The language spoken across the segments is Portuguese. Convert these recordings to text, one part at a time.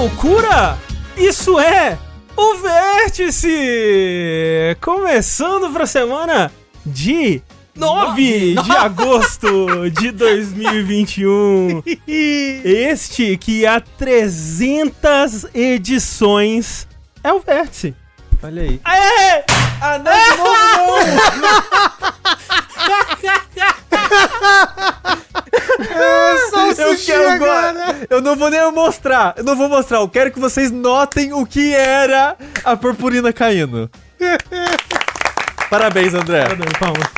Loucura? Isso é o Vértice! Começando para a semana de 9 de agosto de 2021. Este que há 300 edições é o Vértice. Olha aí. Aê! Ah, não, de novo Só o Eu quero agora. agora. Eu não vou nem mostrar. Eu não vou mostrar. Eu quero que vocês notem o que era a purpurina caindo. Parabéns, André. Palmas.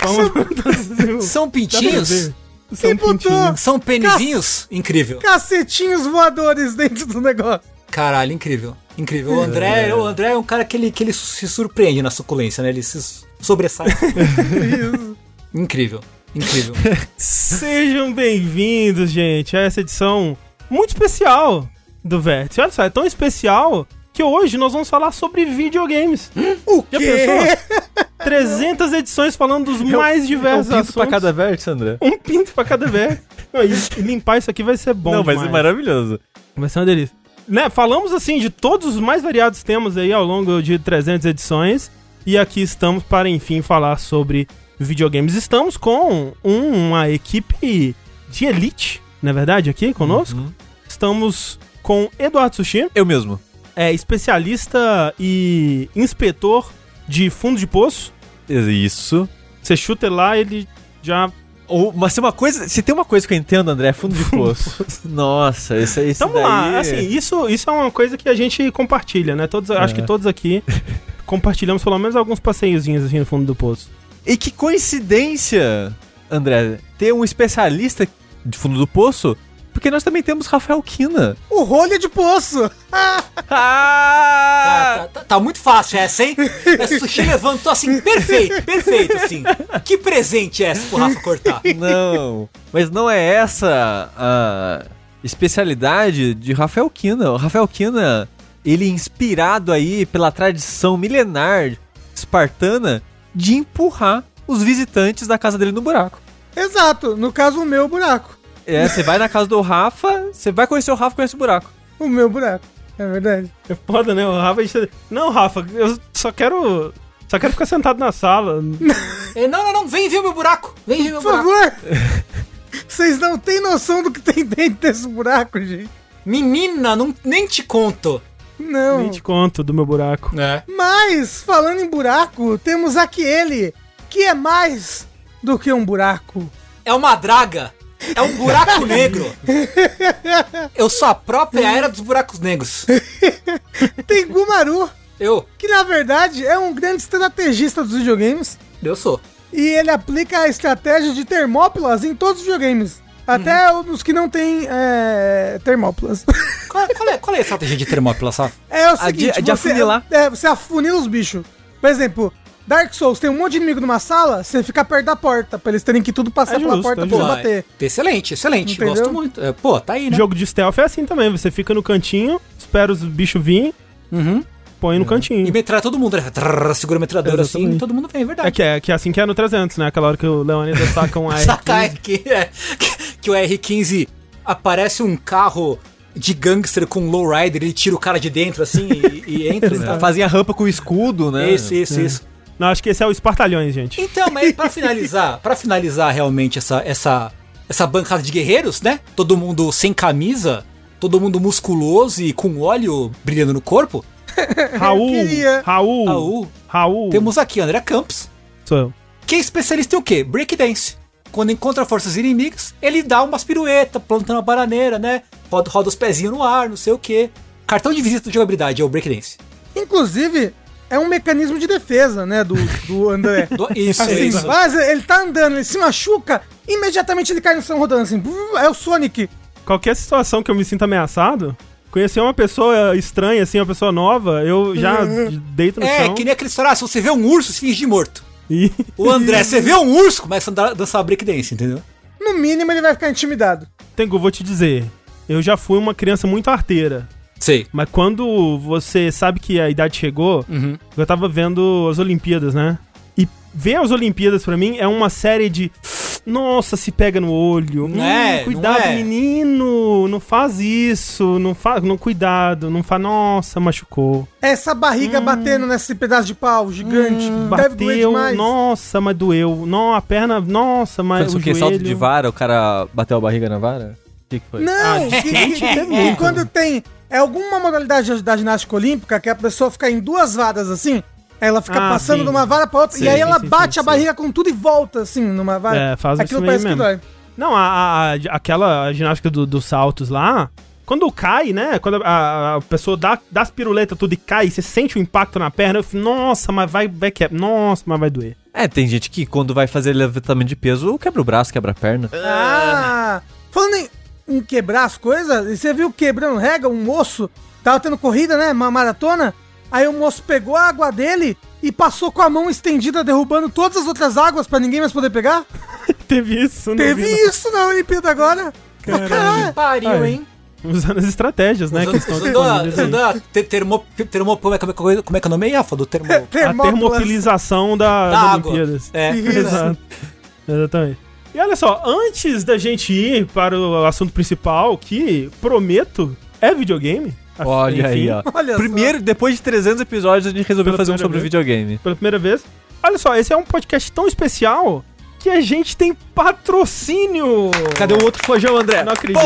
Palmas. São pintinhos? São pintinhos. São penizinhos? Incrível. Cacetinhos voadores dentro do negócio. Caralho, incrível. Incrível. O André, o André é um cara que ele, que ele se surpreende na suculência, né? Ele se sobressai. incrível. Incrível. Sejam bem-vindos, gente, a essa edição muito especial do Vértice. Olha só, é tão especial que hoje nós vamos falar sobre videogames. O Já quê? pensou? 300 edições falando dos mais diversos um pinto assuntos. pra cada vértice, André. Um pinto pra cada vez. Não, e e limpar isso aqui vai ser bom não, vai ser demais. maravilhoso. Vai ser uma delícia. Né, falamos assim de todos os mais variados temas aí ao longo de 300 edições. E aqui estamos para, enfim, falar sobre videogames. Estamos com um- uma equipe de elite, na é verdade, aqui conosco. Uhum. Estamos com Eduardo Sushi, Eu mesmo. é especialista e inspetor de fundo de poço. Isso. Você chuta lá, ele já. Ou, mas se uma coisa. Se tem uma coisa que eu entendo, André, é fundo de poço. Nossa, aí. Então vamos lá, assim, isso, isso é uma coisa que a gente compartilha, né? Todos, Acho É. que todos aqui compartilhamos pelo menos alguns passeiozinhos assim no fundo do poço. E que coincidência, André, ter um especialista de fundo do poço, porque nós também temos Rafael Kina. O rolha de poço. Ah! Tá, tá- tá muito fácil essa, hein? Essa sushi levantou assim, perfeito, perfeito, assim. Que presente é esse pro Rafa cortar? Não, mas não é essa a especialidade de Rafael Kina. O Rafael Kina, ele é inspirado aí pela tradição milenar espartana de empurrar os visitantes da casa dele no buraco. Exato. No caso, o meu buraco. É, você vai na casa do Rafa, você vai conhecer o Rafa, conhece o buraco. O meu buraco. É verdade. É foda, né? O Rafa. a gente- Não, Rafa, eu só quero. Só quero ficar sentado na sala. Não, não, não, vem ver o meu buraco. Vem ver meu Por buraco. favor. Vocês não têm noção do que tem dentro desse buraco, gente. Menina, não, nem te conto. Não. Nem te conto do meu buraco. É. Mas, falando em buraco, temos aqui ele, que é mais do que um buraco. É uma draga. É um buraco negro. Eu sou a própria era dos buracos negros. Tem Gumaru, Eu, que na verdade é um grande estrategista dos videogames. eu sou. E ele aplica a estratégia de termópilas em todos os videogames. Até os que não tem é, termópilas. Qual, qual é, qual é a estratégia de termópila, Saf? É o A seguinte, de- de você, afunilar. É, você afunila os bichos. Por exemplo, Dark Souls tem um monte de inimigo numa sala, você fica perto da porta, pra eles terem que tudo passar É pela justo, porta é pra você bater. Excelente, excelente. Entendeu? Gosto muito. É, pô, tá aí, né? Jogo de stealth é assim também. Você fica no cantinho, espera os bichos virem, Uhum. põe no E cantinho. metralha todo mundo, né? Trrr, segura a metralhadora assim Exatamente. e todo mundo vem, é verdade. É que, é que é assim que é no 300, né? Aquela hora que o Leonidas saca um AR. Sacar que, é, que, o R15 aparece um carro de gangster com um lowrider, ele tira o cara de dentro assim e, e entra. tá? Fazia rampa com escudo, né? Isso, isso, isso. Não, acho que esse é o Espartalhões, gente. Então, mas pra finalizar, para finalizar realmente essa, essa, essa bancada de guerreiros, né? Todo mundo sem camisa, todo mundo musculoso e com óleo brilhando no corpo. Raul. Raul, Raul. Raul, Temos aqui André Campos, Sou eu. que é especialista em o quê? Breakdance. Quando encontra forças inimigas, ele dá umas piruetas, plantando a bananeira, né? Roda, roda os pezinhos no ar, não sei o quê. Cartão de visita de jogabilidade é o breakdance. Inclusive, é um mecanismo de defesa, né, do, do André. Do- Isso, Assim, isso. mas ele tá andando, ele se machuca, imediatamente ele cai no chão rodando assim. É o Sonic. Qualquer situação que eu me sinta ameaçado, conhecer uma pessoa estranha, assim, uma pessoa nova, eu já deito no É, chão. que nem aquele história, ah, se você vê um urso, se finge de morto. E... O André, você vê um urso, começa a andar, dançar breakdance, entendeu? No mínimo, ele vai ficar intimidado. Tengu, vou te dizer, eu já fui uma criança muito arteira. Sei. Mas quando você sabe que a idade chegou, Uhum. eu tava vendo as Olimpíadas, né? E ver as Olimpíadas pra mim é uma série de Nossa, se pega no olho. Não Hum, é, não cuidado, é. menino. Não faz isso. Não faz. Não, cuidado. Não faz. Nossa, machucou. Essa barriga batendo nesse pedaço de pau gigante. deve doer Bateu. demais. Nossa, mas doeu. Não, a perna. Nossa, mas. Foi o joelho... Salto de vara? O cara bateu a barriga na vara? O que, que foi? Não, Ah, que, que- que quando tem. É alguma modalidade da ginástica olímpica que a pessoa fica em duas varas assim. Ela fica Ah, passando sim. de uma vara pra outra. Sim, e aí ela sim, bate sim, a sim. barriga com tudo e volta assim numa vara. É, faz Aquilo isso parece mesmo. que dói. Não, a, a- a- aquela ginástica do- dos saltos lá, quando cai, né? Quando a, a pessoa dá, dá as piruletas tudo e cai, você sente o impacto na perna, eu fico, nossa, mas vai, vai que Nossa, mas vai doer. É, tem gente que quando vai fazer levantamento de peso, quebra o braço, quebra a perna. Ah! Falando em, em quebrar as coisas, você viu quebrando regra, um moço tava tendo corrida, né? Uma maratona. Aí o moço pegou a água dele e passou com a mão estendida, derrubando todas as outras águas pra ninguém mais poder pegar. Teve isso, não Teve vi, não. isso na Olimpíada agora. Caralho. Pariu, Ai. hein? Usando as estratégias, né? que estão Usando a, termo, termo, como, é, como é que- como é que é o nome Rafa? Do termo... A termopilização da, Da. Olimpíadas. É. Isso. Exato. Exatamente. E olha só, antes da gente ir para o assunto principal, que prometo é videogame. Olha aí, Enfim, ó. Olha só. Primeiro, depois de 300 episódios, a gente resolveu Pela fazer um sobre vez. videogame. Pela primeira vez. Olha só, esse é um podcast tão especial que a gente tem patrocínio. Cadê o outro flojão, André? Não acredito.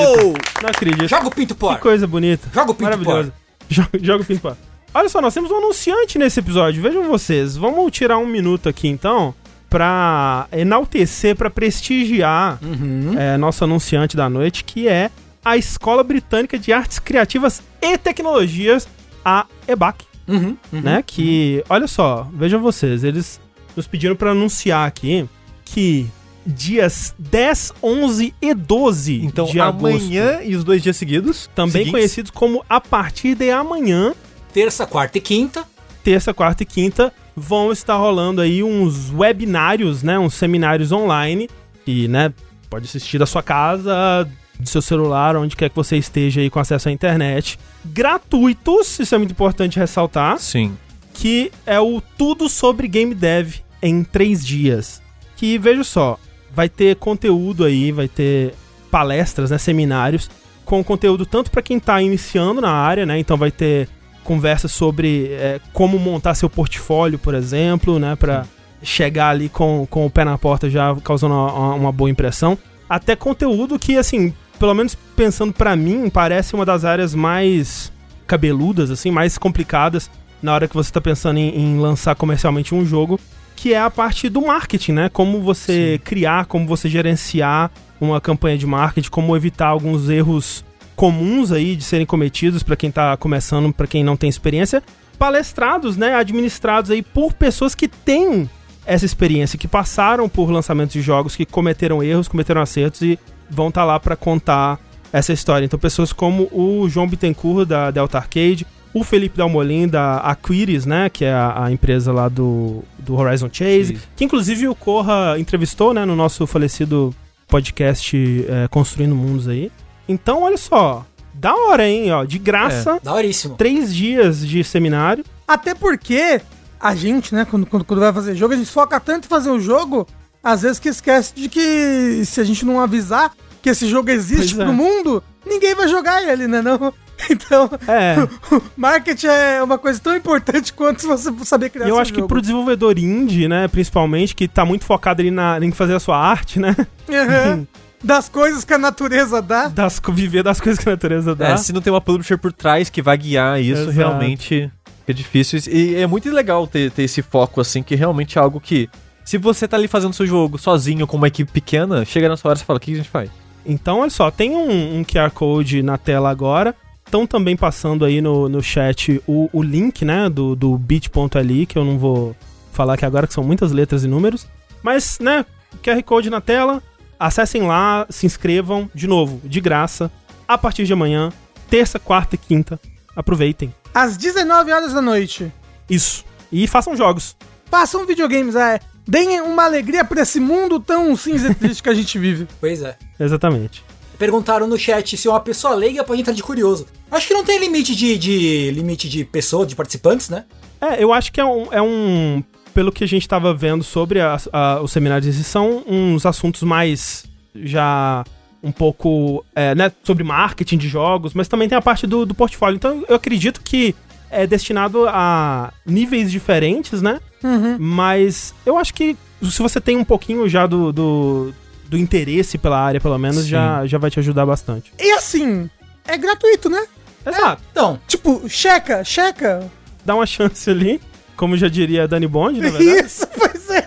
Não acredito. Joga o pinto Que por. coisa bonita. Joga o pinto Maravilhoso. Joga, joga o pinto fora. Olha só, nós temos um anunciante nesse episódio. Vejam vocês. Vamos tirar um minuto aqui então pra enaltecer, pra prestigiar Uhum. é, nosso anunciante da noite, que é a Escola Britânica de Artes Criativas e Tecnologias, a EBAC, Uhum. Uhum. né? Que, olha só, vejam vocês, eles nos pediram pra anunciar aqui que dias 10, 11 e 12 Então, de agosto, amanhã e os dois dias seguidos. também seguintes, conhecidos como a partir de amanhã, Terça, quarta e quinta. terça, quarta e quinta, vão estar rolando aí uns webinários, né? Uns seminários online. E, né, pode assistir da sua casa, do seu celular, onde quer que você esteja aí com acesso à internet. Gratuitos, isso é muito importante ressaltar. Sim. Que é o Tudo sobre Game Dev em três dias. Que, veja só, vai ter conteúdo aí, vai ter palestras, né, seminários, com conteúdo tanto para quem tá iniciando na área, né? Então vai ter conversas sobre é, como montar seu portfólio, por exemplo, né? Pra chegar ali com, com o pé na porta já causando uma, uma boa impressão. Até conteúdo que, assim, pelo menos pensando pra mim, parece uma das áreas mais cabeludas, assim, mais complicadas na hora que você tá pensando em, em lançar comercialmente um jogo, que é a parte do marketing, né? Como você criar, como você gerenciar uma campanha de marketing, como evitar alguns erros comuns aí de serem cometidos pra quem tá começando, pra quem não tem experiência, palestrados, né, administrados aí por pessoas que têm essa experiência, que passaram por lançamentos de jogos, que cometeram erros, cometeram acertos e vão estar lá pra contar essa história. Então pessoas como o João Bittencourt da Delta Arcade, o Felipe Dalmolin da Aquiris, né, que é a, a empresa lá do, do Horizon Chase, Sim. que inclusive o Corra entrevistou, né, no nosso falecido podcast é, Construindo Mundos aí. Então, olha só, da hora, hein, ó, de graça, Daoríssimo. três dias de seminário. Até porque a gente, né, quando, quando, quando vai fazer jogo, a gente foca tanto em fazer o jogo, às vezes que esquece de que se a gente não avisar que esse jogo existe Pois é. pro mundo, ninguém vai jogar ele, né, não? Então, É, marketing é uma coisa tão importante quanto você saber criar eu acho que jogo. pro desenvolvedor indie, né, principalmente, que tá muito focado ali na, em fazer a sua arte, né, Aham. Das coisas que a natureza dá. das, viver das coisas que a natureza dá. É, se não tem uma publisher por trás que vai guiar isso, Exato. realmente é difícil. E é muito legal ter, ter esse foco, assim, que realmente é algo que. Se você tá ali fazendo seu jogo sozinho com uma equipe pequena, chega na sua hora e você fala, o que a gente faz? Então, olha só, tem um, um QR Code na tela agora. Estão também passando aí no, no chat o, o link, né, do, do bit.ly, que eu não vou falar aqui agora, que são muitas letras e números. Mas, né, QR Code na tela, acessem lá, se inscrevam, de novo, de graça, a partir de amanhã, terça, quarta e quinta. Aproveitem. Às 19 horas da noite. Isso. E façam jogos. Façam videogames, é. Deem uma alegria pra esse mundo tão cinza e triste que a gente vive. Pois é. Exatamente. Perguntaram no chat se uma pessoa leiga pode entrar de curioso. Acho que não tem limite de, de limite de pessoas, de participantes, né? É, eu acho que é um, é um pelo que a gente tava vendo sobre a- a- os seminários, são uns assuntos mais já um pouco, é, né, sobre marketing de jogos, mas também tem a parte do, do portfólio. Então eu acredito que é destinado a níveis diferentes, né? Uhum. Mas eu acho que se você tem um pouquinho já do, do, do interesse pela área, pelo menos, Sim. já, já vai te ajudar bastante. E assim, é gratuito, né? Exato. Então, Tipo, checa, checa. Dá uma chance ali, como já diria Dani Bond, na verdade. Isso, pois é.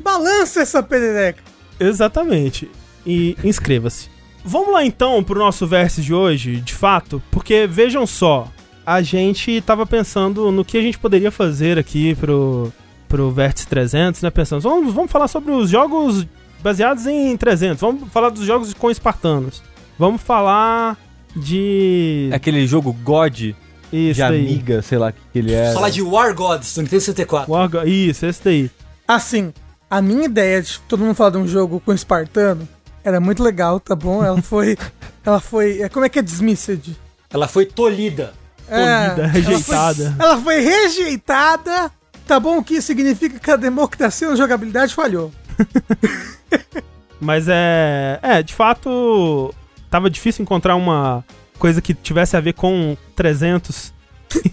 Balança essa perereca. Exatamente. E inscreva-se. Vamos lá então pro nosso verso de hoje, de fato, porque vejam só, a gente tava pensando no que a gente poderia fazer aqui pro, pro Vértice 300, né? Pensando, vamos, vamos falar sobre os jogos baseados em 300, vamos falar dos jogos com espartanos, vamos falar de. Aquele jogo God Isso de daí. amiga, sei lá que que ele é. falar de War Gods do Nintendo 64. Wargo- Isso, esse daí. Assim, a minha ideia de todo mundo falar de um jogo com espartano era muito legal, tá bom? Ela foi. ela foi. é, Como é que é dismissed? Ela foi tolhida. Tolhida, É, rejeitada. Ela foi, ela foi rejeitada. Tá bom? O que significa que a democracia na jogabilidade falhou. Mas é. É, de fato. Tava difícil encontrar uma coisa que tivesse a ver com 300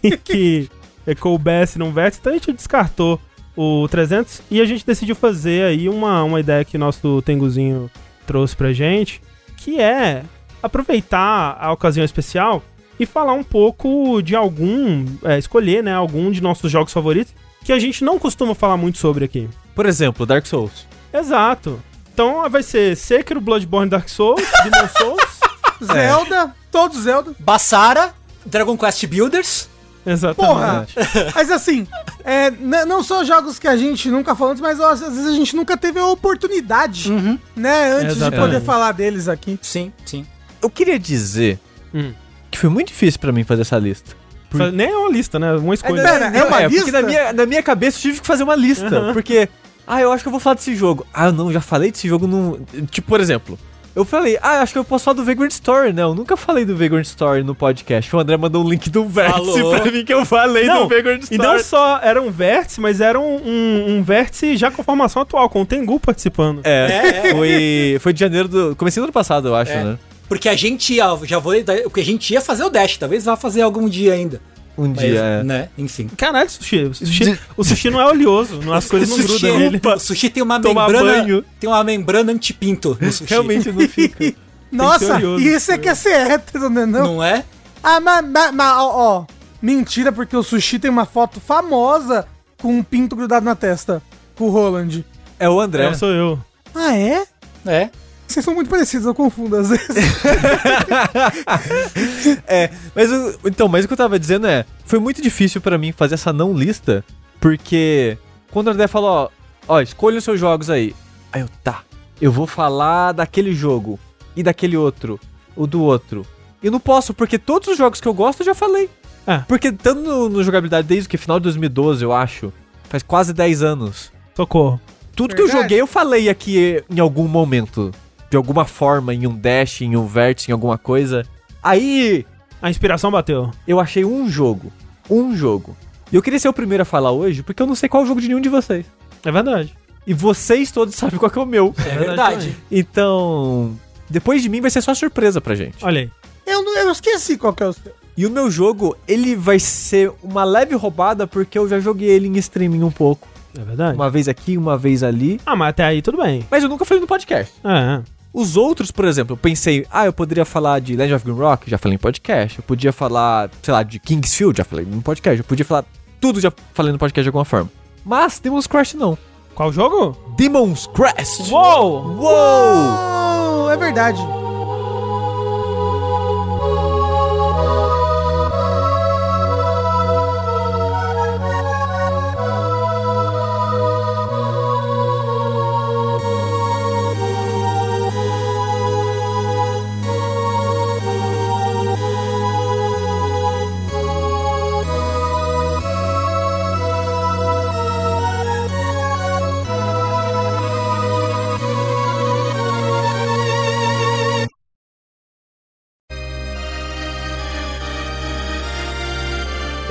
e que coubesse num vértice, então a gente descartou o 300 e a gente decidiu fazer aí uma, uma ideia que nosso Tenguzinho trouxe pra gente, que é aproveitar a ocasião especial e falar um pouco de algum, é, escolher, né, algum de nossos jogos favoritos que a gente não costuma falar muito sobre aqui. Por exemplo, Dark Souls. Exato. Então vai ser Sekiro, Bloodborne, Dark Souls, Demon Souls. Zelda, todos Zelda. Bassara, Dragon Quest Builders. Exatamente. Porra! Mas assim, é, não são jogos que a gente nunca falou antes, mas ó, às vezes a gente nunca teve a oportunidade, né? Antes de Exatamente. poder falar deles aqui. Sim, sim. Eu queria dizer Hum. Que foi muito difícil pra mim fazer essa lista. Fa- Nem é uma lista, né? Uma escolha. Pera, é uma porque lista? na minha, na minha cabeça eu tive que fazer uma lista. Aham. Porque, ah, eu acho que eu vou falar desse jogo. Ah, eu não, já falei desse jogo no. Tipo, por exemplo, eu falei, ah, acho que eu posso falar do Vagrant Story. Não, eu nunca falei do Vagrant Story no podcast. O André mandou um link do vértice Falou. pra mim que eu falei Não, do Vagrant E Story. não só era um vértice, mas era um, um, um vértice já com a formação atual, com o Tengu participando. É, É, é. Foi, foi de janeiro do. Comecei do ano passado, eu acho, É. né? Porque a gente ia, já vou, porque a gente ia fazer o Dash, talvez vá fazer algum dia ainda. Um Mas, dia. é. né, enfim. Caralho, sushi. O sushi, o sushi não é oleoso, não, as coisas não grudam nele. o sushi tem uma Tomar membrana, banho. tem uma membrana antipinto no sushi. Realmente não fica. Nossa, oleoso. e isso é que é ser hétero, né? Não? Não é? Ah, mas, mas, mas, ó, ó, mentira, porque o Sushi tem uma foto famosa com um pinto grudado na testa, com o Roland. É o André. É, sou eu. Ah, é? É. Vocês são muito parecidos, eu confundo às vezes. É, mas o, então, mas o que eu tava dizendo é, foi muito difícil pra mim fazer essa não lista, porque quando o André falou, ó, ó, escolha os seus jogos aí. Aí eu, tá, eu vou falar daquele jogo e daquele outro, o do outro. E não posso, porque todos os jogos que eu gosto eu já falei. É. Porque estando no, no jogabilidade desde que final de 2012, eu acho, faz quase 10 anos. Socorro. Tudo que eu Verdade. joguei eu falei aqui em algum momento. De alguma forma, em um dash, em um vértice, em alguma coisa. Aí A inspiração bateu. eu achei um jogo. Um jogo. E eu queria ser o primeiro a falar hoje, porque eu não sei qual é o jogo de nenhum de vocês. É verdade. E vocês todos sabem qual que é o meu. É verdade. Então, depois de mim vai ser só surpresa pra gente. Olha aí. eu, não- eu esqueci qual que é o seu. E o meu jogo, ele vai ser uma leve roubada, porque eu já joguei ele em streaming um pouco. É verdade. Uma vez aqui, uma vez ali. Ah, mas até aí tudo bem. Mas eu nunca falei no podcast. É. Os outros, por exemplo, eu pensei, ah, eu poderia falar de Legend of Grimrock, já falei em podcast. Eu podia falar, sei lá, de Kingsfield, já falei no podcast. Eu podia falar tudo, já falei no podcast de alguma forma. Mas Demon's Crash não. Qual jogo? Demon's Crash! Uou! Uou! Oh, é verdade.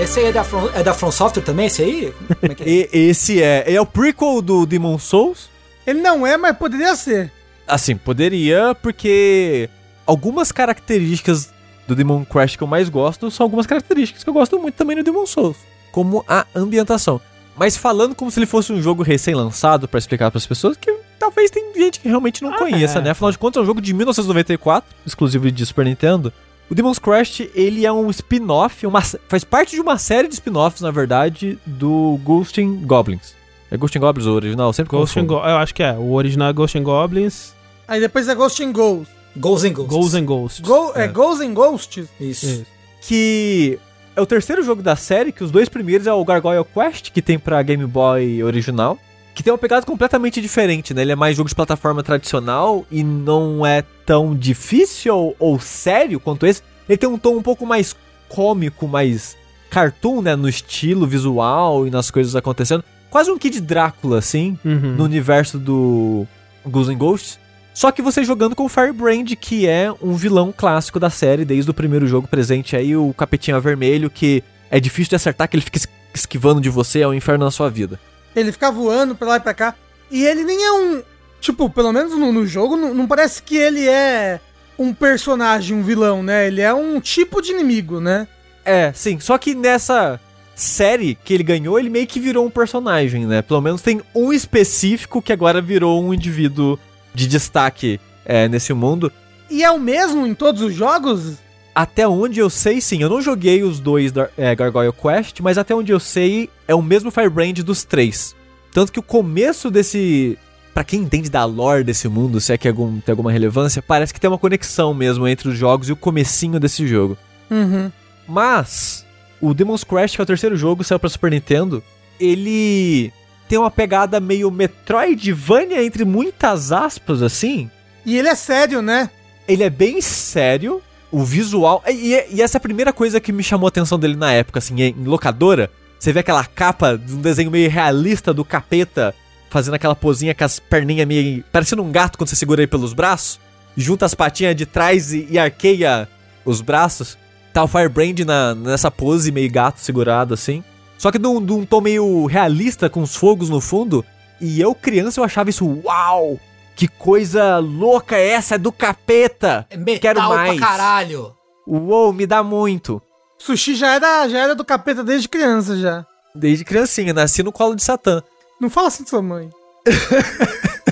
Esse aí é da, From, é da From Software também, esse aí? Como é que é? E esse é, é o prequel do Demon Souls. Ele não é, mas poderia ser. Assim, poderia, porque algumas características do Demon Crash que eu mais gosto são algumas características que eu gosto muito também no Demon Souls, como a ambientação. Mas falando como se ele fosse um jogo recém-lançado pra explicar pras pessoas, que talvez tem gente que realmente não Ah, conheça, é. né? Afinal de contas, é um jogo de 1994, exclusivo de Super Nintendo. O Demon's Crash, ele é um spin-off, uma, faz parte de uma série de spin-offs, na verdade, do Ghost in Goblins. É Ghost in Goblins o original? Sempre Ghost and confundo. Go eu acho que é. O original é Ghost and Goblins, Aí depois é Ghost and Ghosts. Ghosts and Ghosts. Ghosts and Ghosts. Go, é. É. Ghosts and Ghosts? Isso. Isso. que é o terceiro jogo da série, que os dois primeiros é o Gargoyle Quest, que tem pra Game Boy original, que tem uma pegada completamente diferente, né? Ele é mais jogo de plataforma tradicional e não é tão difícil ou sério quanto esse. Ele tem um tom um pouco mais cômico, mais cartoon, né? No estilo visual e nas coisas acontecendo. Quase um Kid Drácula, assim, Uhum. no universo do Ghouls and Ghosts. Só que você jogando com o Firebrand, que é um vilão clássico da série, desde o primeiro jogo presente aí, o Capetinha Vermelho, que é difícil de acertar, que ele fica es- esquivando de você, é um inferno na sua vida. Ele fica voando pra lá e pra cá. E ele nem é um. Tipo, pelo menos no, no jogo, não, não parece que ele é um personagem, um vilão, né? Ele é um tipo de inimigo, né? É, sim, só que nessa série que ele ganhou, ele meio que virou um personagem, né? Pelo menos tem um específico que agora virou um indivíduo de destaque é, nesse mundo. E é o mesmo em todos os jogos? Até onde eu sei, sim. Eu não joguei os dois é, Gargoyle Quest, mas até onde eu sei, é o mesmo Firebrand dos três. Tanto que o começo desse. Pra quem entende da lore desse mundo, se é que algum, tem alguma relevância, parece que tem uma conexão mesmo entre os jogos e o comecinho desse jogo. Uhum. Mas, o Demon's Crash, que é o terceiro jogo, saiu pra Super Nintendo, ele tem uma pegada meio Metroidvania, entre muitas aspas, assim. E ele é sério, né? Ele é bem sério, o visual. E, e- e essa é a primeira coisa que me chamou a atenção dele na época, assim, em locadora. Você vê aquela capa de um desenho meio realista do capeta, fazendo aquela posinha com as perninhas meio. parecendo um gato quando você segura ele pelos braços, junta as patinhas de trás e, e arqueia os braços. Tá o Firebrand na, nessa pose meio gato segurado, assim. Só que num, num tom meio realista, com os fogos no fundo. E eu, criança, eu achava isso, uau! Que coisa louca é essa? É do capeta! É metal Quero mais. pra caralho. Uou, me dá muito. Sushi já era, já era do capeta desde criança já. Desde criancinha, nasci no colo de Satã. Não fala assim de sua mãe.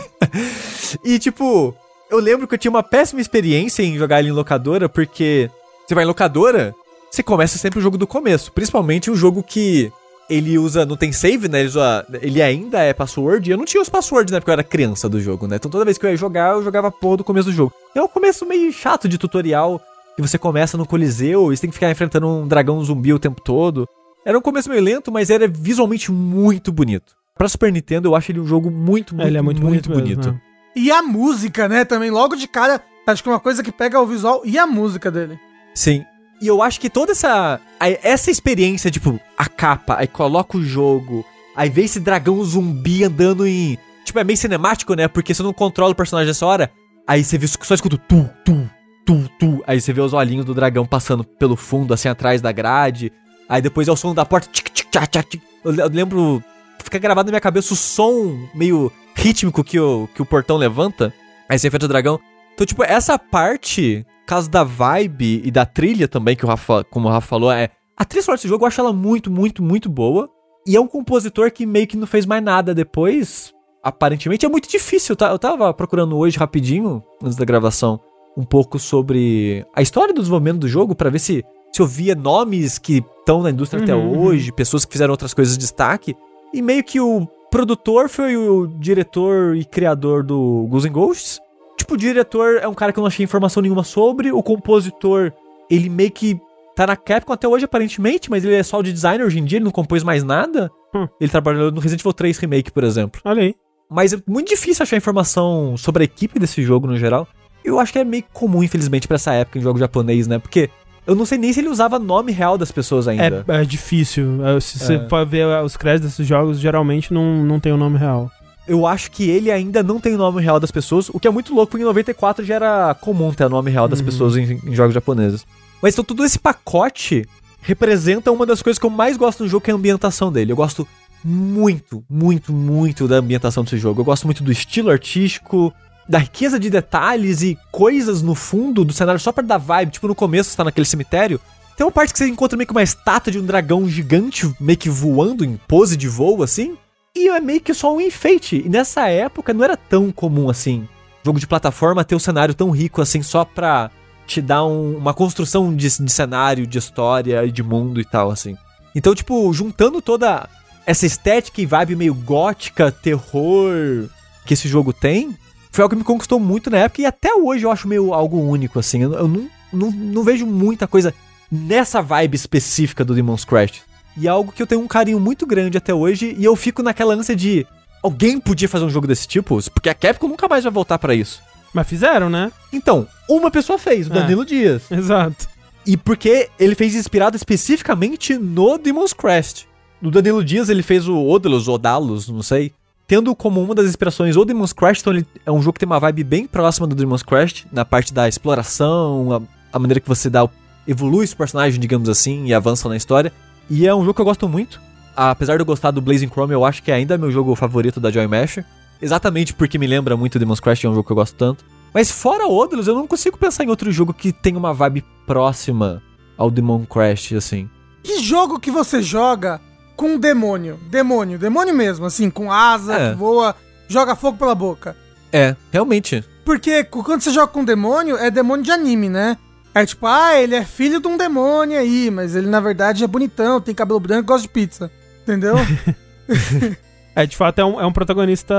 E tipo, eu lembro que eu tinha uma péssima experiência em jogar ele em locadora, porque você vai em locadora, você começa sempre o jogo do começo. Principalmente um jogo que ele usa, não tem save, né? Ele, usa, ele ainda é password. E eu não tinha os passwords, né? Porque eu era criança do jogo, né? Então toda vez que eu ia jogar, eu jogava porra do começo do jogo. É um começo meio chato de tutorial, que você começa no Coliseu e você tem que ficar enfrentando um dragão zumbi o tempo todo. Era um começo meio lento, mas era visualmente muito bonito. Pra Super Nintendo, eu acho ele um jogo muito, muito, ele é muito, bonito, mesmo, né? E a música, né? Também, logo de cara, acho que uma coisa que pega é o visual e a música dele. Sim. E eu acho que toda essa. Essa experiência, tipo, a capa, aí coloca o jogo, aí vê esse dragão zumbi andando em. Tipo, é meio cinemático, né? Porque você não controla o personagem nessa hora. Aí você vê, só escuta tu, tu, tu, tu. Aí você vê os olhinhos do dragão passando pelo fundo, assim, atrás da grade. Aí depois é o som da porta. Tic, tic, tchac, tchac, tic. Eu eu lembro. Fica gravado na minha cabeça o som meio rítmico que o, que o portão levanta. Aí você enfrenta o dragão. Então, tipo, essa parte, caso da vibe e da trilha também, que o Rafa, como o Rafa falou, é. A trilha sonora desse jogo eu acho ela muito, muito, muito boa. E é um compositor que meio que não fez mais nada depois. Aparentemente é muito difícil. tá? Eu tava procurando hoje rapidinho, antes da gravação, um pouco sobre a história do desenvolvimento do jogo, pra ver se, se eu via nomes que estão na indústria até Uhum, hoje, pessoas que fizeram outras coisas de destaque. E meio que o produtor foi o diretor e criador do Ghouls Ghosts. Tipo, o diretor é um cara que eu não achei informação nenhuma sobre. O compositor, ele meio que tá na Capcom até hoje, aparentemente, mas ele é só de designer hoje em dia, ele não compôs mais nada. Hum. Ele trabalhou no Resident Evil 3 Remake, por exemplo. Olha aí. Mas é muito difícil achar informação sobre a equipe desse jogo no geral. Eu acho que é meio comum, infelizmente, pra essa época em jogo japonês, né? Porque eu não sei nem se ele usava nome real das pessoas ainda. É, é difícil. É, Se você É. for ver é, os créditos desses jogos, geralmente não, não tem o nome real. Eu acho que ele ainda não tem o nome real das pessoas, o que é muito louco, porque em 94 já era comum ter o nome real das Uhum. pessoas em, em jogos japoneses. Mas então todo esse pacote representa uma das coisas que eu mais gosto no jogo, que é a ambientação dele. Eu gosto muito, muito, muito da ambientação desse jogo. Eu gosto muito do estilo artístico, da riqueza de detalhes e coisas no fundo do cenário só pra dar vibe. Tipo, no começo você tá naquele cemitério. Tem uma parte que você encontra meio que uma estátua de um dragão gigante meio que voando em pose de voo, assim. E é meio que só um enfeite. E nessa época não era tão comum assim. Jogo de plataforma ter um cenário tão rico assim só pra te dar um- uma construção de, de cenário, de história de mundo e tal, assim. Então, tipo, juntando toda essa estética e vibe meio gótica, terror que esse jogo tem, foi algo que me conquistou muito na época e até hoje eu acho meio algo único, assim. Eu, eu não, não, não vejo muita coisa nessa vibe específica do Demon's Crash. E é algo que eu tenho um carinho muito grande até hoje e eu fico naquela ânsia de alguém podia fazer um jogo desse tipo, porque a Capcom nunca mais vai voltar pra isso. Mas fizeram, né? Então, uma pessoa fez, o É. Danilo Dias. Exato. E porque ele fez inspirado especificamente no Demon's Crest. No Danilo Dias ele fez o Odalus, Odalus, não sei. Tendo como uma das inspirações o Demon's Crest, então ele é um jogo que tem uma vibe bem próxima do Demon's Crest, na parte da exploração, a, a maneira que você dá, evolui os personagens, digamos assim, e avança na história. E é um jogo que eu gosto muito. Apesar de eu gostar do Blazing Chrome, eu acho que ainda é meu jogo favorito da Joy Masher. Exatamente porque me lembra muito Demon's Crest, é um jogo que eu gosto tanto. Mas fora Odalus, eu não consigo pensar em outro jogo que tenha uma vibe próxima ao Demon Crash, assim. Que jogo que você joga com um demônio? Demônio, demônio mesmo, assim, com asa, É. que voa, joga fogo pela boca. É, realmente. Porque quando você joga com demônio, é demônio de anime, né? É tipo, ah, ele é filho de um demônio aí, mas ele na verdade é bonitão, tem cabelo branco e gosta de pizza. Entendeu? É, de fato, é um, é um protagonista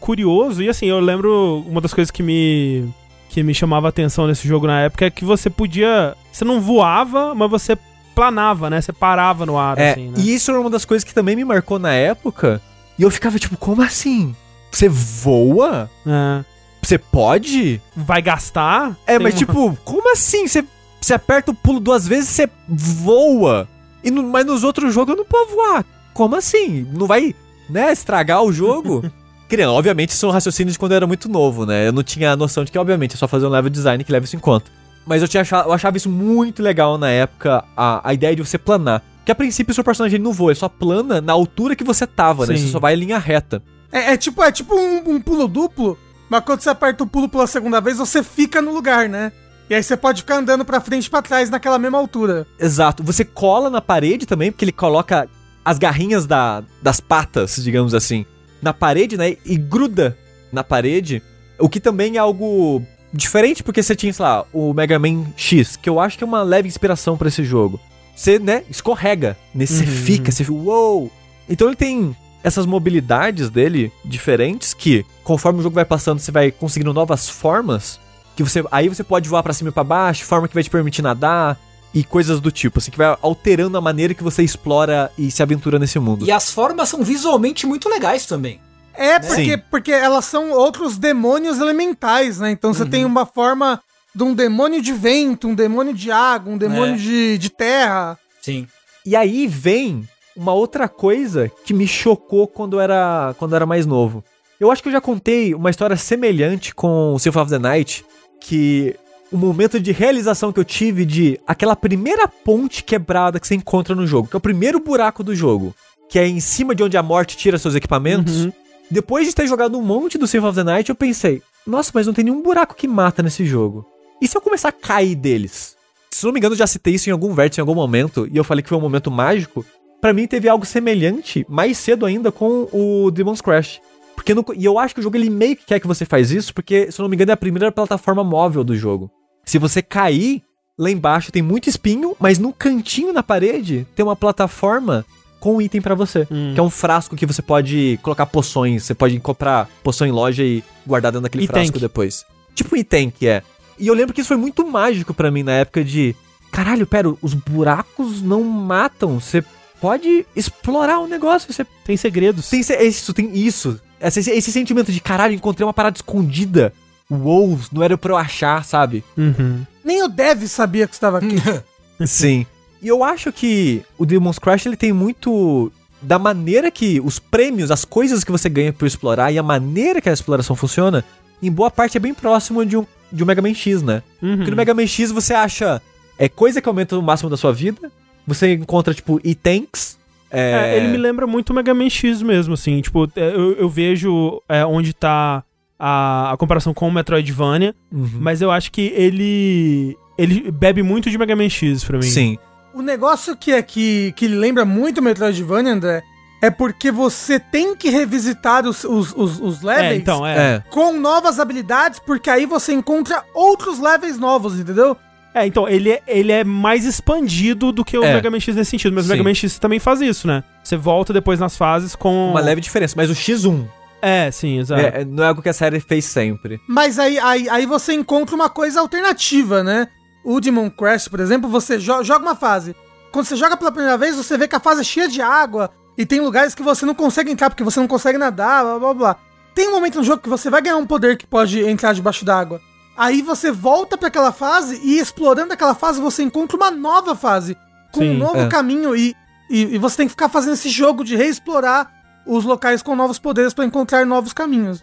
curioso. E assim, eu lembro uma das coisas que me. que me chamava a atenção nesse jogo na época é que você podia. Você não voava, mas você planava, né? Você parava no ar, É, assim, né? e isso era uma das coisas que também me marcou na época. E eu ficava tipo, como assim? Você voa? É. Você pode? Vai gastar? É, Tem mas uma- tipo, como assim? Você, você aperta o pulo duas vezes você voa. E no- mas nos outros jogos eu não posso voar. Como assim? Não vai, né, estragar o jogo? Querendo, obviamente, isso é um raciocínio de quando eu era muito novo, né? Eu não tinha a noção de que, obviamente, é só fazer um level design que leva isso em conta. Mas eu, tinha achado, eu achava isso muito legal na época, a, a ideia de você planar. Que a princípio o seu personagem não voa, ele só plana na altura que você tava, né? Sim. Você só vai em linha reta. é, é tipo, é tipo um, um pulo duplo, mas quando você aperta o pulo pela segunda vez, você fica no lugar, né? E aí você pode ficar andando pra frente e pra trás naquela mesma altura. Exato. Você cola na parede também, porque ele coloca as garrinhas da, das patas, digamos assim, na parede, né? E gruda na parede. O que também é algo diferente, porque você tinha, sei lá, o Mega Man X, que eu acho que é uma leve inspiração pra esse jogo. Você, né, escorrega nesse, você Uhum. fica, você fica, uou! Então ele tem essas mobilidades dele diferentes que, conforme o jogo vai passando, você vai conseguindo novas formas que você aí você pode voar pra cima e pra baixo, forma que vai te permitir nadar e coisas do tipo, assim, que vai alterando a maneira que você explora e se aventura nesse mundo. E as formas são visualmente muito legais também. É, porque, Sim. porque elas são outros demônios elementais, né? Então você tem uma forma de um demônio de vento, um demônio de água, um demônio É. de, de terra. Sim. E aí vem uma outra coisa que me chocou quando eu era, quando eu era mais novo. Eu acho que eu já contei uma história semelhante com o Symphony of the Night, que o momento de realização que eu tive de aquela primeira ponte quebrada que você encontra no jogo, que é o primeiro buraco do jogo, que é em cima de onde a morte tira seus equipamentos. Uhum. Depois de ter jogado um monte do Symphony of the Night, eu pensei, nossa, mas não tem nenhum buraco que mata nesse jogo. E se eu começar a cair deles? Se não me engano, eu já citei isso em algum vértice em algum momento, e eu falei que foi um momento mágico. Pra mim teve algo semelhante, mais cedo ainda, com o Demon's Crash. Porque no- e eu acho que o jogo ele meio que quer que você faz isso, porque, se eu não me engano, é a primeira plataforma móvel do jogo. Se você cair, lá embaixo tem muito espinho, mas no cantinho na parede tem uma plataforma com um item pra você. Hum. Que é um frasco que você pode colocar poções. Você pode comprar poção em loja e guardar dentro daquele E frasco tank. depois. Tipo um item que é. E eu lembro que isso foi muito mágico pra mim na época de. Caralho, pera, os buracos não matam. Você pode explorar o negócio. Você Tem segredos. tem esse- isso, tem isso. Esse, esse sentimento de caralho, encontrei uma parada escondida. Uou, não era pra eu achar, sabe? Uhum. Nem o Dev sabia que estava aqui. Sim. E eu acho que o Demon's Crash ele tem muito da maneira que os prêmios, as coisas que você ganha por explorar e a maneira que a exploração funciona, em boa parte é bem próximo de um, de um Mega Man X, né? Uhum. Porque no Mega Man X você acha é coisa que aumenta o máximo da sua vida. Você encontra, tipo, e-tanks. É, ele me lembra muito o Mega Man X mesmo, assim. Tipo, é, eu, eu vejo é, onde tá a, a comparação com o Metroidvania, Uhum. mas eu acho que ele. Ele bebe muito de Mega Man X pra mim. Sim. O negócio que é que, que lembra muito Metroidvania, André, é porque você tem que revisitar os, os, os, os levels É, então, é. É. com novas habilidades, porque aí você encontra outros levels novos, entendeu? É, então, ele é, ele é mais expandido do que o É. Mega Man X nesse sentido, mas Sim. o Mega Man X também faz isso, né? Você volta depois nas fases com. Uma leve diferença. Mas o X1 É, sim, exato. é, não é algo que a série fez sempre. Mas aí, aí, aí você encontra uma coisa alternativa, né? O Demon Crash, por exemplo, você jo- joga uma fase. Quando você joga pela primeira vez, você vê que a fase é cheia de água e tem lugares que você não consegue entrar porque você não consegue nadar, blá blá blá. Tem um momento no jogo que você vai ganhar um poder que pode entrar debaixo d'água. Aí você volta pra aquela fase e explorando aquela fase você encontra uma nova fase com Sim, um novo é. caminho e, e, e você tem que ficar fazendo esse jogo de reexplorar os locais com novos poderes pra encontrar novos caminhos.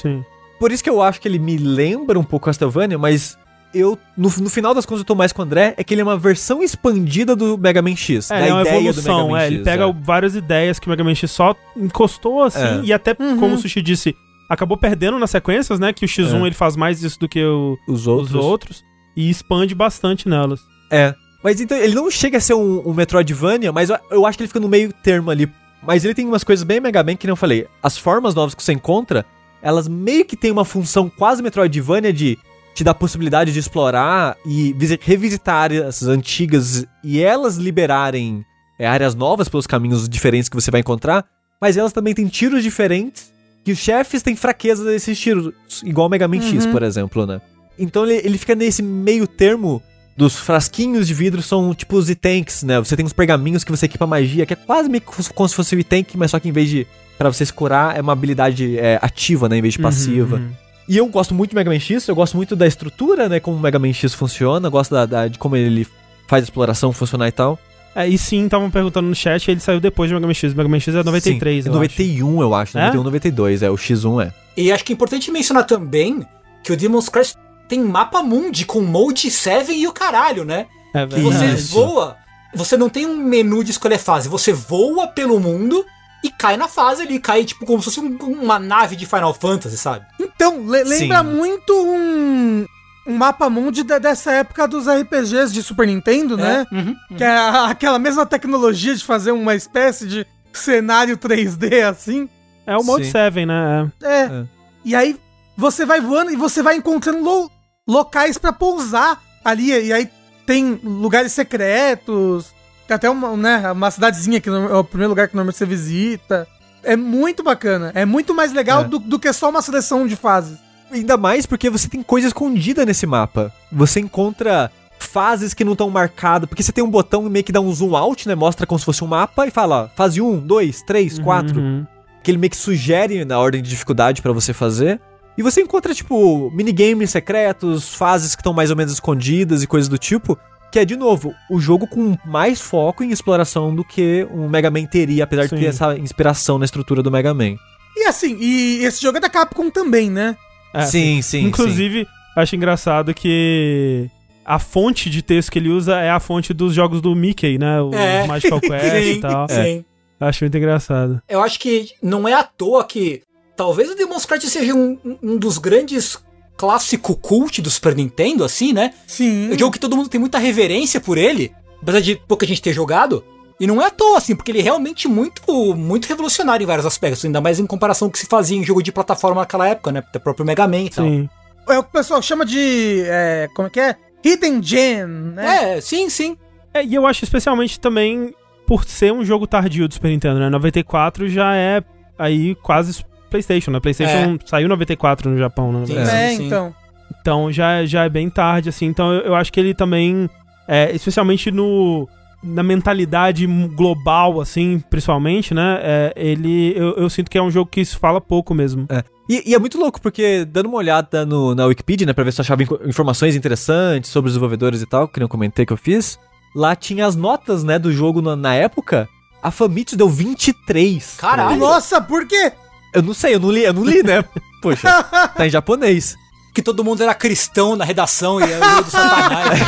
Sim. Por isso que eu acho que ele me lembra um pouco Castlevania, mas eu, no, no final das contas, eu tô mais com o André, é que ele é uma versão expandida do Mega Man X. É, da é uma ideia do evolução, Mega Man é, ele X, pega é. várias ideias que o Mega Man X só encostou assim, É. e até, Uhum. como o Sushi disse, acabou perdendo nas sequências, né? Que o X1 É. ele faz mais isso do que o- Os outros. os outros, e expande bastante nelas. É. Mas então, ele não chega a ser um, um Metroidvania, mas eu, eu acho que ele fica no meio termo ali. Mas ele tem umas coisas bem Mega Man que nem eu falei. As formas novas que você encontra, elas meio que têm uma função quase Metroidvania de te dar a possibilidade de explorar e visi- revisitar áreas antigas e elas liberarem é, áreas novas pelos caminhos diferentes que você vai encontrar. Mas elas também têm tiros diferentes que os chefes têm fraqueza desses tiros, igual o Mega Man X, Uhum. por exemplo, né? Então ele, ele fica nesse meio termo dos frasquinhos de vidro são tipo os e-tanks, né? Você tem uns pergaminhos que você equipa magia, que é quase meio que como se fosse o e-tank, mas só que em vez de pra você se curar, é uma habilidade é, ativa, né? Em vez de passiva. Uhum, uhum. E eu gosto muito de Mega Man X, eu gosto muito da estrutura, né? Como o Mega Man X funciona, eu gosto da, da- de como ele faz a exploração funcionar e tal. É, e sim, estavam perguntando no chat, ele saiu depois de Mega Man X. O Mega Man X é 93, Sim, eu é acho. 91, eu acho. É? 91, 92, é. O X1 é. E acho que é importante mencionar também que o Demon's Crash tem mapa mundi com Mode 7 e o caralho, né? É Que você verdade. voa, você não tem um menu de escolher fase, você voa pelo mundo e cai na fase ali, cai tipo como se fosse um- uma nave de Final Fantasy, sabe? Então, le- lembra Sim. muito um, um mapa mundi de- dessa época dos RPGs de Super Nintendo, né? É, uhum, Que é a- aquela mesma tecnologia de fazer uma espécie de cenário 3D assim. É o Mode Sim. 7, né? É. É. E aí você vai voando e você vai encontrando lo- locais pra pousar ali. E aí tem lugares secretos. Tem até uma, né, uma cidadezinha que é o primeiro lugar que normalmente você visita. É muito bacana. É muito mais legal É. do, do que só uma seleção de fases. Ainda mais porque você tem coisa escondida nesse mapa. Você encontra fases que não estão marcadas, porque você tem um botão e meio que dá um zoom out, né? Mostra como se fosse um mapa e fala fase 1, 2, 3, 4. Uhum. Que ele meio que sugere na ordem de dificuldade pra você fazer. E você encontra, tipo, minigames secretos, fases que estão mais ou menos escondidas e coisas do tipo. Que é, de novo, o jogo com mais foco em exploração do que um Mega Man teria, apesar Sim. de ter essa inspiração na estrutura do Mega Man. E assim, e esse jogo é da Capcom também, né? É, sim, sim, Inclusive, acho engraçado que a fonte de texto que ele usa é a fonte dos jogos do Mickey, né? O É. Magical Quest e Sim, tal. sim. Acho muito engraçado. Eu acho que não é à toa que talvez o Demon's Crash seja um, um dos grandes clássico cult do Super Nintendo, assim, né? Sim. É um jogo que todo mundo tem muita reverência por ele, apesar de pouca gente ter jogado. E não é à toa, assim, porque ele é realmente muito, muito revolucionário em vários aspectos, ainda mais em comparação com o que se fazia em jogo de plataforma naquela época, né? Do próprio Mega Man e tal. Sim. É o que o pessoal chama de. é, como é que é? Hidden Gem, né? É, sim, sim. É, e eu acho especialmente também por ser um jogo tardio do Super Nintendo, né? 94 já é aí quase PlayStation, né? PlayStation saiu em 94 no Japão, né? Sim, É, sim, sim. então. Então já, já é bem tarde, assim. Então eu, eu acho que ele também, é, especialmente no na mentalidade global, assim, principalmente, né? É, ele, eu, eu sinto que é um jogo que isso fala pouco mesmo. É. E, e é muito louco, porque dando uma olhada no, na Wikipedia, né, pra ver se eu achava informações interessantes sobre os desenvolvedores e tal, que nem eu comentei que eu fiz, lá tinha as notas, né, do jogo na, na época. A Famitsu deu 23. Caralho. Nossa, por quê? Eu não sei, eu não li, eu não li, né? Poxa, tá em japonês. que todo mundo era cristão na redação e era o do Satanás.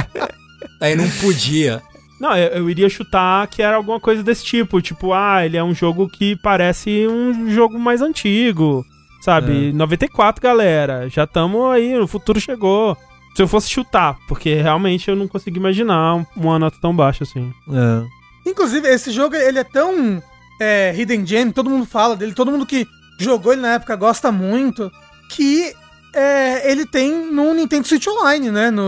Aí não podia. Não, eu, eu iria chutar que era alguma coisa desse tipo. Tipo, ah, ele é um jogo que parece um jogo mais antigo. Sabe? 94, galera. Já estamos aí, o futuro chegou. Se eu fosse chutar, porque realmente eu não consigo imaginar uma nota tão baixa assim. É. Inclusive, esse jogo, ele é tão é, hidden gem, todo mundo fala dele, todo mundo que jogou ele na época gosta muito, que é, ele tem no Nintendo Switch Online, né? No,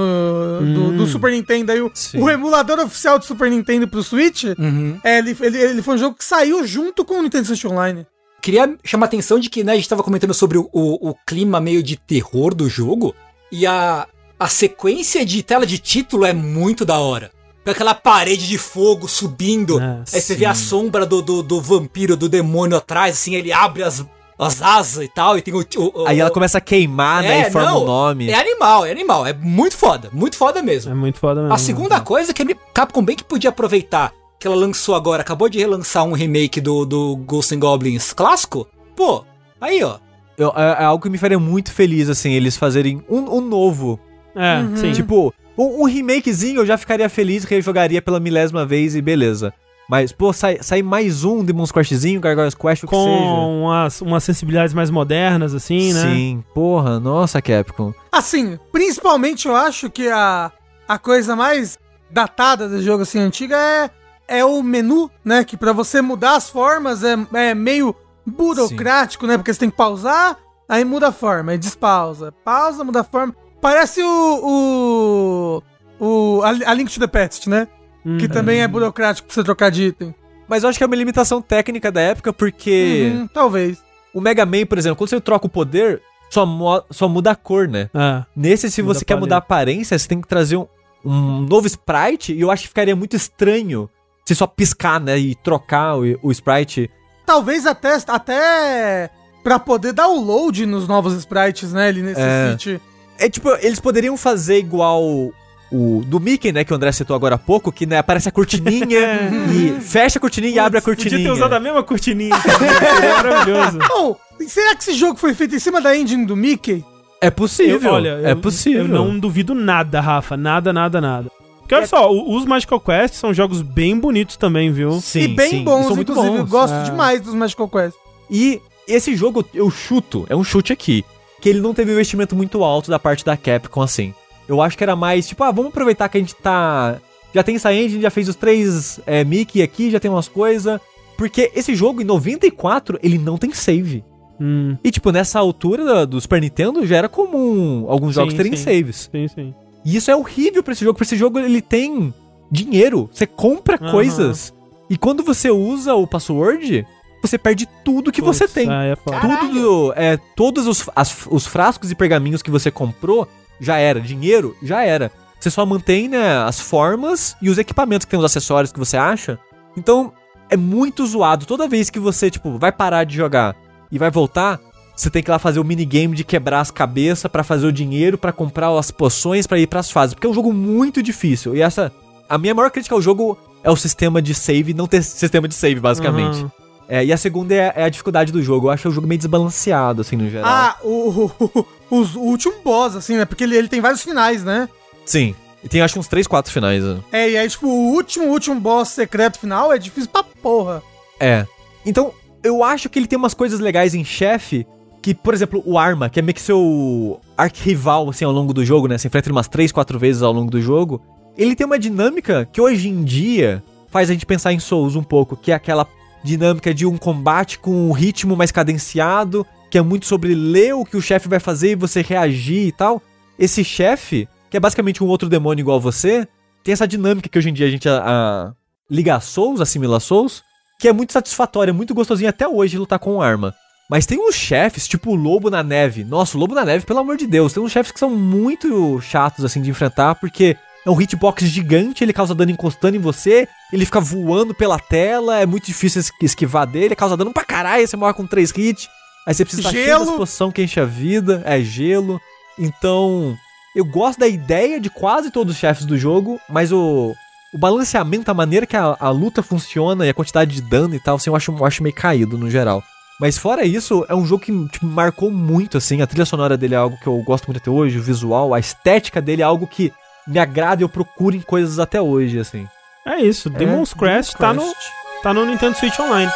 do, Hum. do Super Nintendo. Aí o, o emulador oficial do Super Nintendo pro Switch, Uhum. é, ele, ele, ele foi um jogo que saiu junto com o Nintendo Switch Online. Queria chamar a atenção de que né, a gente tava comentando sobre o, o, o clima meio de terror do jogo. E a, a sequência de tela de título é muito da hora. Com aquela parede de fogo subindo. É, aí você vê a sim. sombra do, do, do vampiro, do demônio atrás, assim, ele abre as, as asas e tal. E tem o. o- o- Aí ela começa a queimar, né? É, E forma não, um nome. É animal, é animal. É muito foda, muito foda mesmo. É muito foda mesmo. A segunda coisa que a Capcom bem que podia aproveitar que ela lançou agora, acabou de relançar um remake do, do Ghosts and Goblins clássico. Pô, aí ó. Eu- é, é algo que me faria muito feliz, assim, eles fazerem um, um novo. É, Uhum. sim. Tipo, um, um remakezinho eu já ficaria feliz, rejogaria pela milésima vez e beleza. Mas, pô, sai, sai mais um Demon's Questzinho, Gargoyles Quest, o que seja. com umas, umas sensibilidades mais modernas, assim, né? Sim, porra, nossa, Capcom. Assim, principalmente eu acho que a, a coisa mais datada do jogo assim antiga é, é o menu, né? Que pra você mudar as formas é, é meio burocrático, né? Porque você tem que pausar, aí muda a forma, aí despausa. Pausa, muda a forma. Parece o. o, o a, a Link to the Past, né? Hum. Que também é burocrático pra você trocar de item. Mas eu acho que é uma limitação técnica da época, porque Uhum, talvez. o Mega Man, por exemplo, quando você troca o poder, só, só muda a cor, né? É. Nesse, se você quer mudar a aparência, você tem que trazer um, um novo sprite, e eu acho que ficaria muito estranho você só piscar, né, e trocar o, o sprite. Talvez até, até pra poder dar o load nos novos sprites, né? Ele necessite. É tipo, eles poderiam fazer igual o do Mickey, né, que o André citou agora há pouco, que né, aparece a cortininha e fecha a cortininha e abre a cortininha. Podia ter usado a mesma cortininha. também, seria maravilhoso. Oh, será que esse jogo foi feito em cima da engine do Mickey? É possível, Eu- olha, é eu- possível. Eu não duvido nada, Rafa. Nada, nada, nada. Porque olha só, o- os Magical Quest são jogos bem bonitos também, viu? Sim, e bem sim, bons, são muito inclusive. Eu bons. gosto é. demais dos Magical Quest. E esse jogo, eu chuto, é um chute aqui, que ele não teve um investimento muito alto da parte da Capcom, assim. Eu acho que era mais, tipo, ah, vamos aproveitar que a gente tá... Já tem essa engine, já fez os três é, Mickey aqui, já tem umas coisas... Porque esse jogo, em 94, ele não tem save. Hum, E, tipo, nessa altura da- do Super Nintendo, já era comum alguns Sim, jogos terem sim. saves. sim, sim. E isso é horrível pra esse jogo, porque esse jogo, ele tem dinheiro. Você compra Aham. coisas. E quando você usa o password, você perde tudo que você tem. aí é foda. Tudo, do- é, todos os, as- os frascos e pergaminhos que você comprou, já era. Dinheiro, já era. Você só mantém, né, as formas e os equipamentos que tem os acessórios que você acha. Então, é muito zoado. Toda vez que você, tipo, vai parar de jogar e vai voltar, você tem que ir lá fazer o minigame de quebrar as cabeças pra fazer o dinheiro, pra comprar as poções, pra ir pras fases. Porque é um jogo muito difícil. E essa... A minha maior crítica ao jogo é o sistema de save, não ter sistema de save, basicamente. Aham. É, e a segunda é, é a dificuldade do jogo. Eu acho o jogo meio desbalanceado, assim, no geral. Ah, o, o, os- o último boss, assim, né? Porque ele, ele tem vários finais, né? Sim. E tem acho uns 3, 4 finais. né? É, e aí, tipo, o último, último boss secreto final é difícil pra porra. É. Então, eu acho que ele tem umas coisas legais em chefe. Que, por exemplo, o Arma, que é meio que seu arquirrival, assim, ao longo do jogo, né? Você enfrenta ele umas 3, 4 vezes ao longo do jogo. Ele tem uma dinâmica que hoje em dia faz a gente pensar em Souls um pouco, que é aquela dinâmica de um combate com um ritmo mais cadenciado, que é muito sobre ler o que o chefe vai fazer e você reagir e tal. Esse chefe, que é basicamente um outro demônio igual você, tem essa dinâmica que hoje em dia a gente a, a, liga a Souls, assimila a Souls, que é muito satisfatória, muito gostosinho até hoje lutar com arma. Mas tem uns chefes, tipo o Lobo na Neve. Nossa, o Lobo na Neve, pelo amor de Deus, tem uns chefes que são muito chatos, assim, de enfrentar, porque é um hitbox gigante, ele causa dano encostando em você, ele fica voando pela tela, é muito difícil es- esquivar dele, causa dano pra caralho, você morre com três hits, aí você precisa estar cheio Gelo. das poção que enche a vida, é gelo. Então, eu gosto da ideia de quase todos os chefes do jogo, mas o, o balanceamento, a maneira que a, a luta funciona e a quantidade de dano e tal, assim, eu acho, eu acho meio caído no geral. Mas fora isso, é um jogo que tipo, marcou muito, assim. A trilha sonora dele é algo que eu gosto muito até hoje, o visual, a estética dele é algo que me agrada e eu procuro em coisas até hoje, assim. É isso, Demon's Crest tá no, tá no Nintendo Switch Online.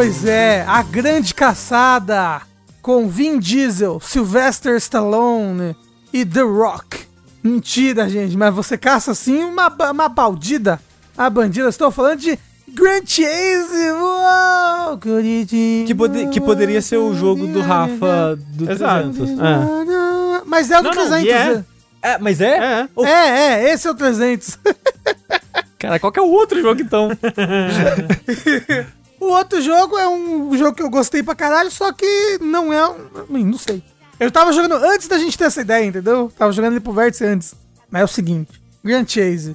Pois é, a grande caçada com Vin Diesel, Sylvester Stallone e The Rock. Mentira, gente, mas você caça assim uma, uma baldida. A bandida, estou falando de Grand Chase. Uou. Que, pode- que poderia ser o jogo do Rafa do Exato. 300. É. Mas é o do Não, não, 300. e é. né? É, mas é? É. Oh, É, é, esse é o 300. Cara, qual que é o outro jogo então? O outro jogo é um jogo que eu gostei pra caralho, só que não é. um- Não sei. Eu tava jogando antes da gente ter essa ideia, entendeu? Tava jogando ele pro vértice antes. Mas é o seguinte: Grand Chase.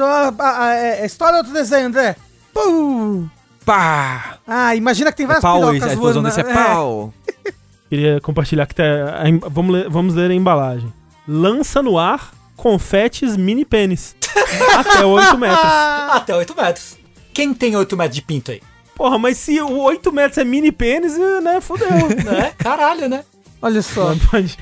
Ah, ah, é, é história ou outro desenho, André? Pum! Pá! Ah, imagina que tem É várias pau, pirocas a voando. desse é é. pau. Queria compartilhar que tá. vamos, ler, vamos ler a embalagem. Lança no ar confetes mini pênis. Até 8 metros. Até 8 metros. Quem tem 8 metros de pinto aí? Porra, mas se o 8 metros é mini pênis, né? Fudeu. Né? Caralho, né? Olha só. Pode.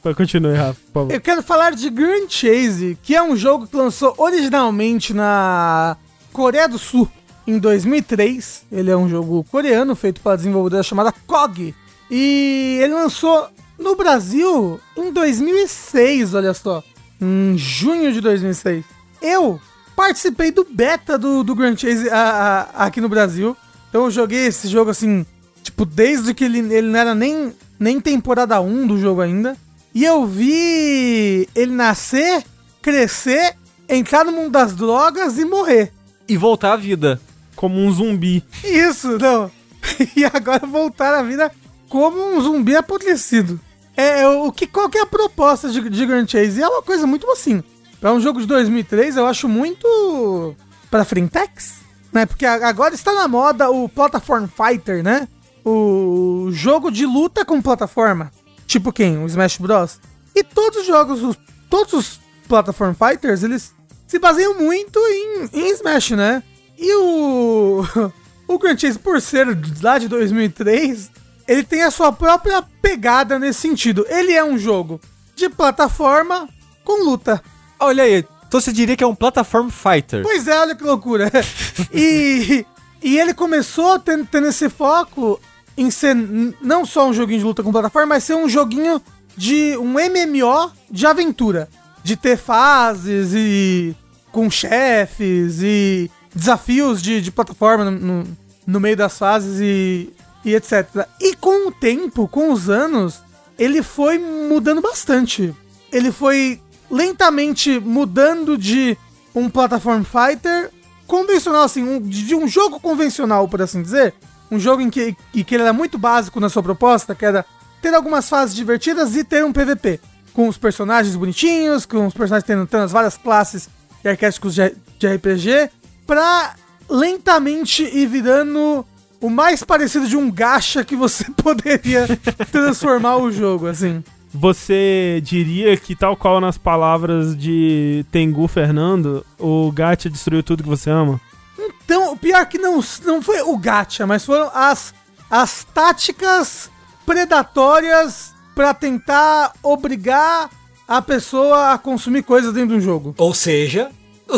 Pode continuar, Rafa, por favor. Eu quero falar de Grand Chase, que é um jogo que lançou originalmente na Coreia do Sul em 2003. Ele é um jogo coreano feito pela desenvolvedora chamada KOG. E ele lançou no Brasil em 2006, olha só. Em junho de 2006. Eu participei do beta do, do Grand Chase a- a- aqui no Brasil. Então eu joguei esse jogo assim, tipo, desde que ele, ele não era nem, nem temporada 1 do jogo ainda. E eu vi ele nascer, crescer, entrar no mundo das drogas e morrer. E voltar à vida. Como um zumbi. Isso, não. E agora voltar à vida como um zumbi apodrecido. É, é, o que, qual que é a proposta de, de Grand Chase? É uma coisa muito assim. Pra um jogo de 2003, eu acho muito pra frentex, né? Porque agora está na moda o Platform Fighter, né? O jogo de luta com plataforma. Tipo quem? O Smash Bros. E todos os jogos, os- todos os Platform Fighters, eles se baseiam muito em, em Smash, né? E o... O Grand Chase, por ser lá de 2003, ele tem a sua própria pegada nesse sentido. Ele é um jogo de plataforma com luta. Olha aí, então você diria que é um platform fighter. Pois é, olha que loucura. e, e ele começou tendo, tendo esse foco em ser não só um joguinho de luta com plataforma, mas ser um joguinho de um MMO de aventura. De ter fases e com chefes e desafios de, de plataforma no, no, no meio das fases e, e etc. E com o tempo, com os anos, ele foi mudando bastante. Ele foi lentamente mudando de um platform fighter convencional, assim, um- de um jogo convencional, por assim dizer. Um jogo em que, em que ele era muito básico na sua proposta, que era ter algumas fases divertidas e ter um PVP. Com os personagens bonitinhos, com os personagens tendo, tendo as várias classes e arquétipos de, de RPG, pra lentamente ir virando o mais parecido de um gacha que você poderia transformar o jogo, assim. Você diria que, tal qual nas palavras de Tengu Fernando, o Gacha destruiu tudo que você ama? Então, o pior que não, não foi o gacha, mas foram as, as táticas predatórias pra tentar obrigar a pessoa a consumir coisas dentro de um jogo. Ou seja, o.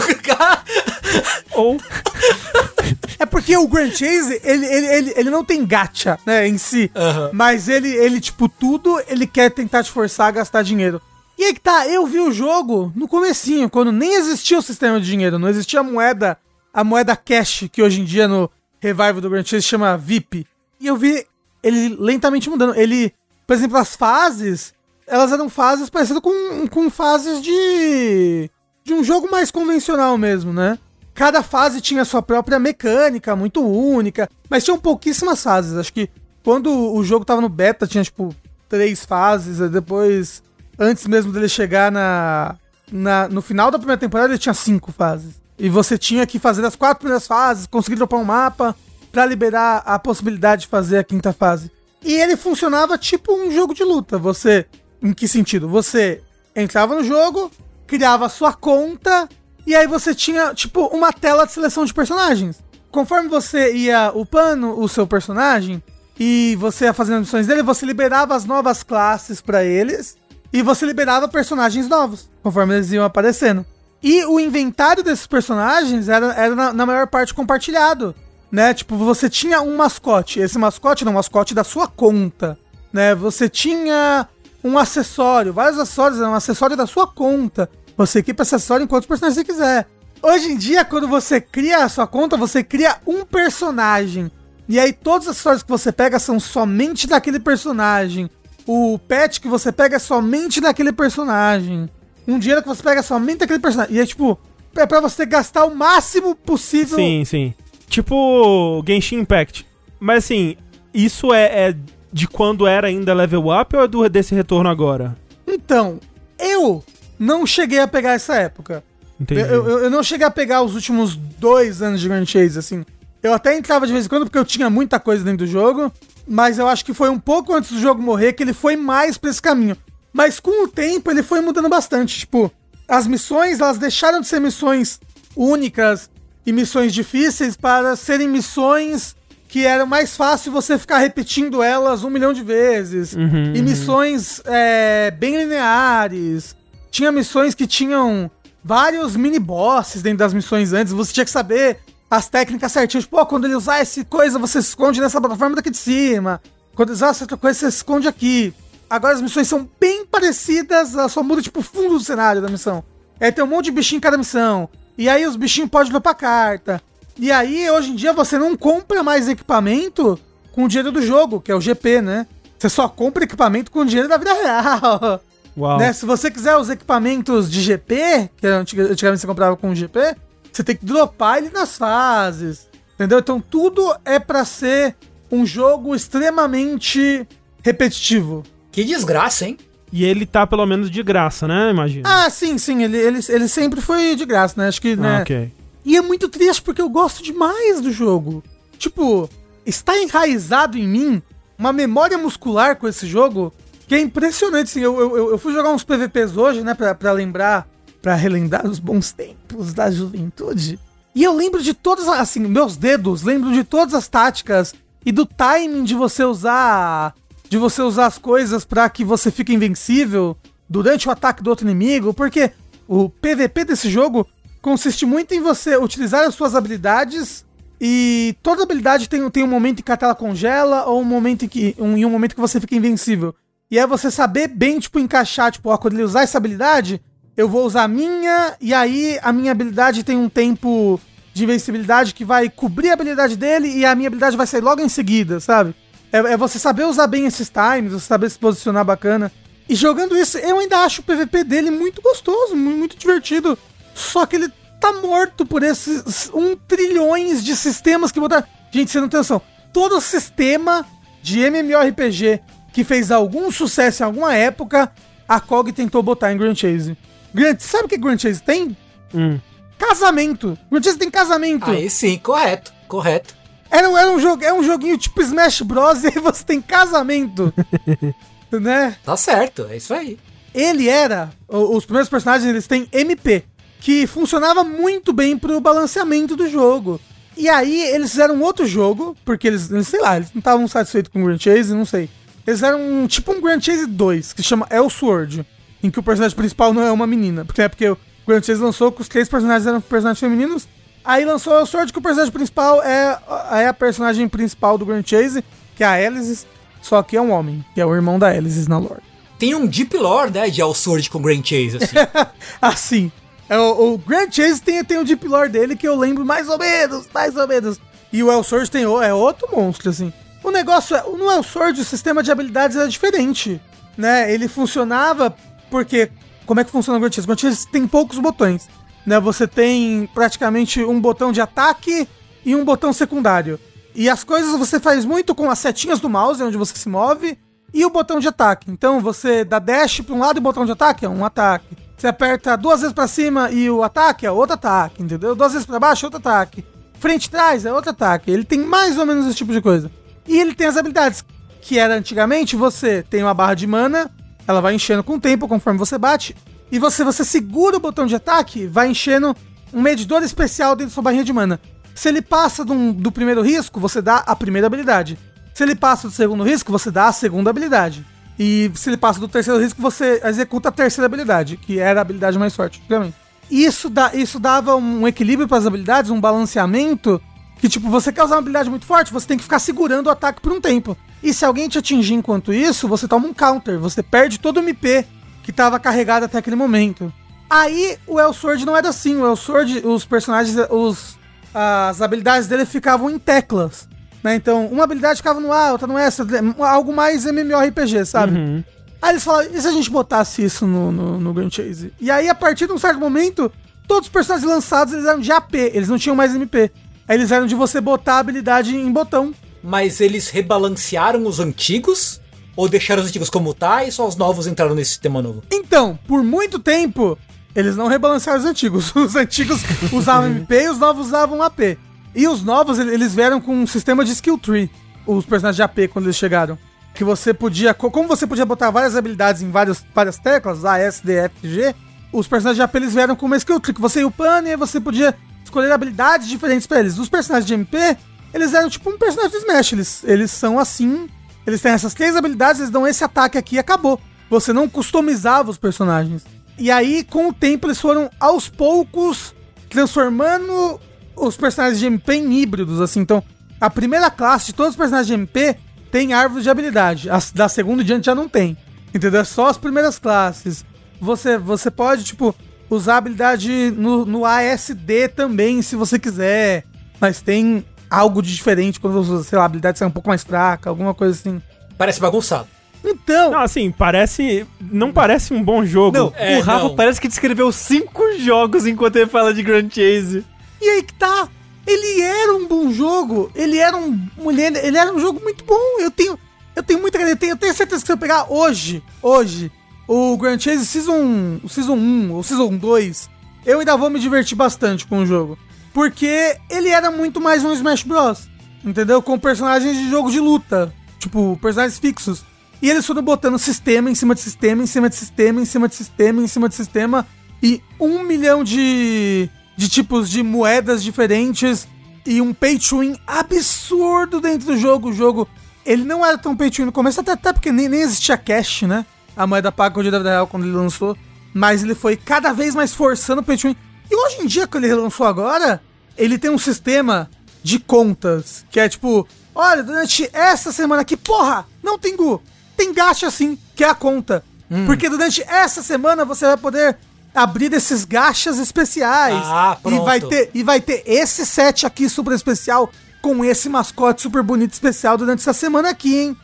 Ou É porque o Grand Chase, ele, ele, ele, ele não tem gacha, né, em si. Mas ele, ele, tipo, tudo ele quer tentar te forçar a gastar dinheiro. E aí que tá, eu vi o jogo no comecinho, quando nem existia o sistema de dinheiro, não existia moeda a moeda cash, que hoje em dia no revival do Grand Chase chama VIP. E eu vi ele lentamente mudando. Ele, por exemplo, as fases, elas eram fases parecidas com, com fases de. de um jogo mais convencional mesmo, né? Cada fase tinha sua própria mecânica, muito única, mas tinham pouquíssimas fases. Acho que quando o jogo tava no beta, tinha tipo três fases, depois, antes mesmo dele chegar na, na, no final da primeira temporada, ele tinha cinco fases. E você tinha que fazer as quatro primeiras fases, conseguir dropar um mapa pra liberar a possibilidade de fazer a quinta fase. E ele funcionava tipo um jogo de luta. Você, em que sentido? Você entrava no jogo, criava sua conta e aí você tinha tipo uma tela de seleção de personagens. Conforme você ia upando o seu personagem e você ia fazendo missões dele, você liberava as novas classes pra eles e você liberava personagens novos, conforme eles iam aparecendo. E o inventário desses personagens era, era na, na maior parte compartilhado, né? Tipo, você tinha um mascote, esse mascote era um mascote da sua conta, né? Você tinha um acessório, vários acessórios, um acessório da sua conta. Você equipa esse acessório em quantos personagens você quiser. Hoje em dia, quando você cria a sua conta, você cria um personagem. E aí todos os acessórios que você pega são somente daquele personagem. O pet que você pega é somente daquele personagem. Um dinheiro que você pega é somente daquele personagem. E é tipo, é pra você gastar o máximo possível. Sim, sim. Tipo Genshin Impact. Mas assim, isso é, é de quando era ainda level up ou é do, desse retorno agora? Então, eu não cheguei a pegar essa época. Entendi. Eu, eu- eu não cheguei a pegar os últimos dois anos de Grand Chase, assim. Eu até entrava de vez em quando porque eu tinha muita coisa dentro do jogo, mas eu acho que foi um pouco antes do jogo morrer que ele foi mais pra esse caminho. Mas com o tempo ele foi mudando bastante. Tipo, as missões, elas deixaram de ser missões únicas e missões difíceis para serem missões que era mais fácil você ficar repetindo elas um milhão de vezes. Uhum, e missões é, bem lineares. Tinha missões que tinham vários mini-bosses dentro das missões antes. Você tinha que saber as técnicas certinhas. Tipo, ó, quando ele usar essa coisa, você se esconde nessa plataforma daqui de cima. Quando ele usar essa outra coisa, você se esconde aqui. Agora as missões são bem parecidas, só muda, tipo, o fundo do cenário da missão. Aí tem um monte de bichinho em cada missão. E aí os bichinhos podem dropar carta. E aí, hoje em dia, você não compra mais equipamento com o dinheiro do jogo, que é o GP, né? Você só compra equipamento com o dinheiro da vida real. Uau. Né? Se você quiser os equipamentos de GP, que antiga- antigamente você comprava com GP, você tem que dropar ele nas fases. Entendeu? Então tudo é pra ser um jogo extremamente repetitivo. Que desgraça, hein? E ele tá pelo menos de graça, né? Imagina. Ah, sim, sim, ele, ele, ele sempre foi de graça, né? Acho que, né? Ah, ok. E é muito triste porque eu gosto demais do jogo. Tipo, está enraizado em mim uma memória muscular com esse jogo que é impressionante. Assim, eu, eu, eu fui jogar uns PVPs hoje, né, pra, pra lembrar, pra relembrar os bons tempos da juventude. E eu lembro de todas, as- assim, meus dedos lembram de todas as táticas e do timing de você usar, de você usar as coisas pra que você fique invencível durante o ataque do outro inimigo, porque o PVP desse jogo consiste muito em você utilizar as suas habilidades e toda habilidade tem, tem um momento em que a tela congela ou um momento em que um, em um momento que você fica invencível. E é você saber bem, tipo, encaixar, tipo, ó, quando ele usar essa habilidade, eu vou usar a minha, e aí a minha habilidade tem um tempo de invencibilidade que vai cobrir a habilidade dele e a minha habilidade vai sair logo em seguida, sabe? É, é você saber usar bem esses times, você saber se posicionar bacana. E jogando isso, eu ainda acho o PVP dele muito gostoso, mu- muito divertido. Só que ele tá morto por esses um trilhões de sistemas que botaram. Gente, você não tem noção. Todo sistema de MMORPG que fez algum sucesso em alguma época, a COG tentou botar em Grand Chase. Grand, sabe o que Grand Chase tem? Hum. Casamento. Grand Chase tem casamento. Aí sim, correto, correto. Era, um- era um jogo, é um joguinho tipo Smash Bros. e aí você tem casamento. né? Tá certo, é isso aí. ele era. o- Os primeiros personagens eles têm MP, que funcionava muito bem pro balanceamento do jogo. E aí eles fizeram outro jogo, porque eles, eles, sei lá, eles não estavam satisfeitos com o Grand Chase, não sei. Eles fizeram um, tipo um Grand Chase 2, que se chama Elsword, em que o personagem principal não é uma menina. Porque é porque o Grand Chase lançou que os três personagens eram personagens femininos. Aí lançou o Elsword, que o personagem principal é, é a personagem principal do Grand Chase, que é a Alice, só que é um homem, que é o irmão da Alice na lore. Tem um deep lore, né, de All Sword com Grand Chase, assim. assim. É, o, o Grand Chase tem, tem o Deep Lore dele que eu lembro mais ou menos, mais ou menos. E o El Sword tem, é outro monstro, assim. O negócio é, no El Sword o sistema de habilidades era diferente, né? Ele funcionava porque, como é que funciona o Grand Chase? Grand Chase tem poucos botões, né? Você tem praticamente um botão de ataque e um botão secundário. E as coisas você faz muito com as setinhas do mouse, onde você se move, e o botão de ataque. Então você dá dash para um lado e o botão de ataque é um ataque. Você aperta duas vezes para cima e o ataque é outro ataque, entendeu? Duas vezes para baixo é outro ataque. Frente e trás é outro ataque. Ele tem mais ou menos esse tipo de coisa. E ele tem as habilidades, que era antigamente você tem uma barra de mana, ela vai enchendo com o tempo conforme você bate, e você você segura o botão de ataque, vai enchendo um medidor especial dentro da sua barrinha de mana. Se ele passa um- do primeiro risco, você dá a primeira habilidade. Se ele passa do segundo risco, você dá a segunda habilidade. E se ele passa do terceiro risco, você executa a terceira habilidade, que era a habilidade mais forte, antigamente. Isso, dá, isso dava um equilíbrio para as habilidades, um balanceamento, que tipo, você quer usar uma habilidade muito forte, você tem que ficar segurando o ataque por um tempo. E se alguém te atingir enquanto isso, você toma um counter, você perde todo o MP que estava carregado até aquele momento. Aí o El Sword não era assim, o El Sword, os personagens, os, as habilidades dele ficavam em teclas. Né? Então, uma habilidade ficava no A, outra no S, algo mais MMORPG, sabe? Uhum. Aí eles falaram, e se a gente botasse isso no, no, no Grand Chase? E aí, a partir de um certo momento, todos os personagens lançados, eles eram de AP, eles não tinham mais MP. Eles eram de você botar a habilidade em botão. Mas eles rebalancearam os antigos? Ou deixaram os antigos como tá e só os novos entraram nesse sistema novo? Então, por muito tempo, eles não rebalancearam os antigos. Os antigos usavam MP e os novos usavam AP. E os novos, ele- eles vieram com um sistema de skill tree, os personagens de AP, quando eles chegaram. Que você podia, co- como você podia botar várias habilidades em várias, várias teclas, A, S, D, F, G, os personagens de AP eles vieram com uma skill tree, que você ia upando e aí você podia escolher habilidades diferentes pra eles. Os personagens de MP, eles eram tipo um personagem de Smash, eles, eles são assim, eles têm essas três habilidades, eles dão esse ataque aqui e acabou. Você não customizava os personagens. E aí, com o tempo, eles foram aos poucos transformando os personagens de MP em híbridos, assim. Então, a primeira classe de todos os personagens de MP tem árvore de habilidade. As da segunda diante já não tem. Entendeu? É só as primeiras classes. Você, você pode, tipo, usar a habilidade no, no ASD também, se você quiser. Mas tem algo de diferente quando, você, sei lá, a habilidade sai um pouco mais fraca, alguma coisa assim. Parece bagunçado. Então, Não, assim, parece. Não parece um bom jogo. Não, É, o Rafa não. parece que descreveu cinco jogos enquanto ele fala de Grand Chase. E aí que tá. Ele era um bom jogo. Ele era um. Mulher, ele era um jogo muito bom. Eu tenho. Eu tenho muita eu tenho, eu tenho certeza que se eu pegar hoje, hoje, o Grand Chase Season, Season 1 ou Season 2, eu ainda vou me divertir bastante com o jogo. Porque ele era muito mais um Smash Bros. Entendeu? Com personagens de jogo de luta. Tipo, personagens fixos. E eles foram botando sistema em cima de sistema, em cima de sistema, em cima de sistema, em cima de sistema. E um milhão de, de tipos de moedas diferentes. E um pay to win absurdo dentro do jogo. O jogo, ele não era tão pay to win no começo, até, até porque nem, nem existia cash, né? A moeda paga de da vida real quando ele lançou. Mas ele foi cada vez mais forçando o pay to win. E hoje em dia, que ele relançou agora, ele tem um sistema de contas. Que é tipo, olha, durante essa semana aqui, porra, não tem Gu. Tem gacha assim, que é a conta. Porque durante essa semana você vai poder abrir esses gachas especiais. Ah, e pronto. vai ter E vai ter esse set aqui super especial com esse mascote super bonito especial durante essa semana aqui, hein?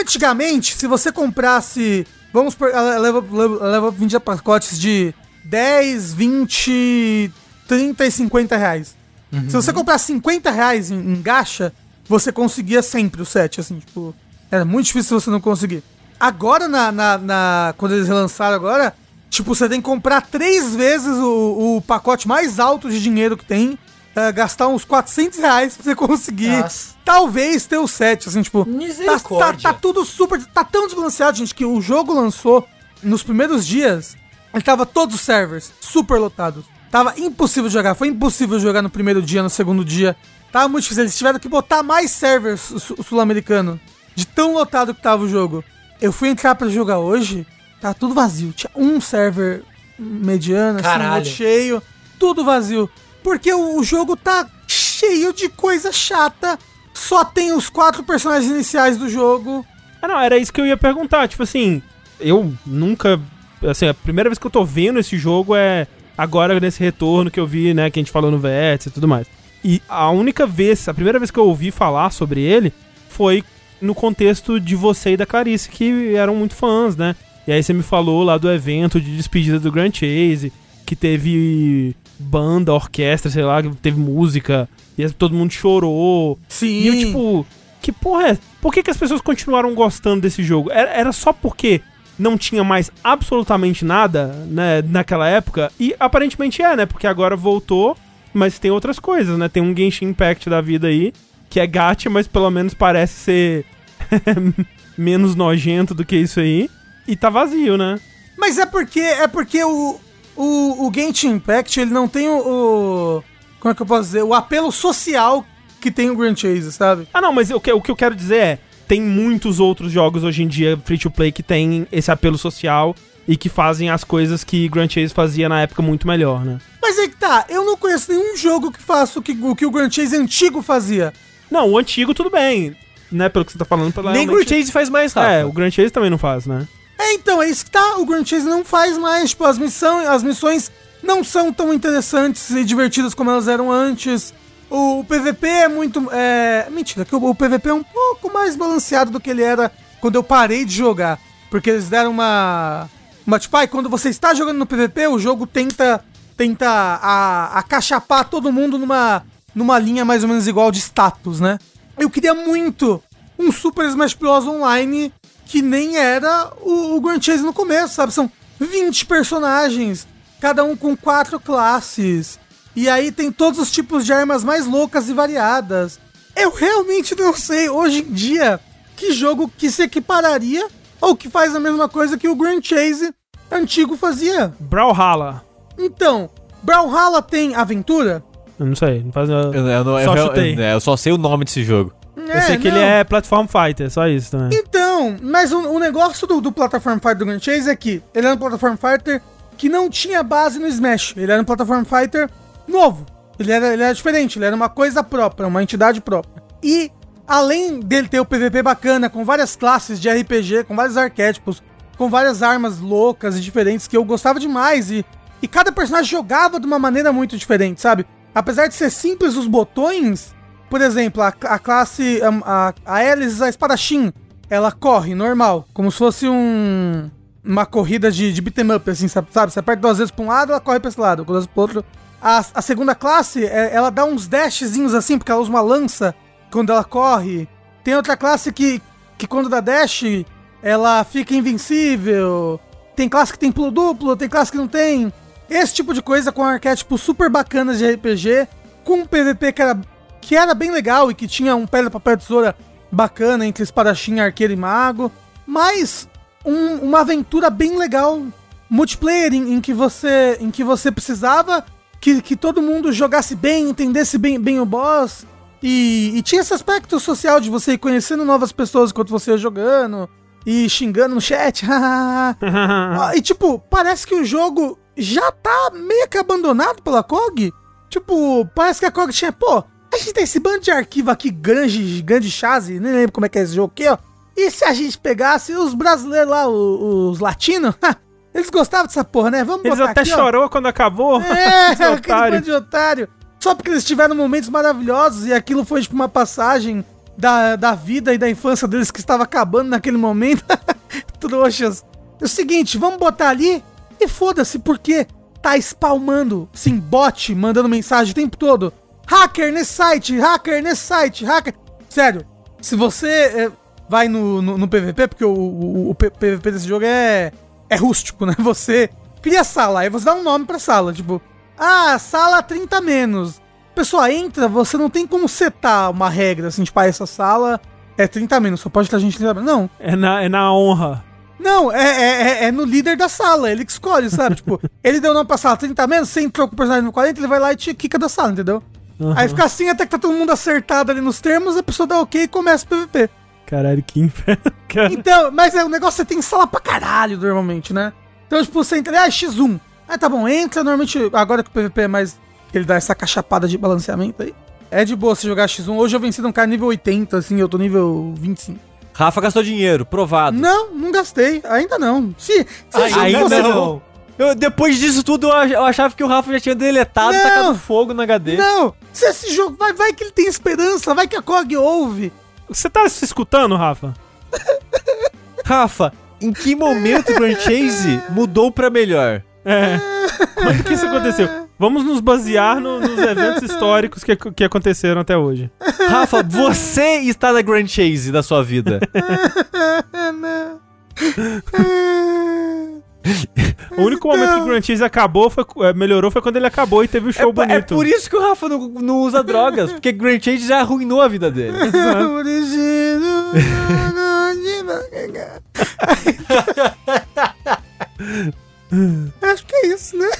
Antigamente, se você comprasse, vamos por, ela leva, leva, leva 20 pacotes de 10, 20, 30 e 50 reais. Se você comprar 50 reais em, em gacha, você conseguia sempre o set, assim, tipo, era muito difícil você não conseguir. Agora, na, na, na- quando eles relançaram agora, tipo, você tem que comprar três vezes o, o pacote mais alto de dinheiro que tem, eh, gastar uns 400 reais pra você conseguir, Nossa. talvez ter o set, assim, tipo... Tá, tá, Misericórdia. tá tudo super... Tá tão desbalanceado, gente, que o jogo lançou nos primeiros dias, ele tava todos os servers super lotados. Tava impossível jogar, foi impossível jogar no primeiro dia, no segundo dia. Tava muito difícil, eles tiveram que botar mais servers su- sul-americano. De tão lotado que tava o jogo. Eu fui entrar pra jogar hoje, tá tudo vazio. Tinha um server mediano, assim, Caralho. outro cheio, tudo vazio. Porque o, jogo tá cheio de coisa chata. Só tem os quatro personagens iniciais do jogo. Ah, não, era isso que eu ia perguntar. Tipo assim, eu nunca. Assim, a primeira vez que eu tô vendo esse jogo é agora nesse retorno que eu vi, né, que a gente falou no VS e tudo mais. E a única vez, a primeira vez que eu ouvi falar sobre ele foi no contexto de você e da Clarice, que eram muito fãs, né? E aí você me falou lá do evento de despedida do Grand Chase, que teve banda, orquestra, sei lá, que teve música, e todo mundo chorou. Sim. E eu, tipo, que porra é? Por que, que as pessoas continuaram gostando desse jogo? Era, era só porque não tinha mais absolutamente nada, né, naquela época? E aparentemente é, né? Porque agora voltou, mas tem outras coisas, né? Tem um Genshin Impact da vida aí, que é gacha, mas pelo menos parece ser menos nojento do que isso aí. E tá vazio, né? Mas é porque é porque o, o, o Genshin Impact ele não tem o, o- Como é que eu posso dizer? O apelo social que tem o Grand Chase, sabe? Ah, não, mas o que, o que eu quero dizer é: tem muitos outros jogos hoje em dia free to play que tem esse apelo social e que fazem as coisas que Grand Chase fazia na época muito melhor, né? Mas aí que tá, eu não conheço nenhum jogo que faça o que o, que o Grand Chase antigo fazia. Não, o antigo tudo bem, né? Pelo que você tá falando. Pela Nem Grand Chase faz mais, Rafa. É, o Grand Chase também não faz, né? É, então, é isso que tá. O Grand Chase não faz mais. Tipo, as, missão, as missões não são tão interessantes e divertidas como elas eram antes. O, PVP é muito. É, mentira, que o, o PVP é um pouco mais balanceado do que ele era quando eu parei de jogar. Porque eles deram uma. Uma tipo, ai, quando você está jogando no PVP, o jogo tenta. Tenta a, acachapar todo mundo numa, numa linha mais ou menos igual de status, né? Eu queria muito um Super Smash Bros. Online que nem era o, o Grand Chase no começo, sabe? São 20 personagens, cada um com quatro classes. E aí tem todos os tipos de armas mais loucas e variadas. Eu realmente não sei, hoje em dia, que jogo que se equipararia ou que faz a mesma coisa que o Grand Chase antigo fazia. Brawlhalla. Então, Brawlhalla tem aventura? Eu não sei, não faz. Eu, eu não- Só eu- eu- eu só sei o nome desse jogo. Eu sei que ele não. é platform fighter, só isso também. Então, mas o, o negócio do, do Platform Fighter do Grand Chase é que ele era um Platform Fighter que não tinha base no Smash. Ele era um Platform Fighter novo. Ele era, ele era diferente, ele era uma coisa própria, uma entidade própria. E, além dele ter o PVP bacana, com várias classes de RPG, com vários arquétipos, com várias armas loucas e diferentes que eu gostava demais, e, e cada personagem jogava de uma maneira muito diferente, sabe? Apesar de ser simples os botões, por exemplo, a, a classe. A, a, a Alice, a espadachim, ela corre normal, como se fosse um. Uma corrida de, de beat'em up, assim, sabe? Você aperta duas vezes pra um lado, ela corre pra esse lado, duas vezes pro outro. A, a segunda classe, é- ela dá uns dashzinhos assim, porque ela usa uma lança quando ela corre. Tem outra classe que, que quando dá dash, ela fica invencível. Tem classe que tem pulo duplo, tem classe que não tem. Esse tipo de coisa com arquétipos super bacanas de RPG, com um PVP que era, que era bem legal e que tinha um pedra, papel, tesoura bacana entre espadachim, arqueiro e mago. Mas um- uma aventura bem legal, multiplayer, em, em que você em que você precisava que, que todo mundo jogasse bem, entendesse bem, bem o boss. E, e tinha esse aspecto social de você ir conhecendo novas pessoas enquanto você ia jogando e xingando no chat. E tipo, parece que o jogo já tá meio que abandonado pela COG. Tipo, parece que a COG tinha, pô, a gente tem esse bando de arquivo aqui grande, grande chase, nem lembro como é que é esse jogo aqui, ó. E se a gente pegasse os brasileiros lá, o- os, latinos, eles gostavam dessa porra, né? Vamos Eles botar até aqui, ó. chorou quando acabou. É, aquele bando de otário. Só porque eles tiveram momentos maravilhosos e aquilo foi tipo uma passagem da, da vida e da infância deles que estava acabando naquele momento. Trouxas. É o seguinte, vamos botar ali e foda-se, porque tá spalmando, sim, bot, mandando mensagem o tempo todo. Hacker nesse site, hacker nesse site, hacker. Sério, se você é, vai no, no, no PVP, porque o, o, o PVP desse jogo é, é rústico, né? Você cria sala, aí você dá um nome pra sala, tipo, ah, sala 30 menos. Pessoa entra, você não tem como setar uma regra assim, tipo, ah, essa sala é 30 menos, só pode estar gente 30 menos. Não, É na, é na honra. não, é, é, é- é no líder da sala, ele que escolhe, sabe? tipo, ele deu o nome pra sala 30 menos, você entrou com o personagem no 40, ele vai lá e te quica da sala, entendeu? Aí fica assim até que tá todo mundo acertado ali nos termos, a pessoa dá ok e começa o PVP. Caralho, que inferno. cara. Então, mas é, o negócio é que você tem sala pra caralho normalmente, né? Então, tipo, você entra ah, X1. Ah, tá bom, entra, normalmente, agora que o PVP é mais. Ele dá essa cachapada de balanceamento aí. É de boa você jogar X1. Hoje eu venci um cara nível 80, assim, eu tô nível 25. Rafa gastou dinheiro, provado. Não, não gastei. Ainda não. Se, se ainda fosse- não. Eu, depois disso tudo, eu ach- eu achava que o Rafa já tinha deletado e Não. tacado fogo no HD. Não! Se esse jogo. Vai, vai que ele tem esperança, vai que a COG ouve. Você tá se escutando, Rafa? Rafa, em que momento o Grand Chase mudou pra melhor? É. Quando que isso aconteceu? Vamos nos basear no- nos eventos históricos que, que aconteceram até hoje. Rafa, você está na Grand Chase da sua vida. Não. O único momento que o Grand Chase acabou, foi, é, melhorou, foi quando ele acabou e teve o É, show é bonito. por isso que o Rafa não, não usa drogas, porque Grand Chase já arruinou a vida dele. Acho que é isso, né?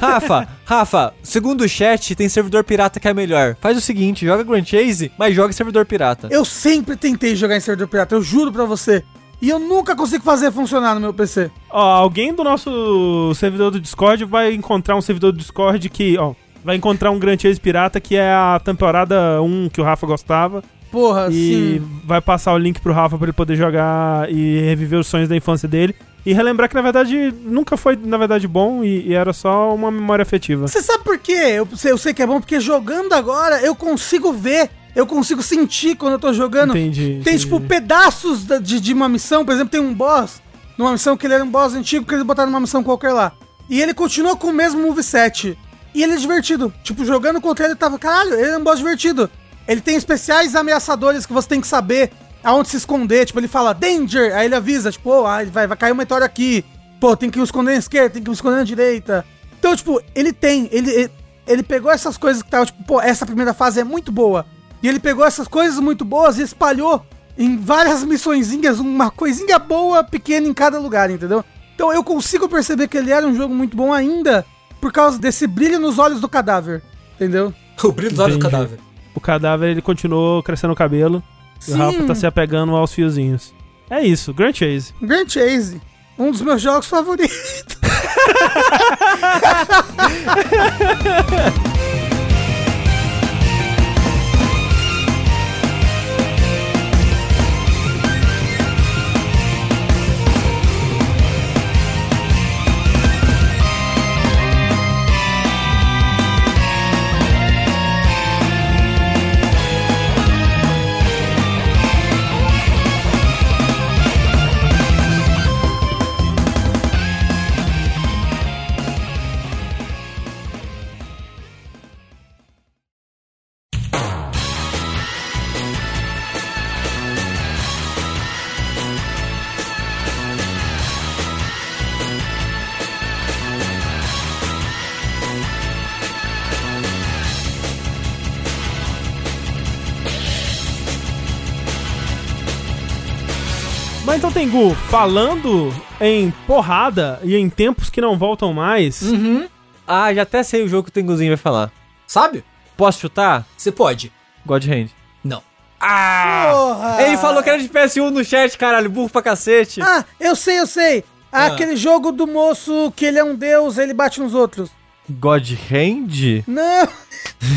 Rafa, Rafa, segundo o chat, tem servidor pirata que é melhor. Faz o seguinte, joga Grand Chase, mas joga servidor pirata. Eu sempre tentei jogar em servidor pirata, eu juro pra você. E eu nunca consigo fazer funcionar no meu PC. Ó, alguém do nosso servidor do Discord vai encontrar um servidor do Discord que, ó, vai encontrar um Grand Chase Pirata que é a temporada 1 que o Rafa gostava. Porra, e sim. vai passar o link pro Rafa pra ele poder jogar e reviver os sonhos da infância dele. E relembrar que, na verdade, nunca foi, na verdade, bom e, e era só uma memória afetiva. Você sabe por quê? Eu eu sei que é bom, porque jogando agora eu consigo ver, eu consigo sentir quando eu tô jogando. Entendi. Tem, entendi. tipo, pedaços da- de, de uma missão, por exemplo, tem um boss, numa missão que ele era um boss antigo, que eles botaram numa missão qualquer lá. E ele continua com o mesmo moveset. E ele é divertido. Tipo, jogando contra ele, tava, caralho, ele é um boss divertido. Ele tem especiais ameaçadores que você tem que saber aonde se esconder. Tipo, ele fala, danger! Aí ele avisa, tipo, oh, ah, vai, vai cair um meteoro aqui. Pô, tem que me esconder na esquerda, tem que me esconder na direita. Então, tipo, ele tem, ele, ele, ele pegou essas coisas que tava, tipo, pô, essa primeira fase é muito boa. E ele pegou essas coisas muito boas e espalhou em várias missõezinhas, uma coisinha boa, pequena em cada lugar, entendeu? Então eu consigo perceber que ele era um jogo muito bom ainda por causa desse brilho nos olhos do cadáver, entendeu? O brilho dos olhos do cadáver. O cadáver, ele continuou crescendo o cabelo. E o Sim. Rafa tá se apegando aos fiozinhos. É isso, Grand Chase. Grand Chase, um dos meus jogos favoritos. Tengu, falando em porrada e em tempos que não voltam mais, Uhum. Ah, já até sei o jogo que o Tenguzinho vai falar. Sabe? Posso chutar? Você pode. God Hand. Não. Porra! Ele falou que era de PS1 no chat, caralho, burro pra cacete. Ah, eu sei, eu sei. Ah. Aquele jogo do moço que ele é um deus, ele bate nos outros. God Hand? Não,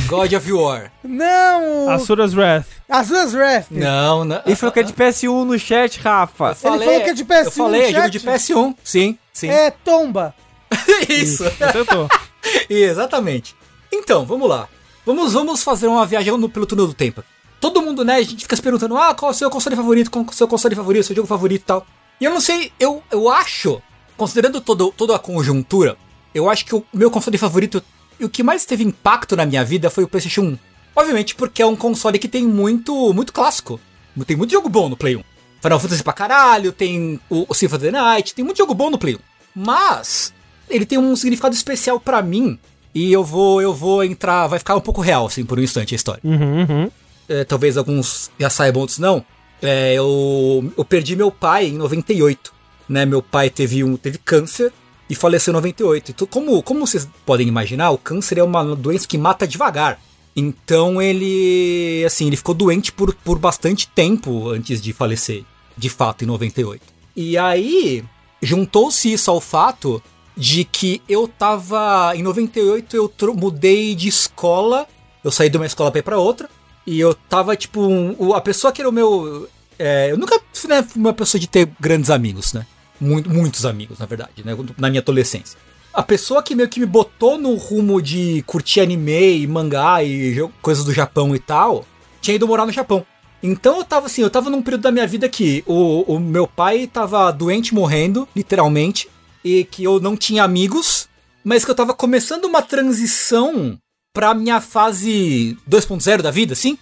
God of War. não. Asura's Wrath. Azuras Wrath. Não, não. Ele falou que é de PS1 no chat, Rafa. falou que é de PS1 Eu falei, no é jogo de PS1. Sim, sim. É tomba. Isso. Acertou. Exatamente. Então, vamos lá. Vamos, vamos fazer uma viagem no, pelo túnel do tempo. Todo mundo, né, a gente fica se perguntando, ah, qual é o seu console favorito, qual é o seu console favorito, seu jogo favorito e tal. E eu não sei, eu, eu acho, considerando todo, toda a conjuntura, eu acho que o meu console favorito e o que mais teve impacto na minha vida foi o PlayStation 1. Obviamente porque é um console que tem muito, muito clássico. Tem muito jogo bom no Play 1. Final Fantasy pra caralho, tem o, o Symphony of the Night, tem muito jogo bom no Play 1. Mas ele tem um significado especial pra mim e eu vou eu vou entrar, vai ficar um pouco real assim por um instante a história. Uhum, uhum. É, talvez alguns já saibam, outros não. É, eu, eu perdi meu pai em 98, né? Meu pai teve um teve câncer e faleceu em 98. Então, como como vocês podem imaginar, o câncer é uma doença que mata devagar. Então ele assim, ele ficou doente por, por bastante tempo antes de falecer, de fato em 98. E aí juntou-se isso ao fato de que eu tava. Em 98 eu mudei de escola. Eu saí de uma escola pra ir pra outra. E eu tava, tipo, um- a pessoa que era o meu. é, eu nunca fui né, uma pessoa de ter grandes amigos, né? Muito, muitos amigos, na verdade, né? Na minha adolescência. A pessoa que meio que me botou no rumo de curtir anime e mangá e coisas do Japão e tal, tinha ido morar no Japão. Então eu tava assim, eu tava num período da minha vida que o, o meu pai tava doente, morrendo, literalmente, e que eu não tinha amigos, mas que eu tava começando uma transição pra minha fase 2.0 da vida, assim.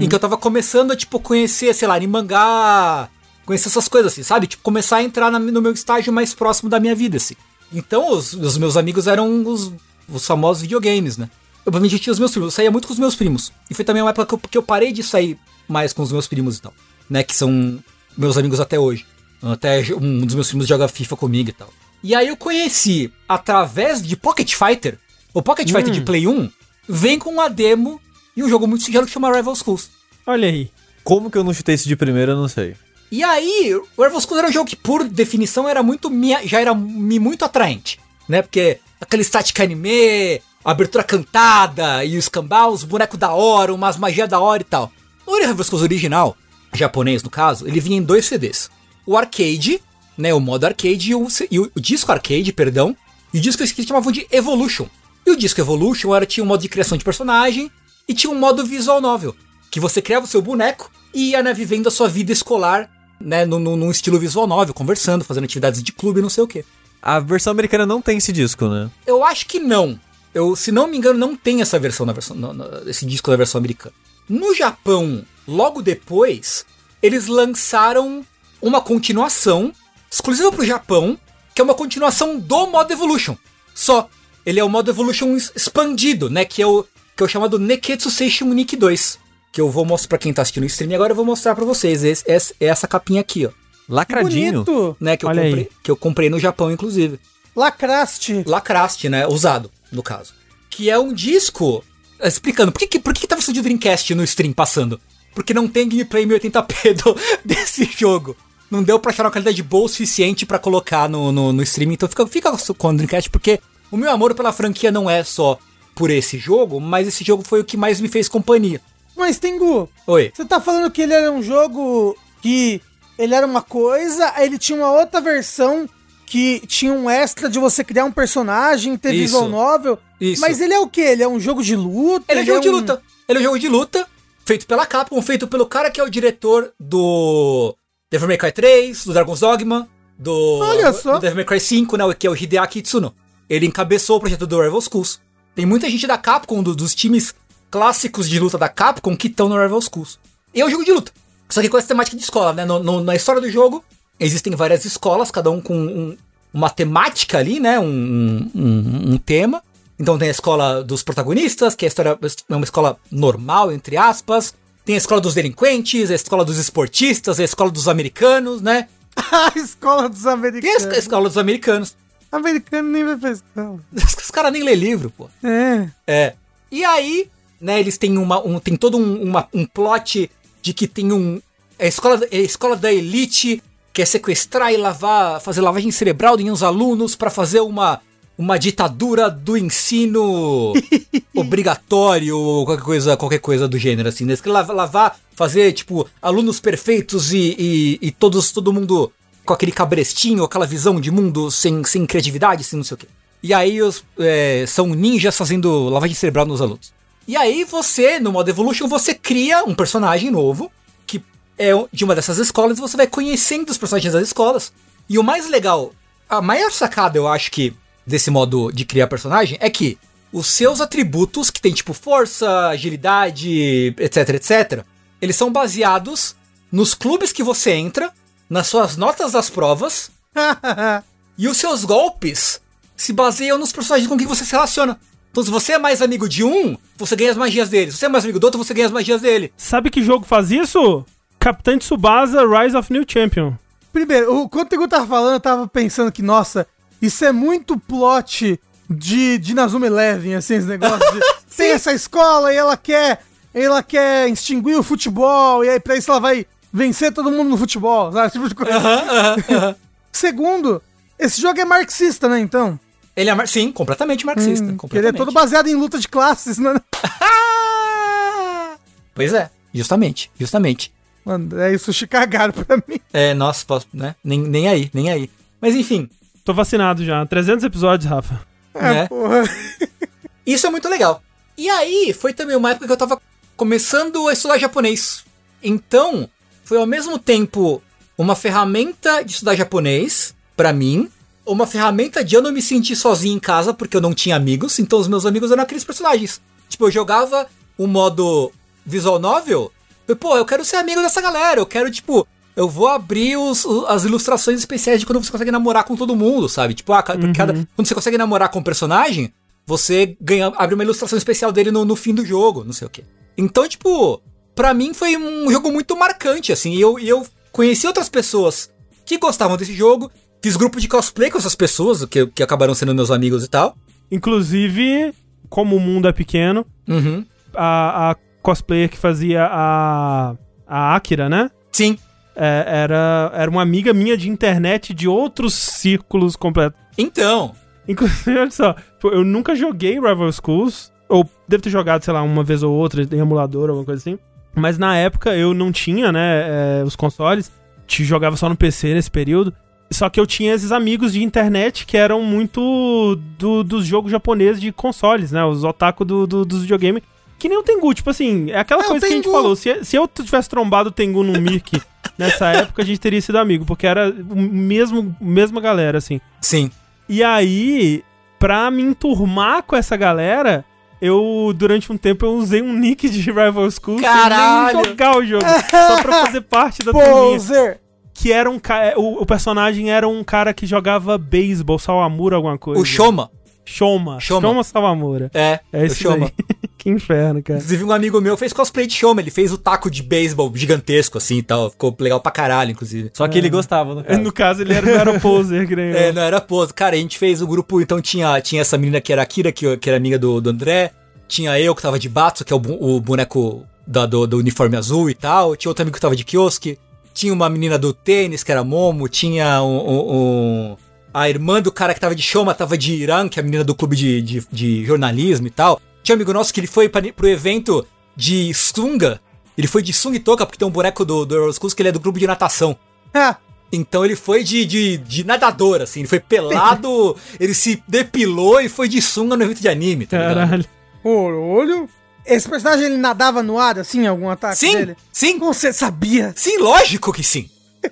Em que eu tava começando a, tipo, conhecer, sei lá, anime mangá, conhecer essas coisas, assim, sabe? Tipo, começar a entrar na- no meu estágio mais próximo da minha vida, assim. Então, os, os meus amigos eram os, os famosos videogames, né? Eu provavelmente tinha os meus primos, eu saía muito com os meus primos. E foi também uma época que eu, que eu parei de sair mais com os meus primos e tal, né? Que são meus amigos até hoje. Até um dos meus primos joga FIFA comigo e tal. E aí eu conheci, através de Pocket Fighter, o Pocket Fighter de Play 1, vem com uma demo e um jogo muito singelo que chama Rival Schools. Olha aí. Como que eu não chutei isso de primeira, eu não sei. E aí, o Schools era um jogo que, por definição, era muito minha, já era muito atraente, né? Porque aquele static anime, abertura cantada e os cambal, os bonecos da hora, umas magias da hora e tal. O Schools original, japonês no caso, ele vinha em dois CDs. O arcade, né, o modo arcade e o, e o disco arcade, perdão, e o disco que eles chamavam de Evolution. E o disco Evolution era, tinha um modo de criação de personagem e tinha um modo visual novel, que você criava o seu boneco e ia né, vivendo a sua vida escolar, né, num, num- num estilo visual novel, conversando, fazendo atividades de clube, não sei o quê. A versão americana não tem esse disco, né? Eu acho que não. Eu, se não me engano, não tem essa versão na versão, na- na- esse disco da versão americana. No Japão, logo depois, eles lançaram uma continuação exclusiva pro Japão, que é uma continuação do modo Evolution. Só, ele é o modo Evolution expandido, né, que é o que é o chamado Neketsu Seishun Nikki 2, que eu vou mostrar pra quem tá assistindo o stream agora, eu vou mostrar pra vocês. Esse, essa, essa capinha aqui, ó, Lacradinho. Bonito. né, que eu Olha aí. comprei, que eu comprei no Japão inclusive. Lacraste. Lacraste, né? Usado, no caso. Que é um disco. Explicando, por que, que- por que, que tá de Dreamcast no stream passando? Porque não tem gameplay 1080p do, desse jogo. Não deu pra achar uma qualidade boa o suficiente pra colocar no, no, no stream, então fica, fica com o Dreamcast, porque o meu amor pela franquia não é só por esse jogo, mas esse jogo foi o que mais me fez companhia. Mas, Tengu, Oi. você tá falando que ele era um jogo que ele era uma coisa, aí ele tinha uma outra versão que tinha um extra de você criar um personagem, ter Isso. visual novel. Isso. Mas ele é o quê? Ele é um jogo de luta? Ele é jogo de um- luta. Ele é um jogo de luta, feito pela Capcom, feito pelo cara que é o diretor do Devil May Cry 3, do Dragon's Dogma, do, Olha só. do Devil May Cry 5, né, que é o Hideaki Itsuno. Ele encabeçou o projeto do Rival Schools. Tem muita gente da Capcom, do- dos times clássicos de luta da Capcom, que estão no Rival Schools. E é um jogo de luta. Só que com essa temática de escola, né? No- no- na história do jogo, existem várias escolas, cada um com um- uma temática ali, né? Um, um- um tema. Então tem a escola dos protagonistas, que é a história é uma escola normal, entre aspas. Tem a escola dos delinquentes, a escola dos esportistas, a escola dos americanos, né? a escola dos Tem americanos. es- a escola dos americanos. Americano nem vai pra escola. Os caras nem lê livro, pô. É. É. E aí, né, eles têm uma, um, tem todo um, uma- um plot de que tem um. É a escola, é a escola da elite quer sequestrar e lavar, fazer lavagem cerebral em uns alunos pra fazer uma, uma ditadura do ensino obrigatório ou qualquer coisa, qualquer coisa do gênero, assim. né? Eles querem lavar, lavar, fazer, tipo, alunos perfeitos e, e, e todos, todo mundo com aquele cabrestinho, aquela visão de mundo sem, sem criatividade, sem não sei o quê. E aí os, é, são ninjas fazendo lavagem cerebral nos alunos. E aí você, no modo Evolution, você cria um personagem novo, que é de uma dessas escolas, e você vai conhecendo os personagens das escolas. E o mais legal, a maior sacada, eu acho que, desse modo de criar personagem, é que os seus atributos, que tem tipo força, agilidade, etc, etc, eles são baseados nos clubes que você entra, nas suas notas das provas, e os seus golpes se baseiam nos personagens com quem você se relaciona. Então, se você é mais amigo de um, você ganha as magias dele. Se você é mais amigo do outro, você ganha as magias dele. Sabe que jogo faz isso? Capitão Tsubasa Rise of New Champion. Primeiro, o quanto o tava falando, eu tava pensando que, nossa, isso é muito plot de, de Nazuma Eleven, assim, esse negócio de tem essa escola e ela quer, ela quer extinguir o futebol, e aí pra isso ela vai vencer todo mundo no futebol, sabe? Esse Tipo de coisa. Segundo, esse jogo é marxista, né, então? Ele é, mar- sim, completamente marxista. Hum, que ele é completamente. todo baseado em luta de classes, né? Pois é, justamente, justamente. Mano, é isso, cagaram pra mim. É, nossa, posso- né? Nem, nem aí, nem aí. Mas enfim, Tô vacinado já. 300 episódios, Rafa. né? Porra. Isso é muito legal. E aí, foi também uma época que eu tava começando a estudar japonês. Então, foi ao mesmo tempo uma ferramenta de estudar japonês, pra mim, uma ferramenta de eu não me sentir sozinho em casa, porque eu não tinha amigos, então os meus amigos eram aqueles personagens. Tipo, eu jogava o modo visual novel, eu, pô, eu quero ser amigo dessa galera, eu quero, tipo, eu vou abrir os, as ilustrações especiais de quando você consegue namorar com todo mundo, sabe? Tipo, ah, ca- cada, quando você consegue namorar com um personagem, você ganha, abre uma ilustração especial dele no, no fim do jogo, não sei o quê. Então, tipo, pra mim foi um jogo muito marcante, assim, e eu, e eu conheci outras pessoas que gostavam desse jogo, fiz grupo de cosplay com essas pessoas, que, que acabaram sendo meus amigos e tal. Inclusive, como o mundo é pequeno, Uhum. a, a cosplayer que fazia a, a Akira, né? Sim. É, era, era uma amiga minha de internet de outros círculos completos. Então, Inclusive, olha só, tipo, eu nunca joguei Rival Schools, ou devo ter jogado, sei lá, uma vez ou outra em emulador, alguma coisa assim. Mas na época eu não tinha, né, é, os consoles, te jogava só no PC nesse período. Só que eu tinha esses amigos de internet que eram muito do, dos jogos japoneses de consoles, né? Os otaku do, do, dos videogames. Que nem o Tengu, tipo assim, é aquela É, coisa que a gente falou. Se, se eu tivesse trombado o Tengu no Mirk nessa época, a gente teria sido amigo, porque era o mesmo, mesma galera, assim. sim. E aí, pra me enturmar com essa galera, eu, durante um tempo, eu usei um nick de Rival School Caralho! sem nem jogar o jogo. só pra fazer parte da turminha. Poser. Que era um cara. O, o personagem era um cara que jogava beisebol, Sawamura, alguma coisa. O Shoma. Shoma. Shoma. Shoma Sawamura. É, É o esse Shoma. daí. que inferno, cara. Inclusive, um amigo meu fez cosplay de Shoma. Ele fez o taco de beisebol gigantesco, assim e tal. Ficou legal pra caralho, inclusive. Só que ele gostava, no caso. No caso, ele era, não era poser, que nem eu. É, não era pose. Cara, a gente fez o grupo, então tinha, tinha essa menina que era a Kira, que, que era amiga do, do André. Tinha eu, que tava de Batsu, que é o, o boneco da- do, do uniforme azul e tal. Tinha outro amigo que tava de Kiosk. Tinha uma menina do tênis, que era Momo. Tinha um, um- um- a irmã do cara que tava de Shoma, tava de Irã, que é a menina do clube de, de, de jornalismo e tal. Tinha um amigo nosso que ele foi pra, pro evento de sunga. Ele foi de sunga e toca, porque tem um boneco do, do Euroscus que ele é do clube de natação. Ah, Então ele foi de, de, de nadador, assim, ele foi pelado, ele se depilou e foi de sunga no evento de anime, tá ligado? Caralho. olho. Esse personagem ele nadava no ar, assim, algum ataque Sim, dele? sim, Como você sabia? sim, lógico que sim.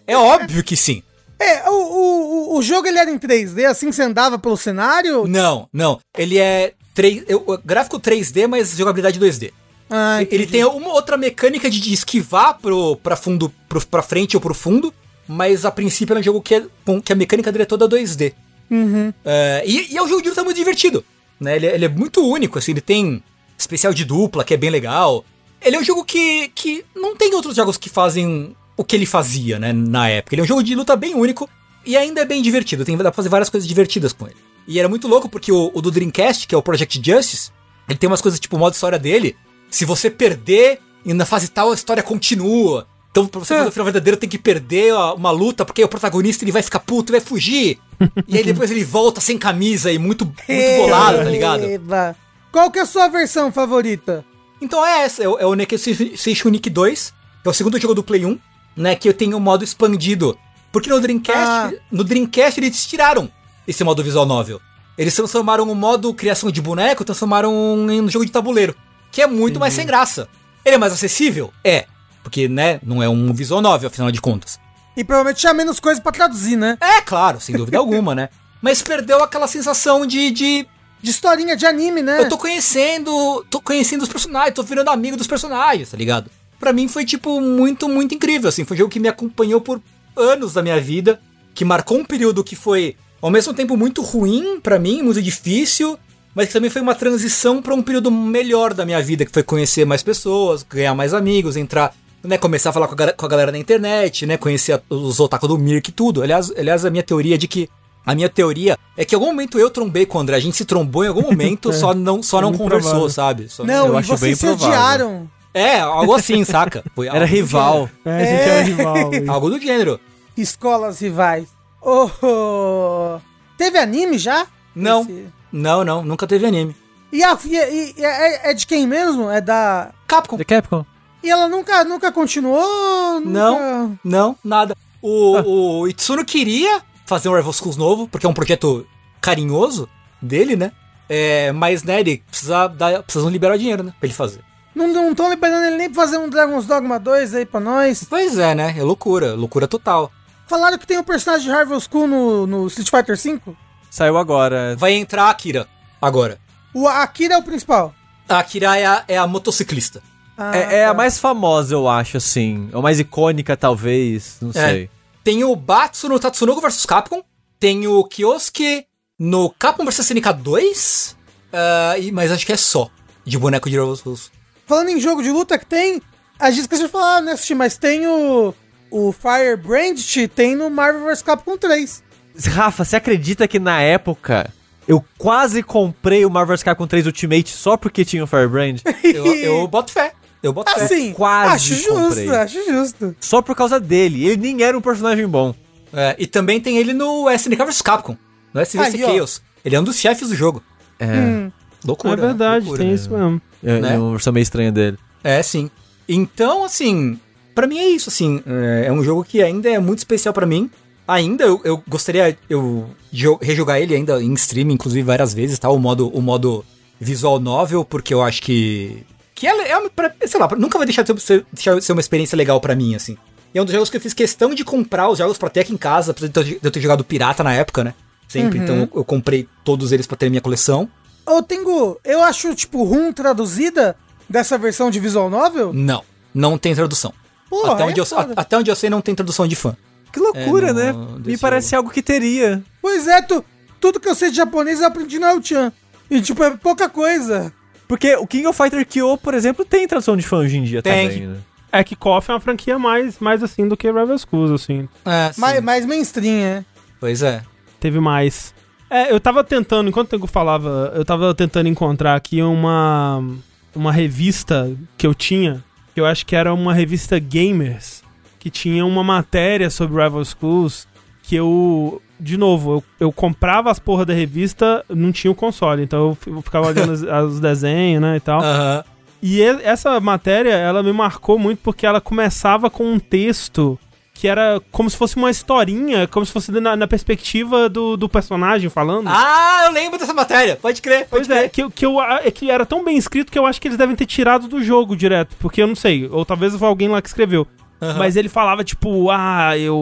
É óbvio que sim. É, o, o, o- jogo ele era em 3D, assim você andava pelo cenário? Não, não, ele é 3, eu- gráfico 3D, mas jogabilidade 2D. Ah, ele tem uma outra mecânica de, esquivar pro, pra fundo, pro, pra frente ou pro fundo, mas a princípio é um jogo que, é, que a mecânica dele é toda 2D. Uhum. É, e, e é um jogo de luta muito divertido. Né? Ele, é- ele é muito único, assim, ele tem especial de dupla, que é bem legal. Ele é um jogo que, que não tem outros jogos que fazem o que ele fazia, né, na época. Ele é um jogo de luta bem único e ainda é bem divertido. Tem, dá pra fazer várias coisas divertidas com ele. E era muito louco porque o, o do Dreamcast, que é o Project Justice, ele tem umas coisas tipo o modo história dele. Se você perder e na fase tal, a história continua. Então, pra você fazer o final verdadeiro, tem que perder a- uma luta, porque aí o protagonista ele vai ficar puto, vai fugir. e aí depois ele volta sem camisa e muito, muito bolado, tá ligado? Eba. Qual que é a sua versão favorita? Então é essa, é o, é o Nikki 2, que é o segundo jogo do Play 1, né, que eu tenho o modo expandido. Porque no Dreamcast, Ah. no Dreamcast eles tiraram esse modo visual novel. Eles transformaram o modo criação de boneco, transformaram em um jogo de tabuleiro, que é muito mais sem graça. Ele é mais acessível? É, porque, né, não é um visual novel, afinal de contas. E provavelmente tinha menos coisa pra traduzir, né? É, claro, sem dúvida alguma, né? Mas perdeu aquela sensação de, de De historinha de anime, né? Eu tô conhecendo. tô conhecendo os personagens, tô virando amigo dos personagens, tá ligado? Pra mim foi, tipo, muito, muito incrível, assim. Foi um jogo que me acompanhou por anos da minha vida, que marcou um período que foi, ao mesmo tempo, muito ruim pra mim, muito difícil, mas que também foi uma transição pra um período melhor da minha vida, que foi conhecer mais pessoas, ganhar mais amigos, entrar. Né, começar a falar com a, ga- com a galera na internet, né? Conhecer os otaku do Mirk e tudo. Aliás, aliás, a minha teoria é de que a minha teoria é que em algum momento eu trombei com o André. A gente se trombou em algum momento, só não, só É não conversou, provável. sabe? Só- Não, Eu e acho vocês bem se odiaram. É, algo assim, saca? Foi Era algo do rival. É, a gente é, o rival. gênero. Algo do gênero. Escolas rivais. Oh, oh. Teve anime já? Não, Esse- não, não, nunca teve anime. E, a, e, e- é, é de quem mesmo? É da. Capcom. The Capcom. E ela nunca, nunca continuou? Nunca... Não, não, nada. O, o Itsuno queria fazer um Rival Schools novo, porque é um projeto carinhoso dele, né? É, mas, né, ele precisa, dar, precisa liberar dinheiro, né? Pra ele fazer. Não não estão liberando ele nem pra fazer um Dragon's Dogma 2 aí pra nós. Pois é, né? É loucura, loucura total. Falaram que tem um personagem de Harvey School no, no Street Fighter V. Saiu agora. Vai entrar a Akira agora. O Akira é o principal. A Akira é a, é a motociclista. Ah, É, é a tá. mais famosa, eu acho, assim. É a mais icônica, talvez. Não É. sei. Tem o Batsu no Tatsunoko vs Capcom. Tem o Kiosuke no Capcom vs SNK 2. ah, e- mas acho que é só. De boneco de Schools. Falando em jogo de luta que tem, a gente esqueceu de falar, né, Sushi, mas tem o, o Firebrand, tem no Marvel vs Capcom 3. Rafa, você acredita que na época eu quase comprei o Marvel vs. Capcom 3 Ultimate só porque tinha o Firebrand? Eu, eu boto fé. Eu boto fé. Assim, quase acho justo, comprei. acho justo. só por causa dele. Ele nem era um personagem bom. É, e também tem ele no SNK vs Capcom. No SVC Aí, ó. Chaos. Ele é um dos chefes do jogo. É, Hum. Loucura. é verdade, loucura. tem isso mesmo. é, né? é uma versão meio estranha dele. É, sim. Então, assim, pra mim é isso, assim. É, é um jogo que ainda é muito especial pra mim. Ainda eu, eu gostaria eu, de jo- rejogar ele ainda em stream, inclusive várias vezes, tá? O modo, o modo visual novel, porque eu acho que. Que é, é uma- sei lá, nunca vai deixar de ser, deixar de ser uma experiência legal pra mim, assim. E é um dos jogos que eu fiz questão de comprar os jogos pra ter aqui em casa, apesar de eu ter- eu jogado pirata na época, né? Sempre. Então eu, eu comprei todos eles pra ter minha coleção. Ô, Tengu, eu acho, tipo, rum traduzida dessa versão de visual novel. Não, não tem tradução. Porra, até, é onde eu, foda. a- até onde eu sei, não tem tradução de fã. Que loucura, É, né? não, Me parece algo que teria. Pois é, tu, tudo que eu sei de japonês eu aprendi no El-chan. E, tipo, é pouca coisa. Porque o King of Fighter Kyo, por exemplo, tem tradução de fã hoje em dia Tem. também, né? É que KOF é uma franquia mais, mais assim do que Rival Schools, assim. É, sim. Mais, mais mainstream, é. Pois é. Teve mais. É, eu tava tentando, enquanto Tengu falava, eu tava tentando encontrar aqui uma, uma revista que eu tinha, que eu acho que era uma revista Gamers, que tinha uma matéria sobre Rival Schools, que eu, de novo, eu, eu comprava as porra da revista, não tinha o console, então eu ficava olhando os, os desenhos, né, e tal. Aham. E essa matéria, ela me marcou muito porque ela começava com um texto que era como se fosse uma historinha, como se fosse na, na perspectiva do, do personagem falando. Ah, eu lembro dessa matéria. Pode crer, pode Pois é, crer. que, eu- que, eu, é que era tão bem escrito que eu acho que eles devem ter tirado do jogo direto, porque eu não sei, ou talvez foi alguém lá que escreveu. Mas ele falava, tipo, ah, eu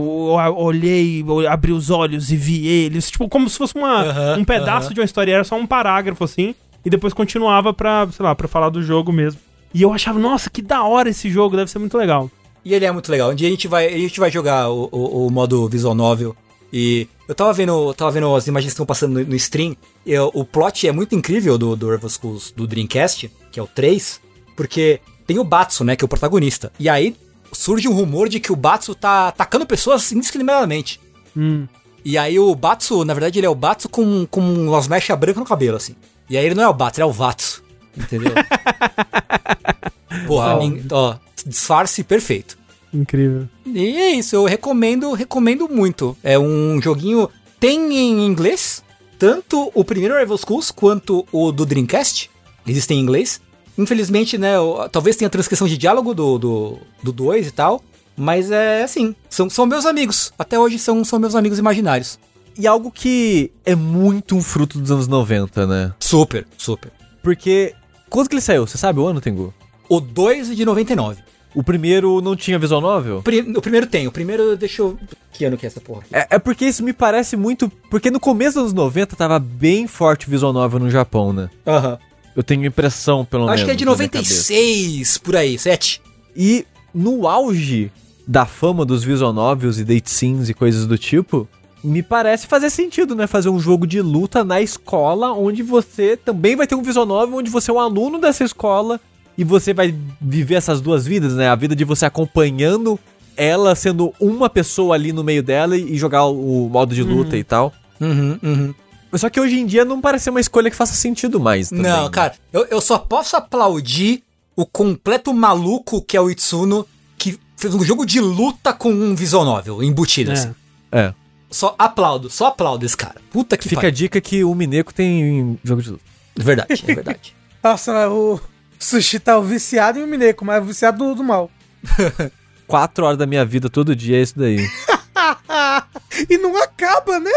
olhei, eu abri os olhos e vi eles. Tipo, como se fosse uma, um pedaço de uma história, era só um parágrafo assim, e depois continuava pra, sei lá, pra falar do jogo mesmo. E eu achava, nossa, que da hora esse jogo, deve ser muito legal. E ele é muito legal. Um dia a gente vai, a gente vai jogar o, o, o modo visual novel. E eu tava vendo, tava vendo as imagens que estão passando no, no stream. E o- o plot é muito incrível do, do Rival Schools do Dreamcast, que é o 3, porque tem o Batsu, né, que é o protagonista. E aí surge um rumor de que o Batsu tá atacando pessoas indiscriminadamente. Hum. E aí o Batsu, na verdade, ele é o Batsu com, com umas mechas brancas no cabelo, assim. E aí ele não é o Batsu, ele é o Vatsu. Entendeu? Porra, nin- ó, disfarce perfeito. Incrível. E é isso, eu recomendo, recomendo muito. É um joguinho. Tem em inglês, tanto o primeiro Rival Schools quanto o do Dreamcast. Existem em inglês. Infelizmente, né, talvez tenha transcrição de diálogo do 2 do, 2 e tal. Mas é assim, são, são meus amigos. Até hoje são, são meus amigos imaginários. E algo que é muito um fruto dos anos 90, né? Super, super. Porque. Quando que ele saiu? Você sabe o ano, Tengu? O 2 é de 99. O primeiro não tinha visual novel? O primeiro tem, o primeiro deixa eu. Que ano que é essa porra? É, é porque isso me parece muito. Porque no começo dos anos 90 tava bem forte o visual novel no Japão, né? Aham. Eu tenho impressão, pelo menos. Acho que é de na minha cabeça. 96, por aí, 7. E no auge da fama dos visual novels e date scenes e coisas do tipo, me parece fazer sentido, né? Fazer um jogo de luta na escola, onde você também vai ter um visual novel, onde você é um aluno dessa escola e você vai viver essas duas vidas, né? A vida de você acompanhando ela sendo uma pessoa ali no meio dela e e jogar o modo de luta e tal. Uhum, uhum. Só que hoje em dia não parece ser uma escolha que faça sentido mais. também, Não, né? cara, eu, eu só posso aplaudir o completo maluco que é o Itsuno, que fez um jogo de luta com um visual novel embutido, É. assim. É. Só aplaudo, só aplaudo esse cara. Puta que Fica a dica que o Mineco tem jogo de luta. É verdade, é verdade. Nossa, o Sushi tá viciado em Mineco, mas viciado do, do mal. Quatro horas da minha vida todo dia é isso daí. E não acaba, né?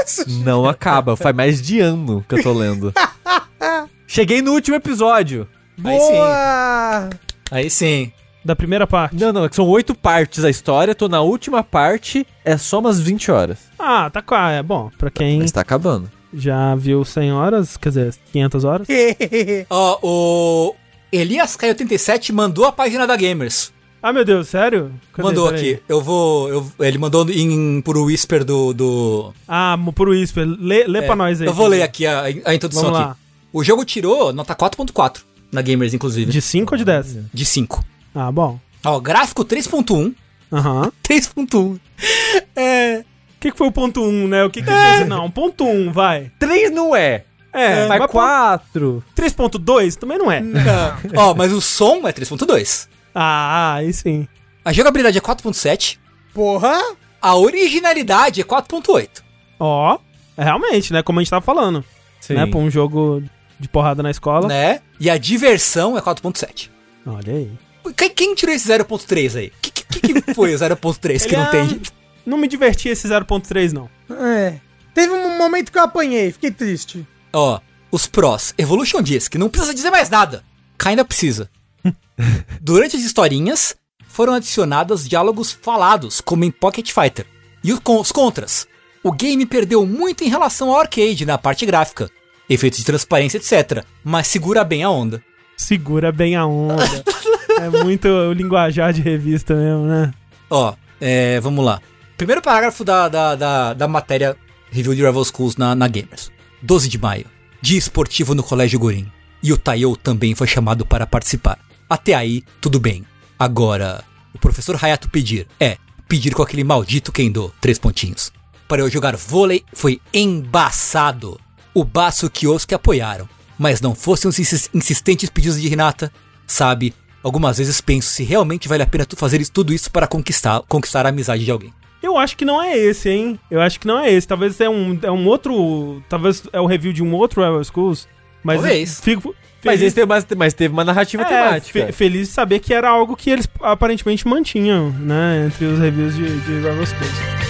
Não acaba, faz mais de ano que eu tô lendo. Cheguei no último episódio. Aí sim. Boa! Aí sim. Da primeira parte. Não, não, é que são oito partes a história, tô na última parte, é só umas 20 horas. Ah, tá quase. É bom, pra quem Mas tá acabando. já viu 100 horas, quer dizer, 500 horas. Ó, o Elias K87 mandou a página da Gamers. Ah, meu Deus, sério? Cadê? mandou Peraí. aqui. Eu vou. eu- ele mandou em, por whisper do. do Ah, por Whisper. Lê, lê pra é, nós aí. Eu vou ler aqui a, a introdução Vamos aqui. lá. O jogo tirou nota 4.4 na Gamers, inclusive. De 5 ou de 10? De 5. Ah, bom. Ó, gráfico 3.1. Aham. 3.1. É. O que, que foi o ponto 1, um, né? O que que é. Não, ponto 1, um, vai. Três não é. É, Mas mas quatro. 3.2 também não é. Ó, mas o som é 3.2. Ah, aí sim. A jogabilidade é 4.7. Porra! A originalidade é 4.8. Ó, é realmente, né? Como a gente tava falando. Sim. Né? Pra um jogo de porrada na escola. Né? E a diversão é 4.7. Olha aí. Quem, quem tirou esse 0.3 aí? Que, que, que foi o 0.3 que não é- tem? Não me diverti esse 0.3, não. É. Teve um momento que eu apanhei, fiquei triste. Ó, os prós. Evolution diz que não precisa dizer mais nada. Ainda precisa. Durante as historinhas, foram adicionados diálogos falados, como em Pocket Fighter. E os con- os contras. O game perdeu muito em relação ao arcade na parte gráfica. Efeitos de transparência, etc. Mas segura bem a onda. Segura bem a onda. é muito o linguajar de revista mesmo, né? Ó, é, vamos lá. Primeiro parágrafo da, da, da, da matéria Review de Rival Schools na, na Gamers. 12 de maio. Dia esportivo no Colégio Gorin. E o Taiyo também foi chamado para participar. Até aí, tudo bem. Agora, o professor Hayato pedir. É, pedir com aquele maldito Kendo. Três pontinhos. Para eu jogar vôlei foi embaçado. O Baço e o Kioski apoiaram. Mas não fossem os insis- insistentes pedidos de Renata, sabe? Algumas vezes penso se realmente vale a pena tu fazer tudo isso para conquistar, conquistar a amizade de alguém. Eu acho que não é esse, hein? Eu acho que não é esse. Talvez é um, é um outro. Talvez é o review de um outro Rival Schools. Mas Talvez. Fico Mas, esse teve, mas, mas teve uma narrativa é, temática. fe- feliz de saber que era algo que eles aparentemente mantinham, né? Entre os reviews de, de Rival Schools.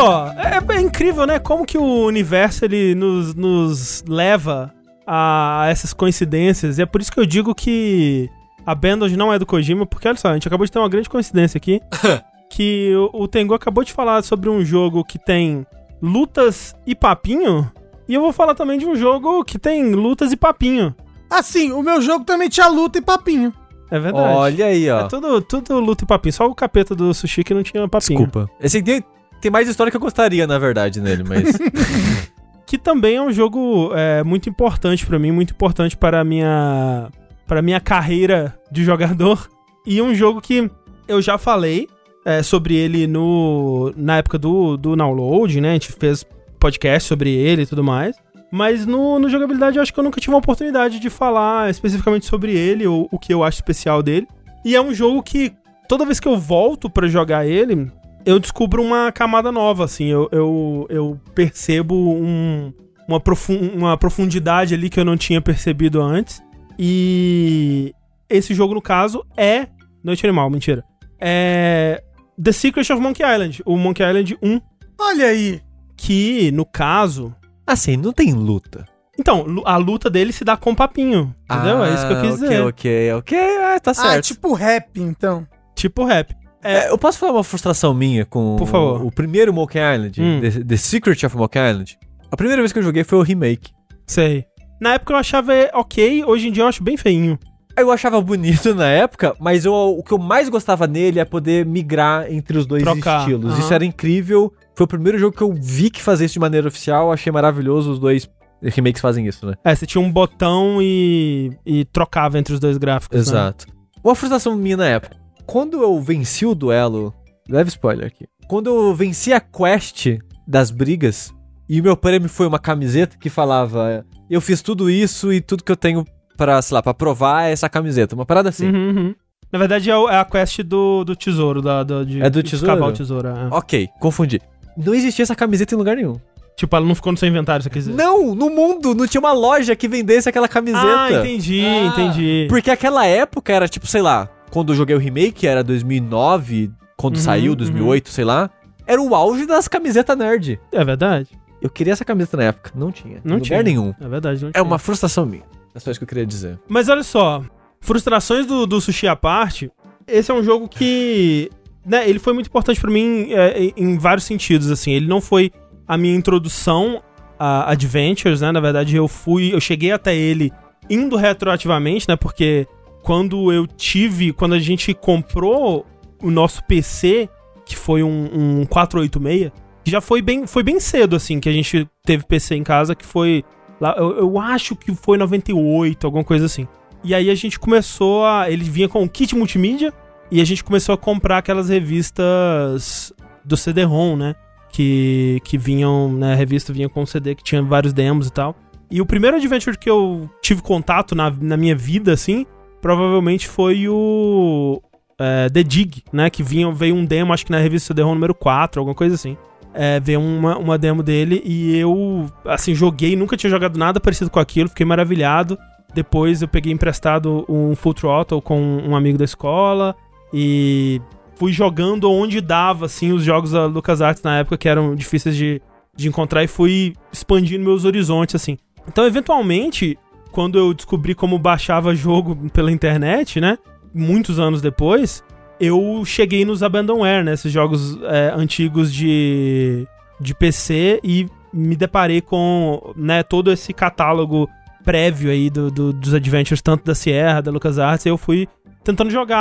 Só, é, é incrível, né? Como que o universo ele nos, nos leva a essas coincidências. E é por isso que eu digo que a Abandoned não é do Kojima, porque olha só, a gente acabou de ter uma grande coincidência aqui. que o, o Tengu acabou de falar sobre um jogo que tem lutas e papinho. E eu vou falar também de um jogo que tem lutas e papinho. Assim, o meu jogo também tinha luta e papinho. É verdade. Olha aí, ó. É tudo, tudo luta e papinho. Só o capeta do sushi que não tinha papinho. Desculpa. Esse aqui tem, tem mais história que eu gostaria, na verdade, nele, mas. que também é um jogo é, muito importante pra mim, muito importante para a minha para minha carreira de jogador e um jogo que eu já falei é, sobre ele no na época do do download, né? A gente fez podcast sobre ele e tudo mais. Mas no, no jogabilidade eu acho que eu nunca tive uma oportunidade de falar especificamente sobre ele ou o que eu acho especial dele. E é um jogo que toda vez que eu volto pra jogar ele, eu descubro uma camada nova, assim. Eu, eu, eu percebo um, uma, profun uma profundidade ali que eu não tinha percebido antes. E esse jogo, no caso, é. Noite Animal, mentira. É. The Secret of Monkey Island, o Monkey Island 1, Olha aí. que, no caso. assim, não tem luta. Então, a luta dele se dá com papinho. Entendeu? é isso que eu quis Ah, ok, dizer. Ok, ok, ah, tá Ah, certo. tipo rap, então. Tipo rap. É, eu posso falar uma frustração minha com Por favor. o primeiro Monkey Island, Hum. The, The Secret of Monkey Island? A primeira vez que eu joguei foi o remake. Sei. Na época eu achava ok, hoje em dia eu acho bem feinho. Eu achava bonito na época, mas eu- o que eu mais gostava nele é poder migrar entre os dois Trocar, estilos. aham. Isso era incrível. Foi o primeiro jogo que eu vi que fazia isso de maneira oficial. Achei maravilhoso os dois remakes fazem isso, né? É, você tinha um botão e, e trocava entre os dois gráficos. né? Exato. Uma frustração minha na época. Quando eu venci o duelo. Leve spoiler aqui. Quando eu venci a quest das brigas. E o meu prêmio foi uma camiseta que falava. Eu fiz tudo isso e tudo que eu tenho pra, sei lá, pra provar é essa camiseta. Uma parada assim. Uhum, uhum. Na verdade é, é a quest do, do tesouro, da, da- de, É do de tesouro? escavar o tesouro. é. Ok, confundi. Não existia essa camiseta em lugar nenhum. Tipo, ela não ficou no seu inventário, você quer dizer? Não, no mundo não tinha uma loja que vendesse aquela camiseta. Ah, entendi, Ah. entendi. Porque aquela época era tipo, sei lá, quando eu joguei o remake, era 2009, quando Uhum, saiu, 2008, sei lá. Era o auge das camisetas nerd. É verdade. Eu queria essa camiseta na época. Não tinha. Não tinha. nenhum. É verdade, não É tinha. uma frustração minha. É só isso que eu queria dizer. Mas olha só, frustrações do, do Sushi à parte, esse é um jogo que, né, ele foi muito importante pra mim é, em- em vários sentidos, assim. Ele não foi a minha introdução a Adventures, né? Na verdade, eu fui, eu cheguei até ele indo retroativamente, né? Porque quando eu tive, quando a gente comprou o nosso PC, que foi um, um 486, que já foi bem, foi bem cedo, assim, que a gente teve PC em casa, que foi Lá, eu, eu acho que foi 98, alguma coisa assim. E aí a gente começou a. Ele vinha com um kit multimídia e a gente começou a comprar aquelas revistas do CD-ROM, né? Que, que vinham, né? A revista vinha com um CD que tinha vários demos e tal. E o primeiro adventure que eu tive contato na, na minha vida, assim, provavelmente foi o. é, The Dig, né? Que vinha, veio um demo, acho que na revista CD-ROM número 4, alguma coisa assim é, veio uma, uma demo dele e eu, assim, joguei, nunca tinha jogado nada parecido com aquilo, fiquei maravilhado. Depois eu peguei emprestado um Full Throttle com um amigo da escola e fui jogando onde dava, assim, os jogos da LucasArts na época que eram difíceis de, de encontrar e fui expandindo meus horizontes, assim. Então, eventualmente, quando eu descobri como baixava jogo pela internet, né, muitos anos depois, eu cheguei nos Abandonware, né? Esses jogos é, antigos de, de PC e me deparei com né, todo esse catálogo prévio aí do, do- dos adventures, tanto da Sierra, da LucasArts, e eu fui tentando jogar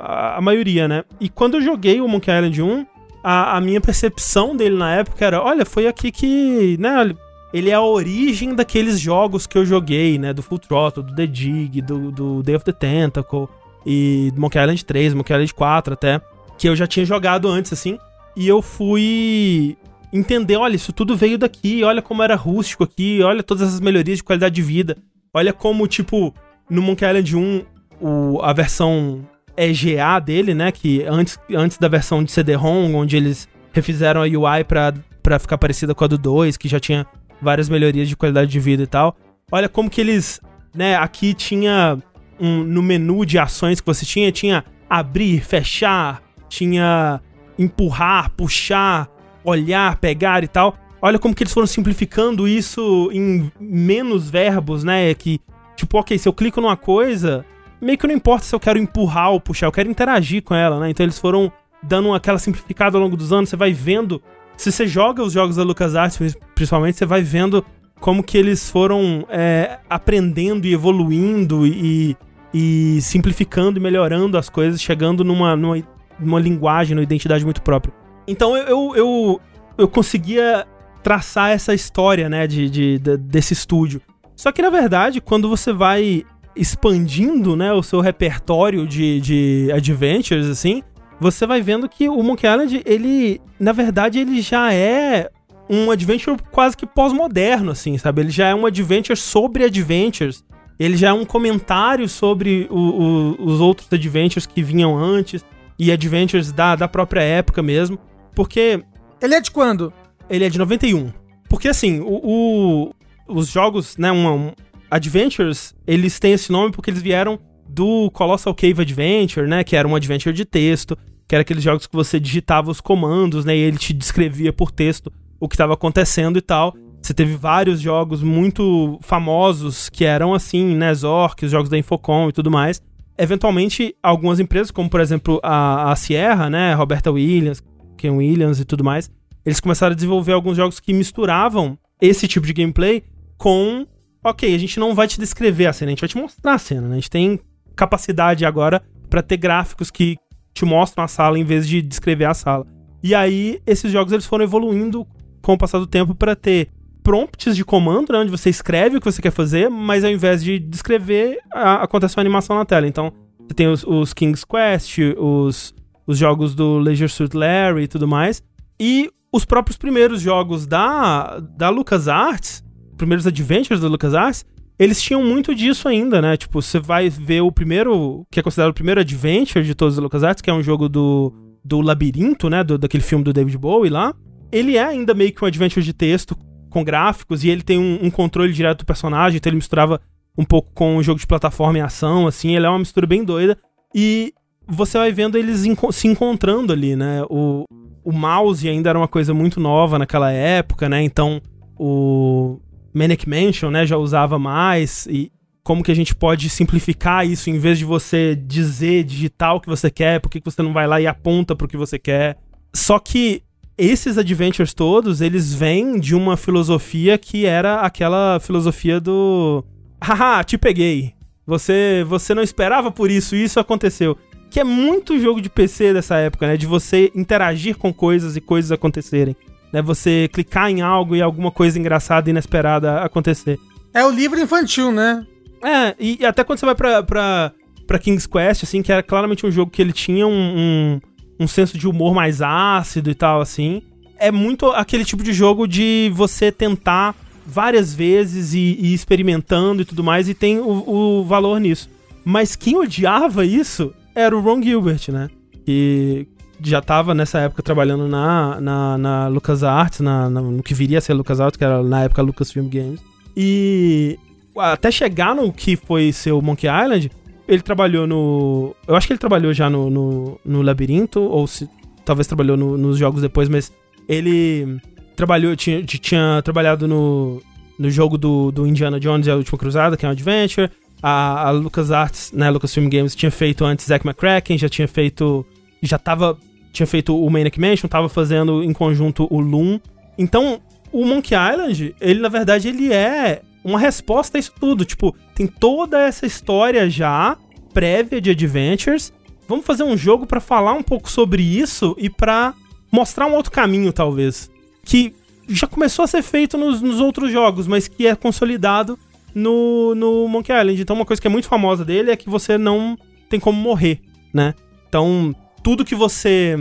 a, a maioria, né? E quando eu joguei o Monkey Island 1, a, a minha percepção dele na época era, olha, foi aqui que, né, ele é a origem daqueles jogos que eu joguei, né, do Full Throttle, do The Dig, do, do Day of the Tentacle, e do Monkey Island 3, Monkey Island 4 até, que eu já tinha jogado antes, assim, e eu fui entender, olha, isso tudo veio daqui, olha como era rústico aqui, olha todas essas melhorias de qualidade de vida, olha como, tipo, no Monkey Island 1, o, a versão EGA dele, né, que antes, antes da versão de CD-ROM, onde eles refizeram a UI pra, pra ficar parecida com a do 2, que já tinha várias melhorias de qualidade de vida e tal, olha como que eles, né, aqui tinha um, no menu de ações que você tinha, tinha abrir, fechar, tinha empurrar, puxar, olhar, pegar e tal. Olha como que eles foram simplificando isso em menos verbos, né? Que, tipo, ok, se eu clico numa coisa, meio que não importa se eu quero empurrar ou puxar, eu quero interagir com ela, né? Então eles foram dando aquela simplificada ao longo dos anos, você vai vendo. Se você joga os jogos da LucasArts, principalmente, você vai vendo como que eles foram é, aprendendo e evoluindo e, e simplificando e melhorando as coisas, chegando numa, numa, numa linguagem, numa identidade muito própria. Então eu, eu, eu, eu conseguia traçar essa história, né, de, de, de- desse estúdio. Só que, na verdade, quando você vai expandindo, né, o seu repertório de, de adventures, assim, você vai vendo que o Monkey Island, ele, na verdade, ele já é um adventure quase que pós-moderno, assim, sabe? Ele já é um adventure sobre adventures. Ele já é um comentário sobre o- o- os outros adventures que vinham antes e adventures da, da própria época mesmo. Porque Ele é de quando? ele é de 91. Porque assim, o, o- os jogos, né, um, um- Adventures, eles têm esse nome porque eles vieram do Colossal Cave Adventure, né, que era um adventure de texto, que era aqueles jogos que você digitava os comandos, né, e ele te descrevia por texto o que estava acontecendo e tal. Você teve vários jogos muito famosos que eram assim, né, Zork, os jogos da Infocom e tudo mais. Eventualmente, algumas empresas, como por exemplo a, a Sierra, né, Roberta Williams, Ken Williams e tudo mais, eles começaram a desenvolver alguns jogos que misturavam esse tipo de gameplay com ok, a gente não vai te descrever a cena, a gente vai te mostrar a cena, né? A gente tem capacidade agora pra ter gráficos que te mostram a sala em vez de descrever a sala. E aí, esses jogos eles foram evoluindo com o passar do tempo pra ter prompts de comando, né, onde você escreve o que você quer fazer, mas ao invés de descrever, a- acontece uma animação na tela. Então, você tem os, os King's Quest, os, os jogos do Leisure Suit Larry e tudo mais. E os próprios primeiros jogos da, da LucasArts, primeiros adventures da LucasArts, eles tinham muito disso ainda, né? Tipo, você vai ver o primeiro, que é considerado o primeiro adventure de todos os LucasArts, que é um jogo do, do labirinto, né? Do, daquele filme do David Bowie lá. Ele é ainda meio que um adventure de texto com gráficos e ele tem um, um controle direto do personagem, então ele misturava um pouco com o jogo de plataforma e ação, assim, ele é uma mistura bem doida. E você vai vendo eles enco- se encontrando ali, né? O, o mouse ainda era uma coisa muito nova naquela época, né? Então o Manic Mansion, né, já usava mais e como que a gente pode simplificar isso em vez de você dizer, digitar o que você quer, por que você não vai lá e aponta pro que você quer. Só que esses adventures todos, eles vêm de uma filosofia que era aquela filosofia do haha, te peguei. Você você não esperava por isso, e isso aconteceu. Que é muito jogo de PC dessa época, né? De você interagir com coisas e coisas acontecerem. Né? Você clicar em algo e alguma coisa engraçada e inesperada acontecer. É o livro infantil, né? É, e, e até quando você vai pra, pra, pra King's Quest, assim, que era claramente um jogo que ele tinha um, um, um senso de humor mais ácido e tal, assim. É muito aquele tipo de jogo de você tentar várias vezes e, e ir experimentando e tudo mais, e tem o, o valor nisso. Mas quem odiava isso era o Ron Gilbert, né? Que já tava nessa época trabalhando na, na, na LucasArts, na, na, no que viria a ser LucasArts, que era na época Lucasfilm Games. E até chegar no que foi ser o Monkey Island, ele trabalhou no. Eu acho que ele trabalhou já no, no, no Labirinto, ou se talvez trabalhou no- nos jogos depois, mas ele trabalhou, tinha, tinha trabalhado no, no jogo do, do Indiana Jones e a Última Cruzada, que é um adventure. A, a LucasArts, né, Lucasfilm Games, tinha feito antes Zack McCracken, já tinha feito. Já tava. Tinha feito o Manic Mansion, tava fazendo em conjunto o Loom. Então, o Monkey Island, ele na verdade ele é uma resposta a isso tudo. Tipo, tem toda essa história já prévia de Adventures. Vamos fazer um jogo pra falar um pouco sobre isso e pra mostrar um outro caminho, talvez. Que já começou a ser feito nos, nos outros jogos, mas que é consolidado no, no Monkey Island. Então, uma coisa que é muito famosa dele é que você não tem como morrer, né? Então, tudo que você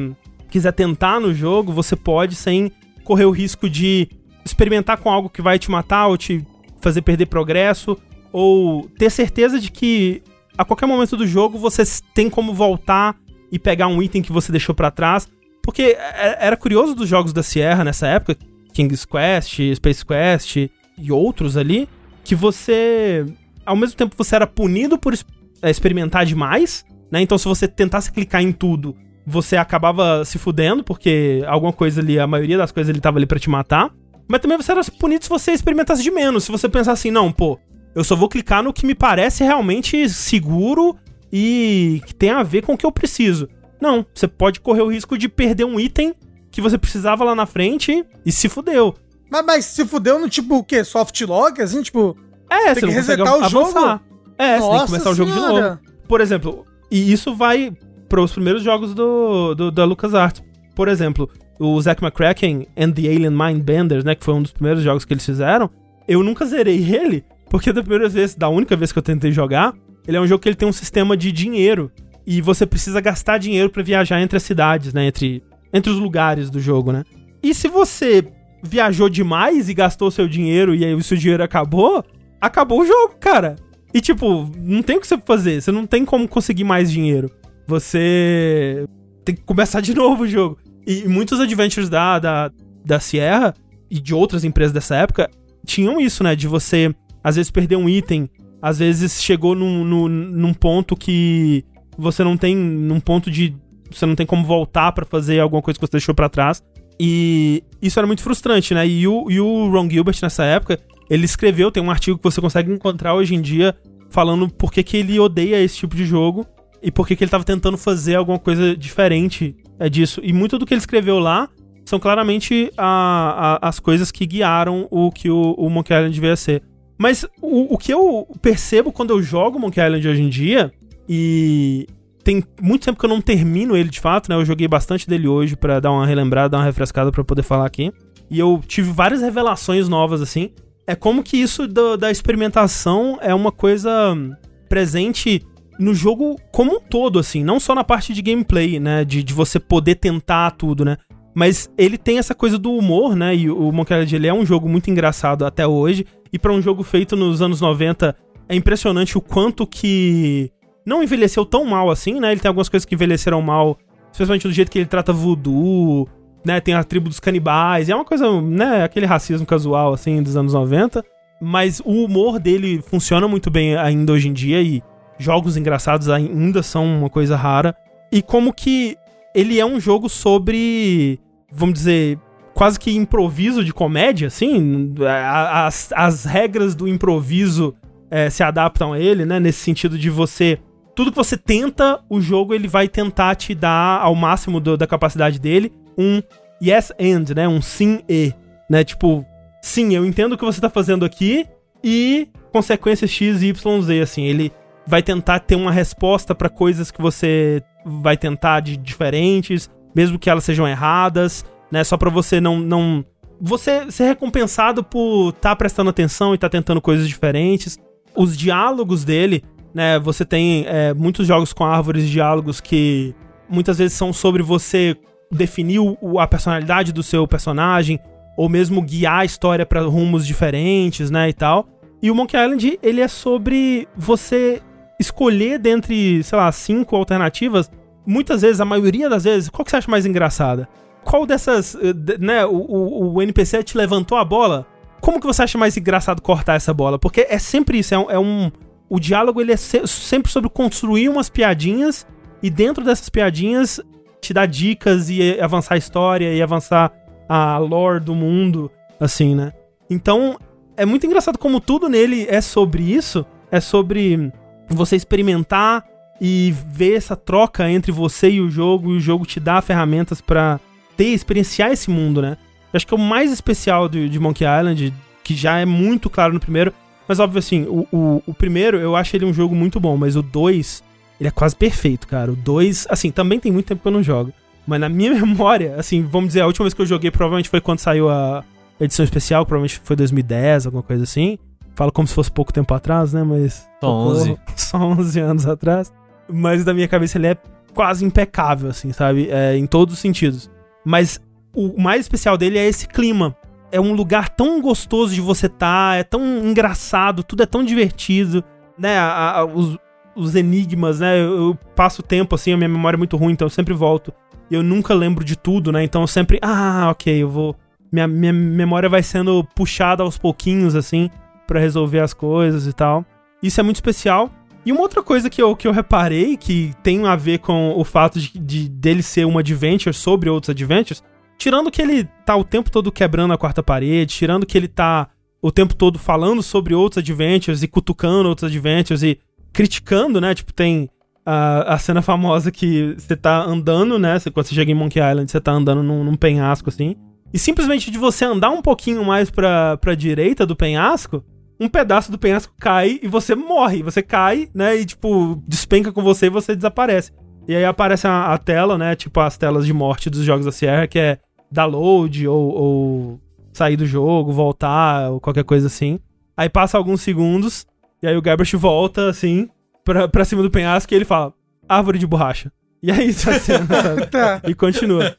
quiser tentar no jogo, você pode sem correr o risco de experimentar com algo que vai te matar ou te fazer perder progresso, ou ter certeza de que a qualquer momento do jogo você tem como voltar e pegar um item que você deixou pra trás. Porque é- era curioso dos jogos da Sierra nessa época, King's Quest, Space Quest e outros ali, que você, ao mesmo tempo, você era punido por é, experimentar demais, né? Então, se você tentasse clicar em tudo, você acabava se fudendo, porque alguma coisa ali, a maioria das coisas ele tava ali pra te matar. Mas também você era punido se você experimentasse de menos. Se você pensasse assim, não, pô, eu só vou clicar no que me parece realmente seguro e que tem a ver com o que eu preciso. Não, você pode correr o risco de perder um item que você precisava lá na frente e se fudeu. Mas, mas se fudeu no tipo o quê? Soft log? Assim, tipo. É, Tem você que resetar o jogo? avançar. É, você tem que Nossa começar o jogo de Senhora. novo. Por exemplo, e isso vai para os primeiros jogos do, do da LucasArts. Por exemplo, o Zack McCracken and the Alien Mindbenders, né, que foi um dos primeiros jogos que eles fizeram, eu nunca zerei ele, porque da primeira vez, da única vez que eu tentei jogar, ele é um jogo que ele tem um sistema de dinheiro e você precisa gastar dinheiro pra viajar entre as cidades, né, entre entre os lugares do jogo, né? E se você viajou demais e gastou seu dinheiro e aí o seu dinheiro acabou, acabou o jogo, cara. E tipo, não tem o que você fazer, você não tem como conseguir mais dinheiro. Você tem que começar de novo o jogo. E muitos adventures da, da, da Sierra e de outras empresas dessa época tinham isso, né? De você, às vezes, perder um item, às vezes chegou num, num, num ponto que você não tem. num ponto de. Você não tem como voltar pra fazer alguma coisa que você deixou pra trás. E isso era muito frustrante, né? E o, e o Ron Gilbert, nessa época, ele escreveu, tem um artigo que você consegue encontrar hoje em dia, falando por que, que ele odeia esse tipo de jogo e por que, que ele tava tentando fazer alguma coisa diferente é, disso. E muito do que ele escreveu lá são claramente a- a- as coisas que guiaram o que o, o Monkey Island devia ser. Mas o, o que eu percebo quando eu jogo Monkey Island hoje em dia, e tem muito tempo que eu não termino ele de fato, né? Eu joguei bastante dele hoje pra dar uma relembrada, dar uma refrescada pra poder falar aqui. E eu tive várias revelações novas, assim. É como que isso do- da experimentação é uma coisa presente no jogo como um todo, assim. Não só na parte de gameplay, né? De, de você poder tentar tudo, né? Mas ele tem essa coisa do humor, né? E o Monkey Island ele é um jogo muito engraçado até hoje. E pra um jogo feito nos anos 90, é impressionante o quanto que não envelheceu tão mal assim, né? Ele tem algumas coisas que envelheceram mal, especialmente do jeito que ele trata voodoo, né? Tem a tribo dos canibais, é uma coisa, né? Aquele racismo casual, assim, dos anos 90. Mas o humor dele funciona muito bem ainda hoje em dia e jogos engraçados ainda são uma coisa rara. E como que ele é um jogo sobre, vamos dizer, quase que improviso de comédia, assim. As, as regras do improviso eh, se adaptam a ele, né? Nesse sentido de você. Tudo que você tenta, o jogo ele vai tentar te dar ao máximo do- da capacidade dele um yes and, né? Um sim e, né? Tipo, sim, eu entendo o que você tá fazendo aqui e consequências x, y, z, assim. Ele vai tentar ter uma resposta pra coisas que você vai tentar de diferentes, mesmo que elas sejam erradas, né? Só pra você não não você ser recompensado por estar prestando atenção e tá tentando coisas diferentes. Os diálogos dele, né? Você tem é, muitos jogos com árvores de diálogos que muitas vezes são sobre você definir o- a personalidade do seu personagem ou mesmo guiar a história pra rumos diferentes, né, e tal. E o Monkey Island, ele é sobre você escolher dentre, sei lá, cinco alternativas, muitas vezes, a maioria das vezes, qual que você acha mais engraçada? Qual dessas, eh, né, o, o, o NPC te levantou a bola? Como que você acha mais engraçado cortar essa bola? Porque é sempre isso, é um... é um- o diálogo, ele é se- sempre sobre construir umas piadinhas e dentro dessas piadinhas te dar dicas e avançar a história e avançar a lore do mundo, assim, né? Então, é muito engraçado como tudo nele é sobre isso, é sobre você experimentar e ver essa troca entre você e o jogo, e o jogo te dá ferramentas pra ter, experienciar esse mundo, né? Eu acho que é o mais especial de, de Monkey Island, que já é muito claro no primeiro, mas óbvio assim, o, o, o primeiro eu acho ele um jogo muito bom, mas o 2, ele é quase perfeito, cara. O 2, assim, também tem muito tempo que eu não jogo. Mas na minha memória, assim, vamos dizer, a última vez que eu joguei provavelmente foi quando saiu a edição especial, provavelmente foi 2010, alguma coisa assim. Falo como se fosse pouco tempo atrás, né? Mas. Só 11. Só 11 anos atrás. Mas da minha cabeça ele é quase impecável, assim, sabe? É, em todos os sentidos. Mas o mais especial dele é esse clima. É um lugar tão gostoso de você estar, é tão engraçado, tudo é tão divertido, né? A- a- os, os enigmas, né? Eu, eu passo tempo assim, a minha memória é muito ruim, então eu sempre volto. E eu nunca lembro de tudo, né? Então eu sempre, ah, ok, eu vou. Minha, minha memória vai sendo puxada aos pouquinhos, assim, pra resolver as coisas e tal. Isso é muito especial. E uma outra coisa que eu, que eu reparei, que tem a ver com o fato de, de dele ser um adventure sobre outros adventures, tirando que ele tá o tempo todo quebrando a quarta parede, tirando que ele tá o tempo todo falando sobre outros adventures e cutucando outros adventures e criticando, né? Tipo, tem a, a cena famosa que você tá andando, né? Você- Quando você chega em Monkey Island, você tá andando num, num penhasco assim. E simplesmente de você andar um pouquinho mais pra, pra direita do penhasco, um pedaço do penhasco cai e você morre. Você cai, né? E, tipo, despenca com você e você desaparece. E aí aparece a, a tela, né? Tipo, as telas de morte dos jogos da Sierra, que é download ou, ou sair do jogo, voltar, ou qualquer coisa assim. Aí passa alguns segundos, e aí o Guybrush volta, assim, pra, pra cima do penhasco e ele fala, árvore de borracha. E aí isso é a cena, sabe? Tá. E continua.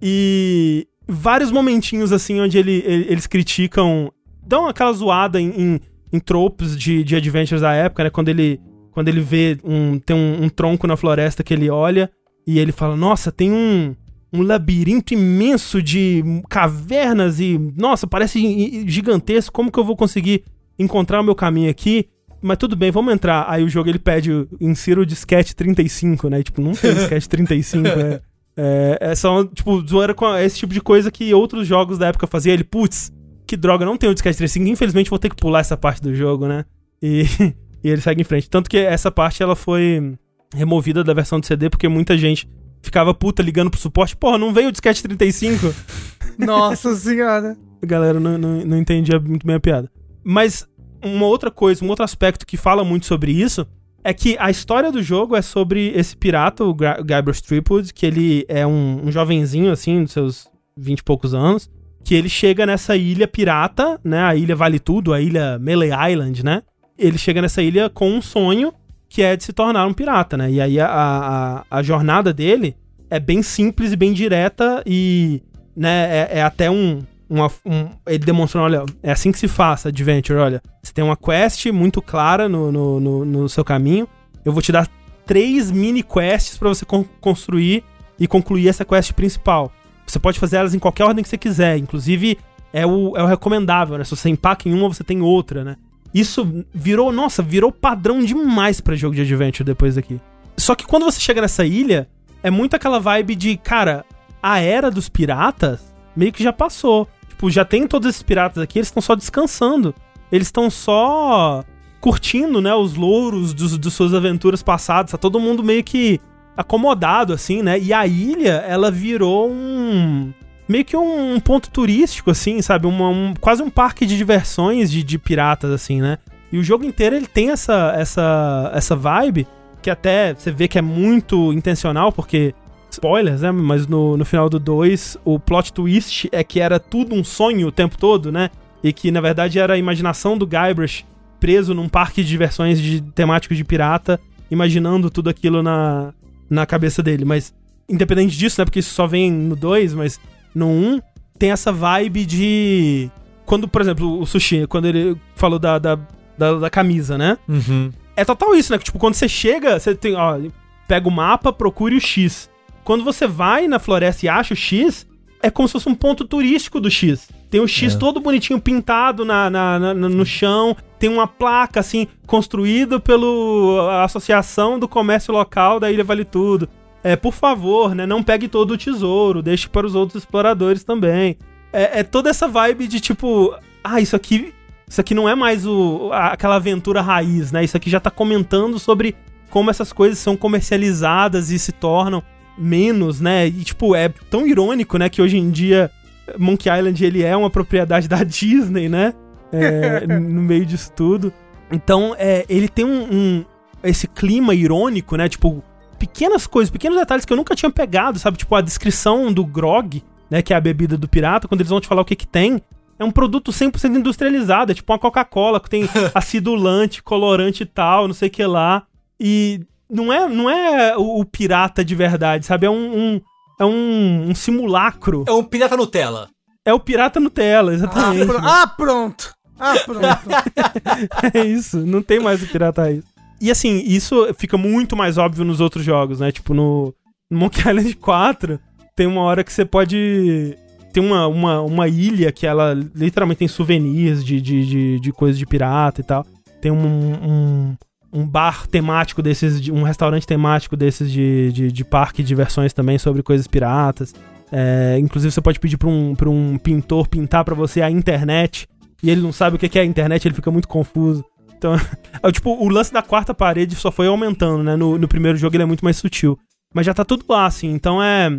E vários momentinhos, assim, onde ele- ele- eles criticam. Dão aquela zoada em, em, em tropes de, de adventures da época, né? Quando ele, quando ele vê um. Tem um, um tronco na floresta que ele olha e ele fala: Nossa, tem um. Um labirinto imenso de cavernas e. Nossa, parece gi- gigantesco. Como que eu vou conseguir encontrar o meu caminho aqui? Mas tudo bem, vamos entrar. Aí o jogo ele pede. Insira o disquete 35, né? Tipo, não tem disquete 35, é. É, é só, tipo, zoeira com esse tipo de coisa que outros jogos da época faziam. Ele, putz, que droga, não tem o disquete 35. Infelizmente vou ter que pular essa parte do jogo, né? E, e ele segue em frente. Tanto que essa parte ela foi removida da versão de CD porque muita gente ficava puta ligando pro suporte. Porra, não veio o disquete 35? Nossa senhora. A galera não, não, não entendia muito bem a piada. Mas uma outra coisa, um outro aspecto que fala muito sobre isso é que a história do jogo é sobre esse pirata, o Guybrush Threepwood, que ele é um, um jovenzinho, assim, dos seus vinte e poucos anos, que ele chega nessa ilha pirata, né? A ilha Vale Tudo, a ilha Melee Island, né? Ele chega nessa ilha com um sonho que é de se tornar um pirata, né? E aí a, a, a jornada dele é bem simples e bem direta e, né, é, é até um, uma- um- Ele demonstrando, olha, é assim que se faz adventure, olha. Você tem uma quest muito clara no, no, no, no seu caminho. Eu vou te dar três mini quests pra você con- construir e concluir essa quest principal. Você pode fazer elas em qualquer ordem que você quiser. Inclusive, é o, é o recomendável, né? Se você empaca em uma, você tem outra, né? Isso virou, nossa, virou padrão demais pra jogo de adventure depois daqui. Só que quando você chega nessa ilha, é muito aquela vibe de, cara, a era dos piratas meio que já passou. Tipo, já tem todos esses piratas aqui, eles estão só descansando. Eles estão só curtindo, né, os louros dos, dos suas aventuras passadas. Tá todo mundo meio que acomodado, assim, né? E a ilha, ela virou um. Meio que um, ponto turístico, assim, sabe? Uma, um, quase um parque de diversões de, de piratas, assim, né? E o jogo inteiro ele tem essa, essa, essa vibe que até você vê que é muito intencional, porque. Spoilers, né? Mas no, no final do 2, o plot twist é que era tudo um sonho o tempo todo, né? E que na verdade era a imaginação do Guybrush preso num parque de diversões de temático de pirata, imaginando tudo aquilo na, na cabeça dele. Mas, independente disso, né? Porque isso só vem no 2, mas no 1 um, tem essa vibe de. Quando, por exemplo, o Sushi, quando ele falou da, da, da, da camisa, né? Uhum. É total isso, né? Tipo, quando você chega, você tem, ó, pega o mapa, procure o X. Quando você vai na floresta e acha o X, é como se fosse um ponto turístico do X. Tem o X É. todo bonitinho pintado na, na- na- no chão, tem uma placa, assim, construída pela Associação do Comércio Local da Ilha Vale Tudo. É, por favor, né, não pegue todo o tesouro, deixe para os outros exploradores também. É, é toda essa vibe de tipo, ah, isso aqui, isso aqui não é mais o, aquela aventura raiz, né? Isso aqui já tá comentando sobre como essas coisas são comercializadas e se tornam menos, né? E tipo, é tão irônico, né, que hoje em dia Monkey Island ele é uma propriedade da Disney, né? É, no meio disso tudo. Então, é, ele tem um, um- esse clima irônico, né? Tipo, pequenas coisas, pequenos detalhes que eu nunca tinha pegado, sabe? Tipo, a descrição do grog, né? Que é a bebida do pirata, quando eles vão te falar o que que tem. É um produto 100% industrializado, é tipo uma Coca-Cola que tem acidulante, colorante e tal, não sei o que lá. E não é, não é o, o pirata de verdade, sabe? É um, um- é um, um simulacro. É um pirata Nutella. É o pirata Nutella, Ah, exatamente. ah, pronto. Ah, pronto. é isso, não tem mais o pirata raiz. E assim, isso fica muito mais óbvio nos outros jogos, né? Tipo, no, no Monkey Island 4, tem uma hora que você pode. Tem uma, uma, uma ilha que ela literalmente tem souvenirs de, de, de, de coisas de pirata e tal. Tem um, um, um bar temático desses, de- um restaurante temático desses de, de, de parque de diversões também sobre coisas piratas. É, inclusive, você pode pedir pra um, pra um pintor pintar pra você a internet. E ele não sabe o que que é a internet, ele fica muito confuso. Então, é, tipo, o lance da quarta parede só foi aumentando, né? No, no primeiro jogo ele é muito mais sutil. Mas já tá tudo lá, assim. Então é.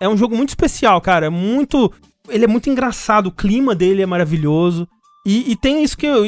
É um jogo muito especial, cara. É muito. Ele é muito engraçado, o clima dele é maravilhoso. E, e tem isso que eu,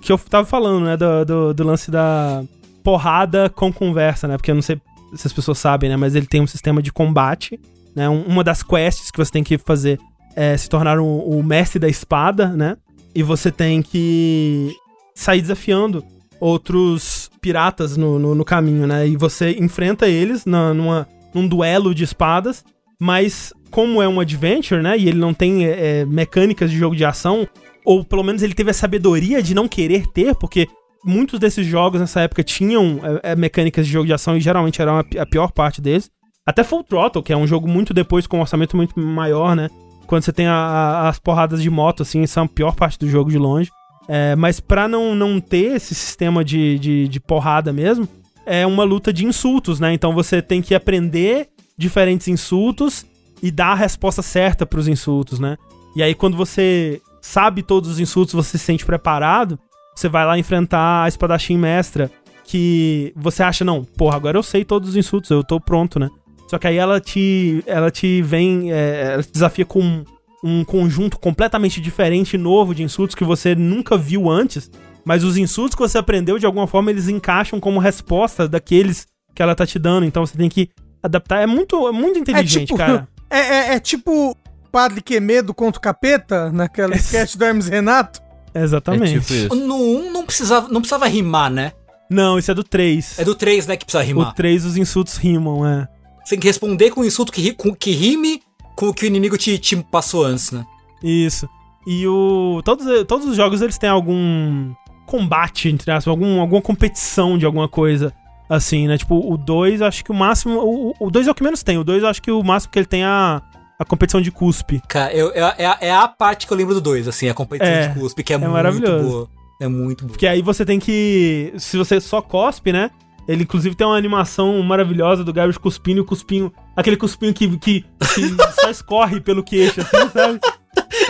que eu tava falando, né? Do, do, do lance da porrada com conversa, né? Porque eu não sei se as pessoas sabem, né? Mas ele tem um sistema de combate, né? Um- uma das quests que você tem que fazer é se tornar um- o mestre da espada, né? E você tem que sair desafiando outros piratas no, no, no caminho, né? E você enfrenta eles na, numa, num duelo de espadas, mas como é um adventure, né? E ele não tem é, é, mecânicas de jogo de ação, ou pelo menos ele teve a sabedoria de não querer ter, porque muitos desses jogos nessa época tinham é, é, mecânicas de jogo de ação e geralmente eram a, pi- a pior parte deles. Até Full Throttle, que é um jogo muito depois com um orçamento muito maior, né? Quando você tem a- a- as porradas de moto, assim, são a pior parte do jogo de longe. É, mas pra não, não ter esse sistema de, de, de porrada mesmo, é uma luta de insultos, né? Então você tem que aprender diferentes insultos e dar a resposta certa pros insultos, né? E aí quando você sabe todos os insultos, você se sente preparado, você vai lá enfrentar a espadachim mestra, que você acha, não, porra, agora eu sei todos os insultos, eu tô pronto, né? Só que aí ela te, ela te vem, é, ela te desafia com um, um conjunto completamente diferente, novo de insultos que você nunca viu antes, Mas os insultos que você aprendeu, de alguma forma, eles encaixam como resposta daqueles que ela tá te dando. Então você tem que adaptar. É muito, é muito inteligente, cara. É, é, é tipo Padre Quemedo contra o Capeta, naquela sketch do Hermes Renato. Exatamente. É tipo isso. No 1 não precisava, não precisava rimar, né? Não, isso é do 3. É do 3, né, que precisa O rimar. 3 os insultos rimam, é. Você tem que responder com um insulto que, ri- com- que rime com o que o inimigo te, te passou antes, né? Isso. E o. Todos, todos os jogos eles têm algum combate, entre aspas, algum, alguma competição de alguma coisa. Assim, né? Tipo, o 2, acho que o máximo. O- O 2 é o que menos tem. O 2, acho que o máximo que ele tem é a, a competição de cuspe. Cara, eu, é, é, a- é a parte que eu lembro do 2, assim, a competição É, de cuspe, que é, muito maravilhoso. boa. É muito boa. Porque aí você tem que. Se você só cospe, né? Ele, inclusive, tem uma animação maravilhosa do Garbage cuspindo e o cuspinho. Aquele cuspinho que, que, que só escorre pelo queixo, assim, sabe?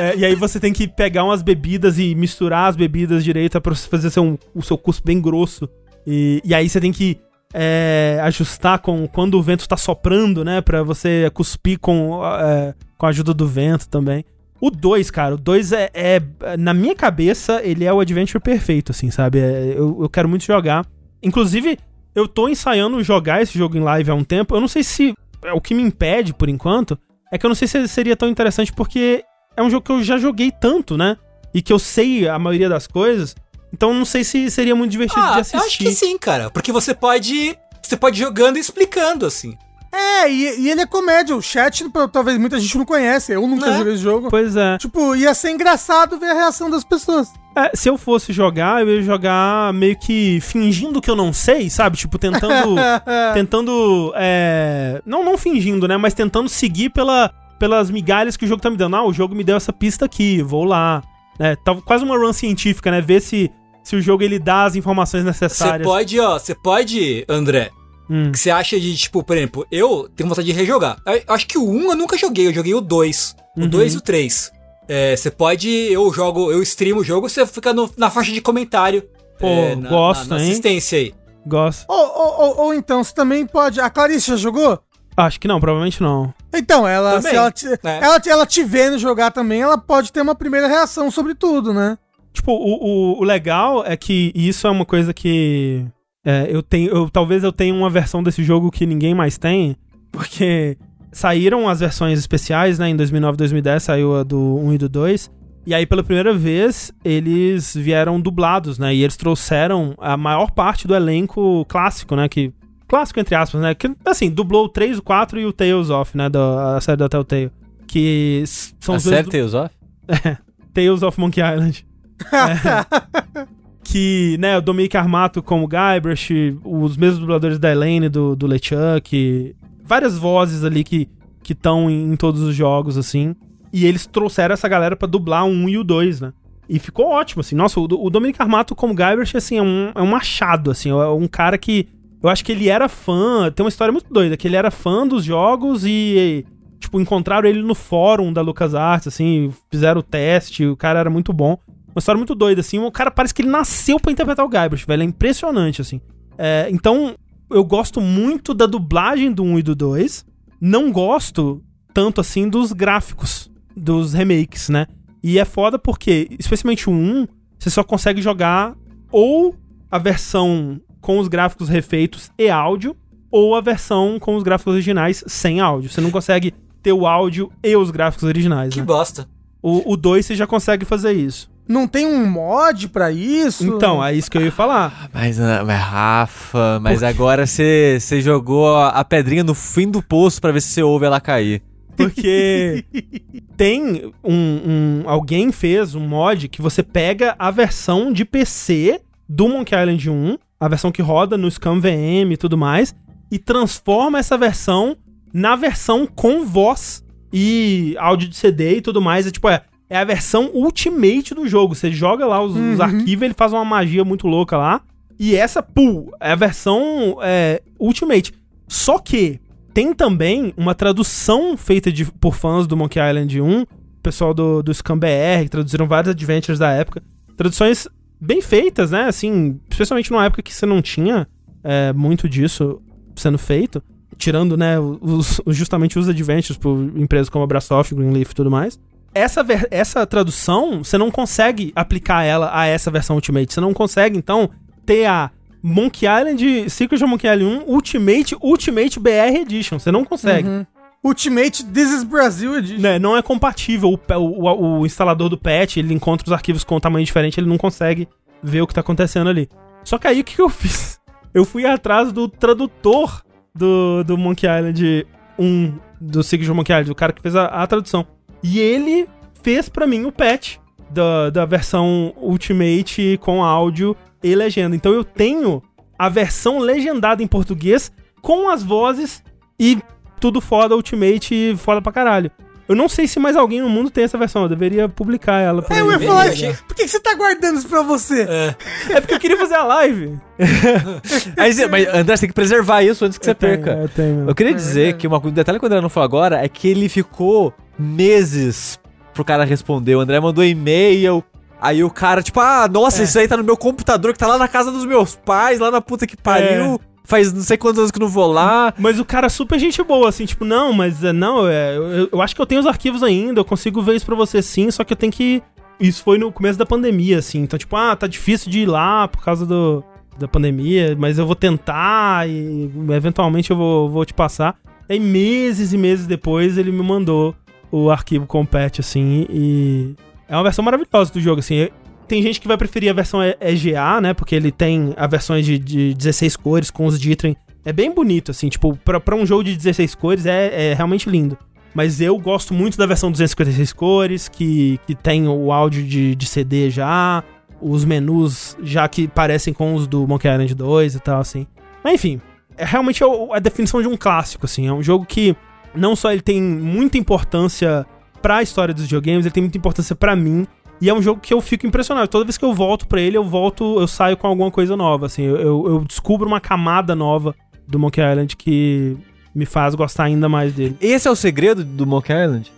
É, e aí você tem que pegar umas bebidas e misturar as bebidas direito pra você fazer seu, o seu cuspe bem grosso. E, e aí você tem que é, ajustar com quando o vento tá soprando, né? Pra você cuspir com, é, com a ajuda do vento também. O 2, cara, o 2 é, é- Na minha cabeça, ele é o adventure perfeito, assim, sabe? É, eu, eu quero muito jogar. Inclusive, eu tô ensaiando jogar esse jogo em live há um tempo. Eu não sei se. é O que me impede, por enquanto, é que eu não sei se seria tão interessante, porque é um jogo que eu já joguei tanto, né? E que eu sei a maioria das coisas. Então eu não sei se seria muito divertido de Ah, eu assistir. acho que sim, cara. Porque você pode. Você pode ir jogando e explicando, assim. É, e, e ele é comédia. O chat, talvez muita gente não conhece. Eu nunca É. joguei esse jogo. Pois é. Tipo, ia ser engraçado ver a reação das pessoas. É, se eu fosse jogar, eu ia jogar meio que fingindo que eu não sei, sabe? Tipo, tentando. tentando. É... Não, não fingindo, né? Mas tentando seguir pela, pelas migalhas que o jogo tá me dando. Ah, o jogo me deu essa pista aqui, vou lá. É, tá quase uma run científica, né? Ver se, se o jogo ele dá as informações Você necessárias. pode, ó, você pode, André. Hum. Que você acha de, tipo, por exemplo, eu tenho vontade de rejogar. Eu acho que o 1 eu nunca joguei, eu joguei o 2. O Uhum. 2 e o 3. É, você pode, eu jogo, eu streamo o jogo, você fica no- na faixa de comentário. Pô, é, na, gosto, na, na hein? assistência aí. Gosto. Ou, ou, ou, ou então, você também pode. A Clarice já jogou? Acho que não, provavelmente não. Então, ela, Também, se ela te, é. ela, te- ela te vendo jogar também, ela pode ter uma primeira reação sobre tudo, né? Tipo, o, o, o legal é que isso é uma coisa que é, eu tenho. Eu, talvez eu tenha uma versão desse jogo que ninguém mais tem, porque saíram as versões especiais, né? Em 2009 e 2010 saiu a do 1 e do 2. E aí, pela primeira vez, eles vieram dublados, né? E eles trouxeram a maior parte do elenco clássico, né? Que, clássico, entre aspas, né? Que, assim, dublou o 3, o 4 e o Tales of, né? Da, a série da Telltale. Que são A os série mesmos- Tales of? Tales of Monkey Island. É. que, né, o Dominic Armato como Guybrush, os mesmos dubladores da Elaine, do, do LeChuck, várias vozes ali que estão em, em todos os jogos, assim. E eles trouxeram essa galera pra dublar o 1 e o 2, né? E ficou ótimo, assim. Nossa, o, o Dominic Armato como Guybrush, assim, é um, é um machado, assim. É um cara que... Eu acho que ele era fã... Tem uma história muito doida, que ele era fã dos jogos e... Tipo, encontraram ele no fórum da LucasArts, assim, fizeram o teste, o cara era muito bom. Uma história muito doida, assim. O cara parece que ele nasceu pra interpretar o Guybrush, velho. É impressionante, assim. É, então, eu gosto muito da dublagem do 1 e do 2. Não gosto tanto, assim, dos gráficos dos remakes, né? E é foda porque, especialmente o 1, você só consegue jogar ou a versão com os gráficos refeitos e áudio, ou a versão com os gráficos originais sem áudio. Você não consegue ter o áudio e os gráficos originais, Que né? bosta. O 2 você já consegue fazer isso. Não tem um mod pra isso? Então, é isso que eu ia falar. Mas, ah, mas Rafa, mas agora você jogou a pedrinha no fim do poço pra ver se você ouve ela cair. Porque tem um, um- Alguém fez um mod que você pega a versão de PC do Monkey Island 1, a versão que roda no Scam VM e tudo mais, e transforma essa versão na versão com voz e áudio de CD e tudo mais. É tipo, é, é a versão ultimate do jogo. Você joga lá os, os arquivos, ele faz uma magia muito louca lá. E essa, pô, é a versão é, ultimate. Só que tem também uma tradução feita de- por fãs do Monkey Island 1, o pessoal do, do Scam BR, que traduziram vários adventures da época. Traduções bem feitas, né? Assim, especialmente numa época que você não tinha é, muito disso sendo feito. Tirando, né, os, justamente os adventures por empresas como a Brasoft, Greenleaf e tudo mais. essa, essa tradução, você não consegue aplicar ela a essa versão Ultimate. Você não consegue, então, ter a Monkey Island, Secret of Monkey Island 1 Ultimate, Ultimate BR Edition. Você não consegue. Uhum. Ultimate This is Brasil Edition. Né, não é compatível. O, o, o- instalador do patch, ele encontra os arquivos com tamanho diferente, ele não consegue ver o que tá acontecendo ali. Só que aí o que, eu fiz? Eu fui atrás do tradutor do, do Monkey Island 1, do Secret Monkey Island, o cara que fez a, a tradução. E ele fez pra mim o patch da, da versão Ultimate com áudio e legenda. Então eu tenho a versão legendada em português com as vozes e tudo foda Ultimate e foda pra caralho. Eu não sei se mais alguém no mundo tem essa versão, eu deveria publicar ela. por É, eu ia falar, por que você tá guardando isso pra você? É. É porque eu queria fazer a live. Aí, você- mas André, você tem que preservar isso antes que você Eu tenho, perca. Eu tenho. Eu queria dizer que uma, um detalhe que o André não falou agora é que ele ficou meses pro cara responder. O André mandou e-mail. Aí o cara, tipo, ah, nossa, isso aí tá no meu computador que tá lá na casa dos meus pais, lá na puta que pariu. Faz não sei quantos anos que não vou lá. Mas o cara é super gente boa, assim, tipo, não, mas é, não, é, eu, eu acho que eu tenho os arquivos ainda, eu consigo ver isso pra você sim, só que eu tenho que. Isso foi no começo da pandemia, assim. Então, tipo, ah, tá difícil de ir lá por causa do, da pandemia, mas eu vou tentar e eventualmente eu vou, vou te passar. Aí, meses e meses depois, ele me mandou o arquivo com o patch, assim, e. É uma versão maravilhosa do jogo, assim. Tem gente que vai preferir a versão EGA, né? Porque ele tem a versões de, de 16 cores com os Ditren. É bem bonito, assim, tipo, pra, pra um jogo de 16 cores é, é realmente lindo. Mas eu gosto muito da versão 256 cores, que, que tem o áudio de, de CD já, os menus já que parecem com os do Monkey Island 2 e tal, assim. Mas enfim, é realmente a definição de um clássico, assim. É um jogo que não só ele tem muita importância pra história dos videogames, ele tem muita importância pra mim. E é um jogo que eu fico impressionado. Toda vez que eu volto pra ele, eu volto, eu saio com alguma coisa nova, assim. Eu, eu, descubro uma camada nova do Monkey Island que me faz gostar ainda mais dele. Esse é o segredo do Monkey Island?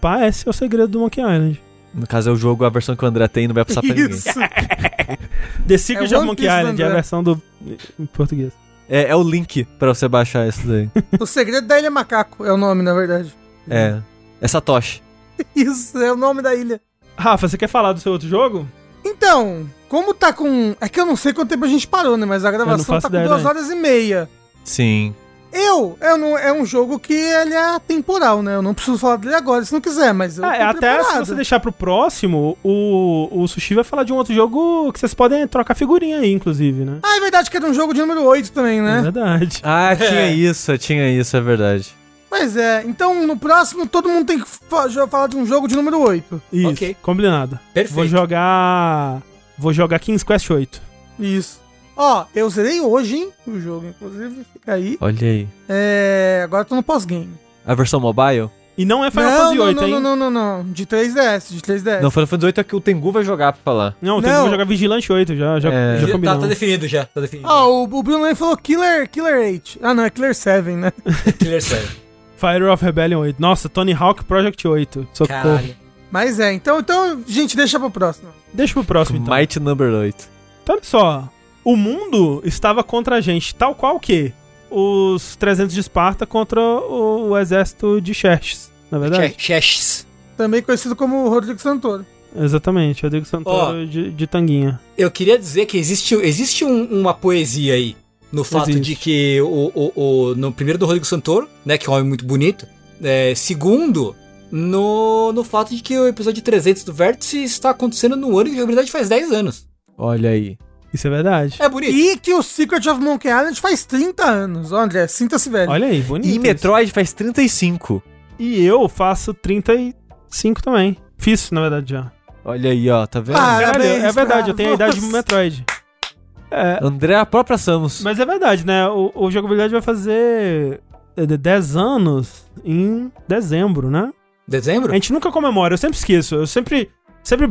Pá, esse é o segredo do Monkey Island. No caso, é o jogo, a versão que o André tem, não vai passar pra ninguém. Isso. The Secret É of Monkey Island, é a versão do em português. É, é o link pra você baixar isso daí. o segredo da Ilha Macaco é o nome, na verdade. É. É Satoshi. Isso, é o nome da ilha. Rafa, você quer falar do seu outro jogo? Então, como tá com. É que eu não sei quanto tempo a gente parou, né? Mas a gravação tá com ideia, duas né? horas e meia. Sim. Eu, eu não, é um jogo que ele é temporal, né? Eu não preciso falar dele agora se não quiser, mas eu Ah, tô é, até se preparado. você deixar pro próximo, o, o Sushi vai falar de um outro jogo que vocês podem trocar figurinha aí, inclusive, né? Ah, é verdade que era um jogo de número 8 também, É né? verdade. Ah, tinha isso, tinha isso, é verdade. Pois é, então no próximo todo mundo tem que falar de um jogo de número 8. Isso, Ok. combinado. Perfeito. Vou jogar... Vou jogar King's Quest 8. Isso. Ó, eu zerei hoje, hein? O jogo, inclusive, fica aí. Olha aí. É. Agora eu tô no pós-game. A versão mobile? E não é Final Não, Fantasy não, 8, não, hein? não, não, não, não. De 3DS, de 3DS. Não, Final Fantasy VIII é que o Tengu vai jogar pra falar. Não, tem Não. que jogar Vigilante 8, já, já, É. já tá, combinamos. tá definido já, tá definido. Ah, o, o Bruno aí falou Killer, Killer 8. Ah, não, é Killer 7, né? Killer 7. Fire of Rebellion 8. Nossa, Tony Hawk Project 8. Socorro. Caralho. Mas é, então, então, gente, deixa pro próximo. Deixa pro próximo, então. Might Number 8. Então, olha só. O mundo estava contra a gente, tal qual que os 300 de Esparta contra o, o exército de Xerxes, na é verdade? Cheshes. Também conhecido como Rodrigo Santoro. Exatamente, Rodrigo Santoro de, de tanguinha. Eu queria dizer que existe, existe um- uma poesia aí. No fato Existe. de que o, o, o- no primeiro do Rodrigo Santoro, né, que é um homem muito bonito. É, segundo, no, no fato de que o episódio 300 do Vértice está acontecendo no ano que a jogabilidade faz 10 anos. Olha aí. Isso é verdade. É bonito. E que o Secret of Monkey Island faz 30 anos. André, sinta-se velho. Olha aí, bonito. E isso. Metroid faz 35. E eu faço 35 também. Fiz, na verdade, já. Olha aí, ó, tá vendo? Ah, é verdade, eu tenho a idade de você. Metroid. É, André, a própria Samus. mas é verdade, né? O, o jogabilidade vai fazer é, de 10 anos em dezembro, né? Dezembro? A gente nunca comemora, eu sempre esqueço. Eu sempre. Sempre.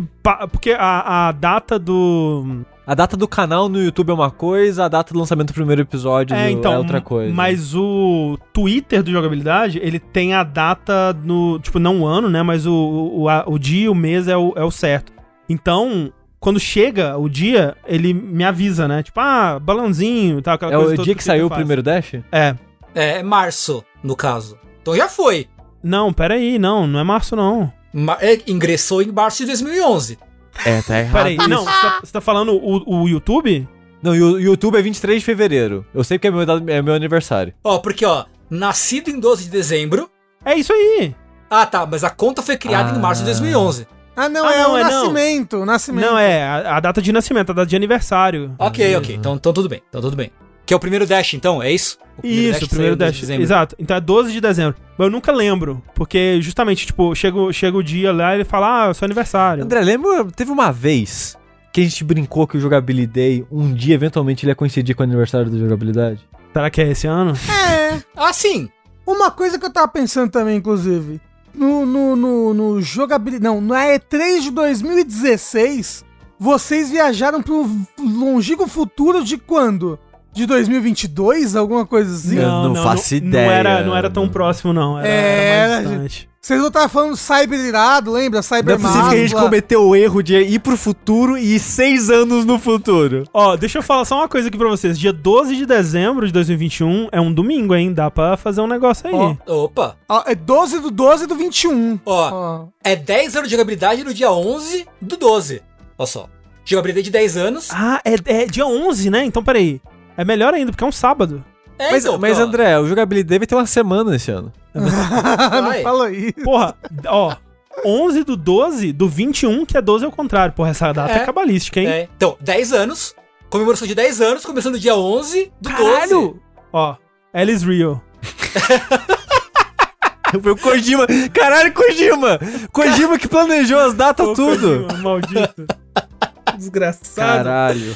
Porque a, a data do. A data do canal no YouTube é uma coisa, a data do lançamento do primeiro episódio É, do- então. é outra coisa. Mas o Twitter do jogabilidade, ele tem a data no. Tipo, não o ano, né? Mas o, o, a- o dia e o mês é o, é o certo. Então. Quando chega o dia, ele me avisa, né? Tipo, ah, balãozinho e tal. Aquela É coisa o toda dia que o saiu o primeiro Dash? É. É, março, no caso. Então já foi. Não, peraí, não, não é março, não. Ma- é, ingressou em março de 2011. É, tá errado. Peraí, isso. não, você tá, você tá falando o, o YouTube? Não, o YouTube é 23 de fevereiro. Eu sei que é meu, é meu aniversário. Ó, porque, ó, nascido em 12 de dezembro. É isso aí. Ah, tá, mas a conta foi criada Ah. em março de 2011. Ah, não, Ah, é não, o é não. nascimento, o nascimento. Não, é a, a data de nascimento, a data de aniversário. Ok, ok, então, então tudo bem, então tudo bem. Que é o primeiro Dash, então, é isso? O Isso, o primeiro saiu em 12 de Dash. dezembro. Exato. Então é 12 de dezembro. Mas eu nunca lembro. Porque justamente, tipo, chega, o- chega o dia lá e ele fala, ah, é seu aniversário. André, lembra? Teve uma vez que a gente brincou que o Jogabilidade, um dia, eventualmente, ele ia coincidir com o aniversário do Jogabilidade? Será que é esse ano? É. Ah, sim! Uma coisa que eu tava pensando também, inclusive. No, no, no, no jogabilidade. Não, na E3 de 2016, vocês viajaram pro longínquo futuro de quando? De 2022? Alguma coisa assim? Não. não faço Não ideia. era, não era tão próximo, não. Era, É, era mais distante. Vocês não estavam falando cyber irado, lembra? Não é Cyber possível que a gente cometeu o erro de ir pro futuro e ir seis anos no futuro. Ó, deixa eu falar só uma coisa aqui pra vocês. Dia 12 de dezembro de 2021 é um domingo, hein? Dá pra fazer um negócio aí. Ó. Opa! Ó, é 12 do 12 do 21. Ó, Ó. é 10 anos de jogabilidade no dia 11 do 12. Olha só. Jogabilidade de 10 anos. Ah, é, é dia 11, né? Então, peraí. É melhor ainda, porque é um sábado. É, Mas, então, mas André, o Jogabilidade deve ter uma semana esse ano. não vai. fala aí. Porra, ó. 11 do 12 do 21, que é 12 ao contrário. Porra, essa data é, É. cabalística, hein? É, então, 10 anos. Comemoração de 10 anos, começando no dia 11 do 12. Caralho! Ó, Alice Rio. Foi o Kojima. Caralho, Kojima! Kojima que planejou as datas Ô, tudo. Kojima, Maldito. Desgraçado. Caralho.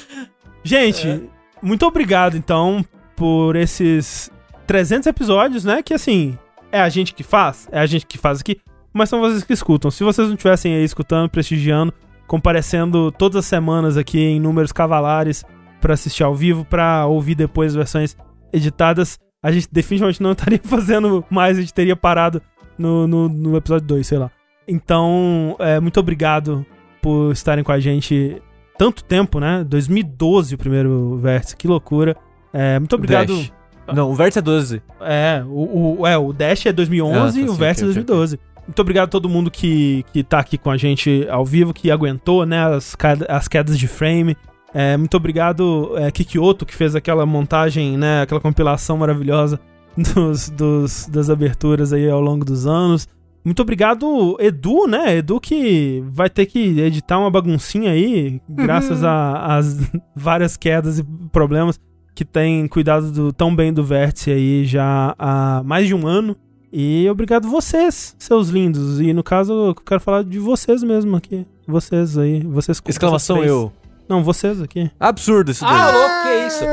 Gente, muito obrigado, então, por esses 300 episódios, né? Que, assim, é a gente que faz, é a gente que faz aqui, mas são vocês que escutam. Se vocês não estivessem aí escutando, prestigiando, comparecendo todas as semanas aqui em números cavalares pra assistir ao vivo, pra ouvir depois versões editadas, a gente definitivamente não estaria fazendo mais, a gente teria parado no, no, no episódio 2, sei lá. Então, é, muito obrigado por estarem com a gente tanto tempo, né? 2012 o primeiro vértice, que loucura. É, muito obrigado. Dash. Não, o vértice é 12. É, o, o, é, o Dash é 2011 Ah, tá, e o Vértice é ok, ok, 2012. Muito obrigado a todo mundo que, que tá aqui com a gente ao vivo, que aguentou, né, as, ca- as quedas de frame. É, muito obrigado, é, Kikioto, que fez aquela montagem, né, aquela compilação maravilhosa dos, dos- das aberturas aí ao longo dos anos. Muito obrigado, Edu, né? Edu que vai ter que editar uma baguncinha aí, graças a- às várias quedas e problemas que tem cuidado do- tão bem do Vértice aí já há mais de um ano. E obrigado vocês, seus lindos. E no caso, eu quero falar de vocês mesmo aqui. Vocês aí, vocês Exclamação vocês eu. Não, vocês aqui. Absurdo isso daí. Ah, louco, que isso?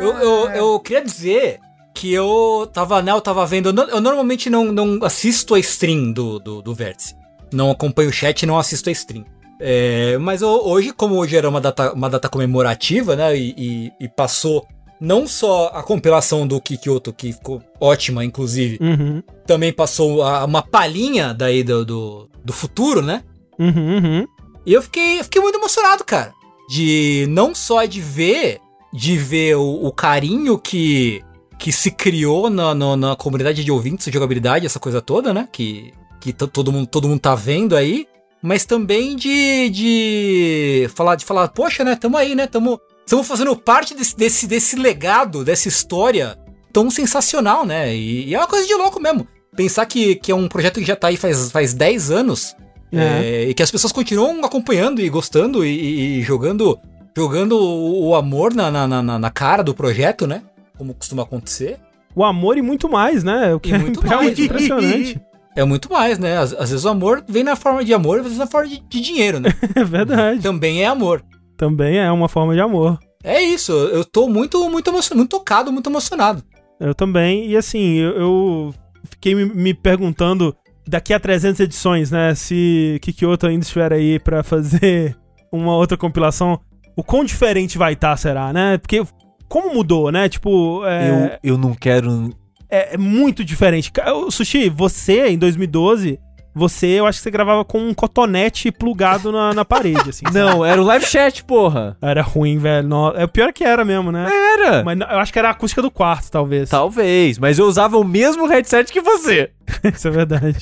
Eu, eu, eu queria dizer que eu tava, né, eu tava vendo. Eu normalmente não, não assisto a stream do, do, do Vértice. Não acompanho o chat, não assisto a stream. É, mas eu- hoje, como hoje era uma data, uma data comemorativa, né? E, e- e passou não só a compilação do Kikyoto, que ficou ótima, inclusive, Uhum. também passou a- uma palhinha daí do, do, do futuro, né? Uhum, uhum. E eu fiquei, eu fiquei muito emocionado, cara. De não só de ver, de ver o, o carinho que, que se criou na, na, na comunidade de ouvintes de jogabilidade, essa coisa toda, né? Que, que todo, mundo, todo mundo tá vendo aí. Mas também de, de falar, de falar, poxa, né? Tamo aí, né? Tamo, tamo fazendo parte desse, desse, desse legado, dessa história tão sensacional, né? E, e é uma coisa de louco mesmo. Pensar que, que é um projeto que já tá aí faz, faz 10 anos É. é, e que as pessoas continuam acompanhando e gostando e, e- jogando jogando o, amor na, na, na, na cara do projeto, né? Como costuma acontecer. O amor e muito mais, né? O que E é muito realmente mais, impressionante. É muito mais, né? Às, às vezes o amor vem na forma de amor, às vezes na forma de, de dinheiro, né? É verdade. Também é amor. Também é uma forma de amor. É isso, eu tô muito, muito emocionado, muito tocado, muito emocionado. Eu também. E assim, eu, eu fiquei me, me perguntando daqui a 300 edições, né? Se Kikyoto ainda estiver aí pra fazer uma outra compilação, o quão diferente vai estar, será, né? Porque como mudou, né? Tipo, é, Eu, eu não quero. é, é muito diferente. O Sushi, você em 2012 você, eu acho que você gravava com um cotonete plugado na, na parede, assim. sabe? Não, era o live chat, porra. Era ruim, velho. No- É o pior que era mesmo, né? Era. Mas não- eu acho que era a acústica do quarto, talvez. Talvez, mas eu usava o mesmo headset que você. Isso é verdade.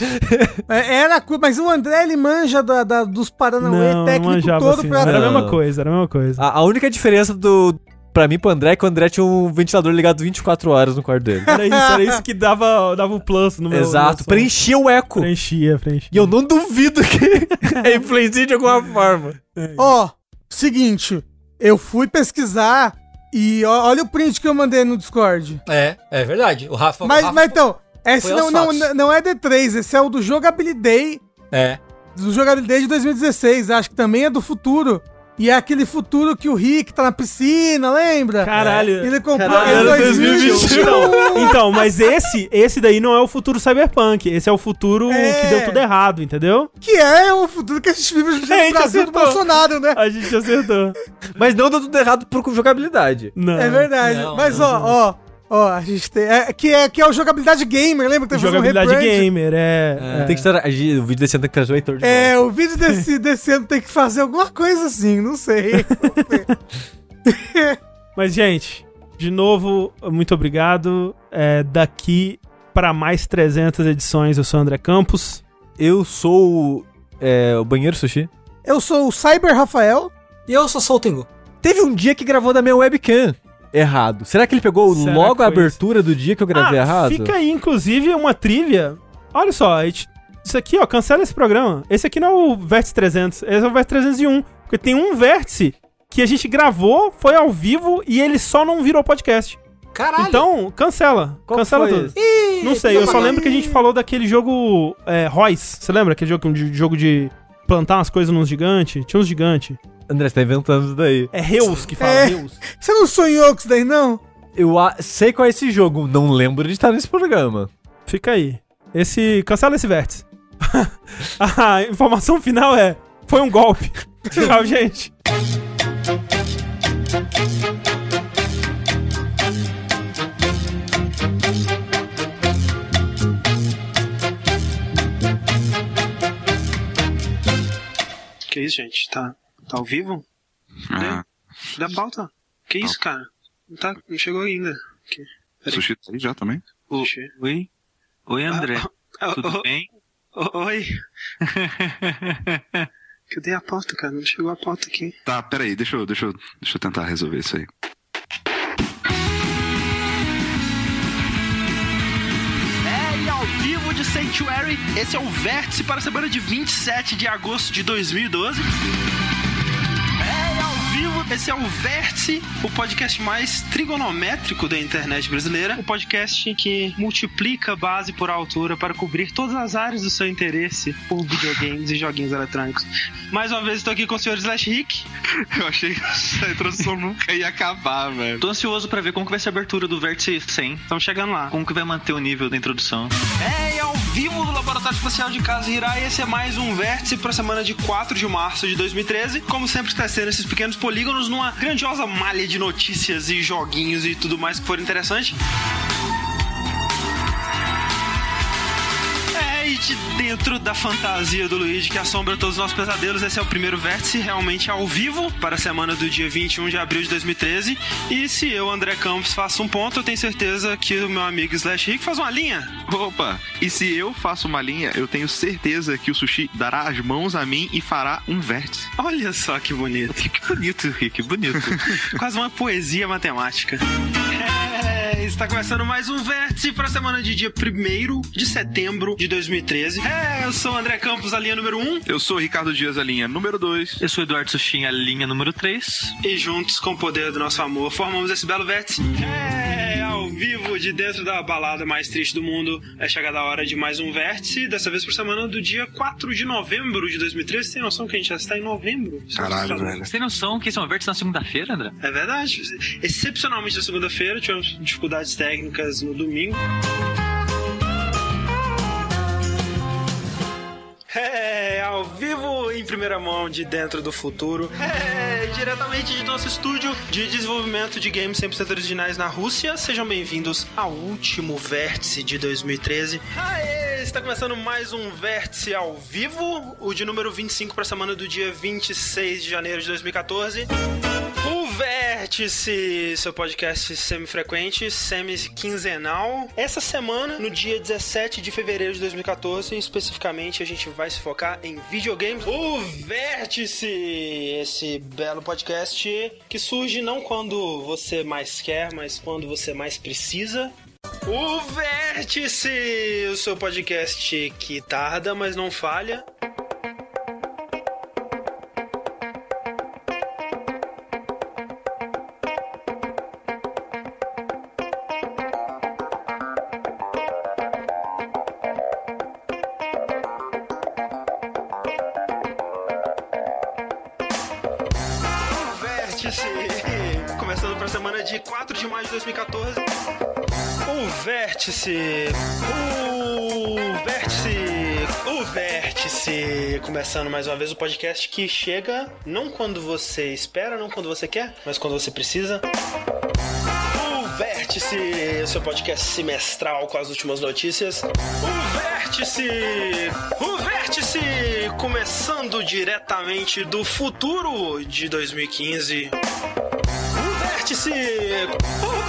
É, Era, mas o André, ele manja da, da- dos Paranauê não, técnico todo assim. pra... Era a mesma coisa, era a mesma coisa. A, a única diferença do. Pra mim, pro André, é que o André tinha um ventilador ligado 24 horas no quarto dele. Era isso, era isso que dava, dava o plus no meu. Exato, preenchia o eco. Preenchia, preenchia. E eu não duvido que influencie de alguma forma. Ó, seguinte, eu fui pesquisar e ó- olha o print que eu mandei no Discord. É, é verdade. O Rafa. Mas, o Rafa mas então, esse não, não, fatos. não é D3, esse é o do Jogabilidade, É. do Jogabilidade de 2016, acho que também é do futuro. E é aquele futuro que o Rick tá na piscina, lembra? Caralho. Ele comprou Caralho, em era 2021. Então, então, mas esse, esse daí não é o futuro cyberpunk. Esse é o futuro É. que deu tudo errado, entendeu? Que é o futuro que a gente vive no a gente Brasil do acertou. Bolsonaro, né? A gente acertou. Mas não deu tudo errado por jogabilidade. Não. É verdade. Não, Mas não, ó, ó, ó, a gente tem. É, que, é, que é o jogabilidade gamer, lembra que teve um Jogabilidade rebrand? gamer, é. é. Tem que estar. gente- O vídeo desse ano tem que trazer o Heitor de É, o vídeo desse, desse ano tem que fazer alguma coisa assim, não sei. Mas, gente, de novo, muito obrigado. É, daqui para mais 300 edições, eu sou o André Campos. Eu sou é, o banheiro sushi. Eu sou o Cyber Rafael. E eu sou Soltengo. Teve um dia que gravou da minha webcam errado. Será que ele pegou Será logo a abertura do dia que eu gravei Ah, errado? Fica aí, inclusive, uma trivia. Olha só, a gente- isso aqui, ó, cancela esse programa. Esse aqui não é o Vértice 300, esse é o Vértice 301. Porque tem um vértice que a gente gravou, foi ao vivo e ele só não virou podcast. Caralho. Então, cancela. Qual cancela tudo. Não sei, eu só lembro que a gente falou daquele jogo é, Royce. Você lembra? Aquele jogo de, jogo de plantar umas coisas nos gigantes? Tinha uns gigantes. André, você tá inventando isso daí. É Reus que fala, É. Reus. Você não sonhou com isso daí, não? Eu a- sei qual é esse jogo, não lembro de estar nesse programa. Fica aí. Esse. Cancela esse vértice. a informação final é. Foi um golpe. Tchau, gente. Que isso, gente? Tá, tá ao vivo? Ah, Da pauta? Que isso, cara? Não, tá, não chegou ainda. Peraí. sushi tá aí já também? O-. Oi? Oi, André. Ah, Tudo oh, bem? oh, Oi. Cadê a pauta, cara? Não chegou a pauta aqui. Tá, peraí, deixa eu, deixa eu, deixa eu tentar resolver isso aí. Ao vivo de Sanctuary, esse é o vértice para a semana de 27 de agosto de 2012. Esse é o Vértice, o podcast mais trigonométrico da internet brasileira. O podcast que multiplica base por altura para cobrir todas as áreas do seu interesse por videogames e joguinhos eletrônicos. Mais uma vez estou aqui com o senhor Slash Rick. Eu achei que essa introdução nunca ia acabar, velho. Tô ansioso pra ver como que vai ser a abertura do Vértice 100. Estamos chegando lá. Como que vai manter o nível da introdução. É, ao vivo do Laboratório Espacial de Casa Hirai, esse é mais um vértice para a semana de 4 de março de 2013. Como sempre, testando esses pequenos polígonos numa grandiosa malha de notícias e joguinhos e tudo mais que for interessante. É, e de dentro da fantasia do Luigi que assombra todos os nossos pesadelos, esse é o primeiro vértice realmente ao vivo para a semana do dia 21 de abril de 2013. E se eu, André Campos, faço um ponto, eu tenho certeza que o meu amigo Slash Rick faz uma linha. Opa, e se eu faço uma linha, eu tenho certeza que o sushi dará as mãos a mim e fará um vértice. Olha só que bonito. Que bonito, Rick, bonito. Quase uma poesia matemática. É, está começando mais um vértice para a semana de dia 1 de setembro de 2013. É, eu sou o André Campos, a linha número 1. Eu sou o Ricardo Dias, a linha número 2. Eu sou o Eduardo Sushin, a linha número 3. E juntos, com o poder do nosso amor, formamos esse belo vértice. É, ao vivo, de dentro da balada mais triste do mundo, é chegada a hora de mais um vértice, dessa vez por semana do dia 4 de novembro de 2013. Você tem noção que a gente já está em novembro? Caralho, velho. Você tem noção que esse é um Vértice na segunda-feira, André? É verdade. Excepcionalmente na segunda-feira, tivemos técnicas no domingo. É, ao vivo em primeira mão de dentro do futuro. É, diretamente de nosso estúdio de desenvolvimento de games 100% originais na Rússia. Sejam bem-vindos ao último vértice de 2013. Aê, está começando mais um vértice ao vivo, o de número 25 para a semana do dia 26 de janeiro de 2014. Vértice, seu podcast semi-frequente, semi-quinzenal. Essa semana, no dia 17 de fevereiro de 2014, especificamente, a gente vai se focar em videogames. O Vértice, esse belo podcast que surge não quando você mais quer, mas quando você mais precisa. O Vértice, o seu podcast que tarda, mas não falha. Vértice, o Vértice, o Vértice, começando mais uma vez o podcast que chega não quando você espera, não quando você quer, mas quando você precisa. O Vértice, seu podcast semestral com as últimas notícias. O Vértice, o Vértice, começando diretamente do futuro de 2015. O Vértice, o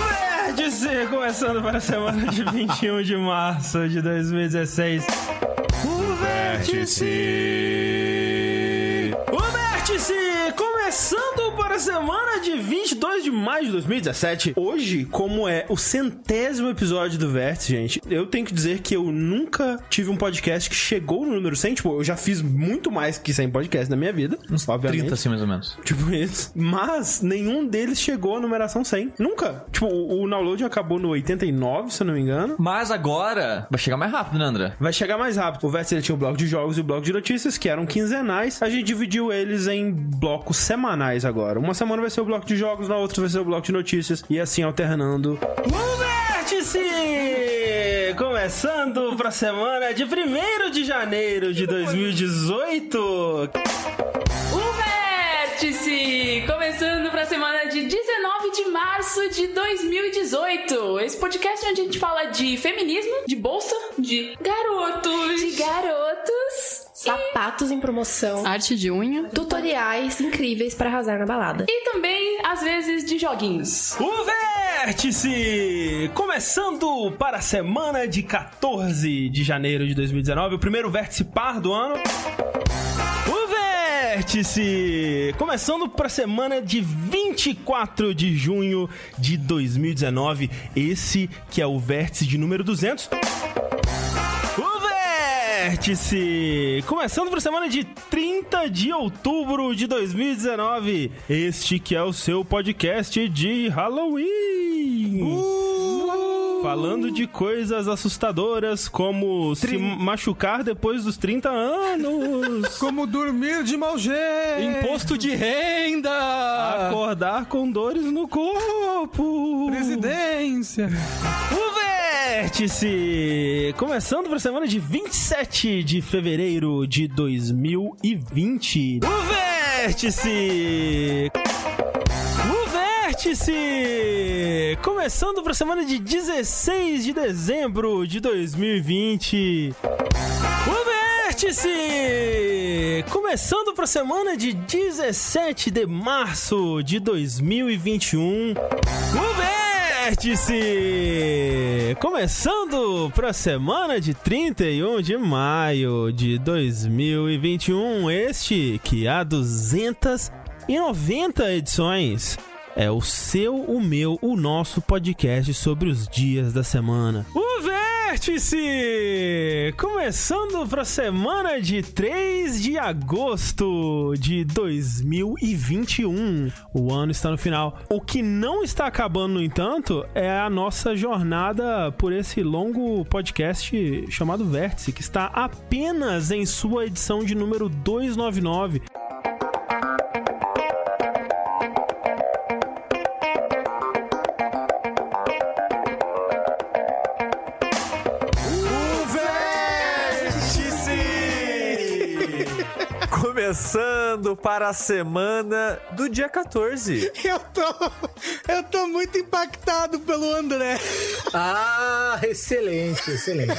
Vértice, começando para a semana de 21 de março de 2016. O Vértice, o Vértice, começando para a semana de 22 de maio de 2017. Hoje, como é o centésimo episódio do Vértice, gente, eu tenho que dizer que eu nunca tive um podcast que chegou no número 100. Tipo, eu já fiz muito mais que 100 podcasts na minha vida. Uns obviamente. 30 assim, mais ou menos. Tipo isso. Mas nenhum deles chegou à numeração 100. Nunca. Tipo, o, o download acabou no 89, se eu não me engano. Mas agora vai chegar mais rápido, né, André? Vai chegar mais rápido. O Vértice ele tinha o bloco de jogos e o bloco de notícias, que eram quinzenais. A gente dividiu eles em blocos semanais agora. Uma semana vai ser o bloco de jogos, na outra vai ser o bloco de notícias. E assim alternando. O Vértice! Começando pra semana de 1 de janeiro de 2018. O Vértice! Começando pra semana de 19 de março de 2018. Esse podcast onde a gente fala de feminismo, de bolsa, de garotos. De garotos, sapatos em promoção, Arte de unha. tutoriais incríveis pra arrasar na balada. E também, às vezes, de joguinhos. O Vértice! Começando para a semana de 14 de janeiro de 2019, o primeiro Vértice par do ano. O Vértice! Começando para a semana de 24 de junho de 2019, esse que é o Vértice de número 200. Vértice! Começando a semana de 30 de outubro de 2019. Este que é o seu podcast de Halloween. Falando de coisas assustadoras como se machucar depois dos 30 anos. Como dormir de mau jeito. Imposto de renda! Acordar com dores no corpo. Presidência. O Vértice! Começando para a semana de 27 de fevereiro de 2020. O Vértice! O Vértice! Começando para a semana de 16 de dezembro de 2020. O Vértice! Começando para a semana de 17 de março de 2021. O Vértice! Começando para a semana de 31 de maio de 2021. Este que há 290 edições. É o seu, o meu, o nosso podcast sobre os dias da semana. O Vértice! Começando para a semana de 3 de agosto de 2021. O ano está no final. O que não está acabando, no entanto, é a nossa jornada por esse longo podcast chamado Vértice, que está apenas em sua edição de número 299. Começando para a semana do dia 14. Eu tô, eu tô muito impactado pelo André. Ah, excelente, excelente.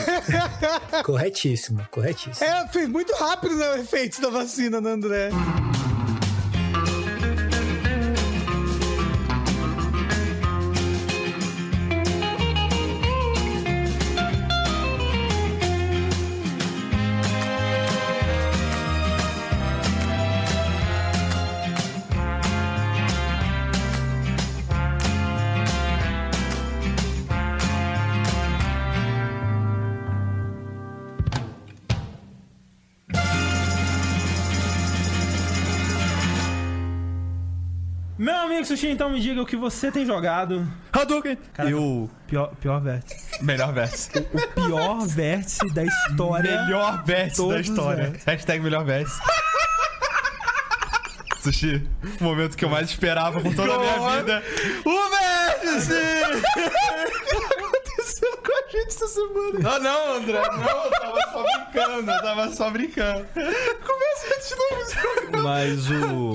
corretíssimo, corretíssimo. É, fez muito rápido né, o efeito da vacina no André. Amigo Sushi, então me diga o que você tem jogado. Hadouken! Caraca. E o Pior, pior vértice. melhor vértice. O pior vértice da história. melhor vértice da história. vértices. Hashtag melhor vértice. Sushi, o momento que eu mais esperava por toda a minha vida. O vértice! O que aconteceu com a gente essa semana? Não, não, André, não, eu tava só brincando, eu tava só brincando. Começa de novo. Mas o.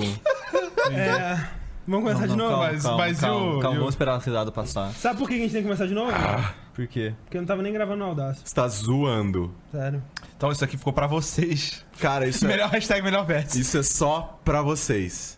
É. Vamos começar de novo? mas- calma, mas calma, o- calma, e o- vamos esperar a cidade passar. Sabe por que a gente tem que começar de novo? Por quê? Porque eu não tava nem gravando no Audacity. Você tá zoando. Sério. Então isso aqui ficou pra vocês. Cara, isso é, Melhor hashtag melhor vértice. isso é só pra vocês.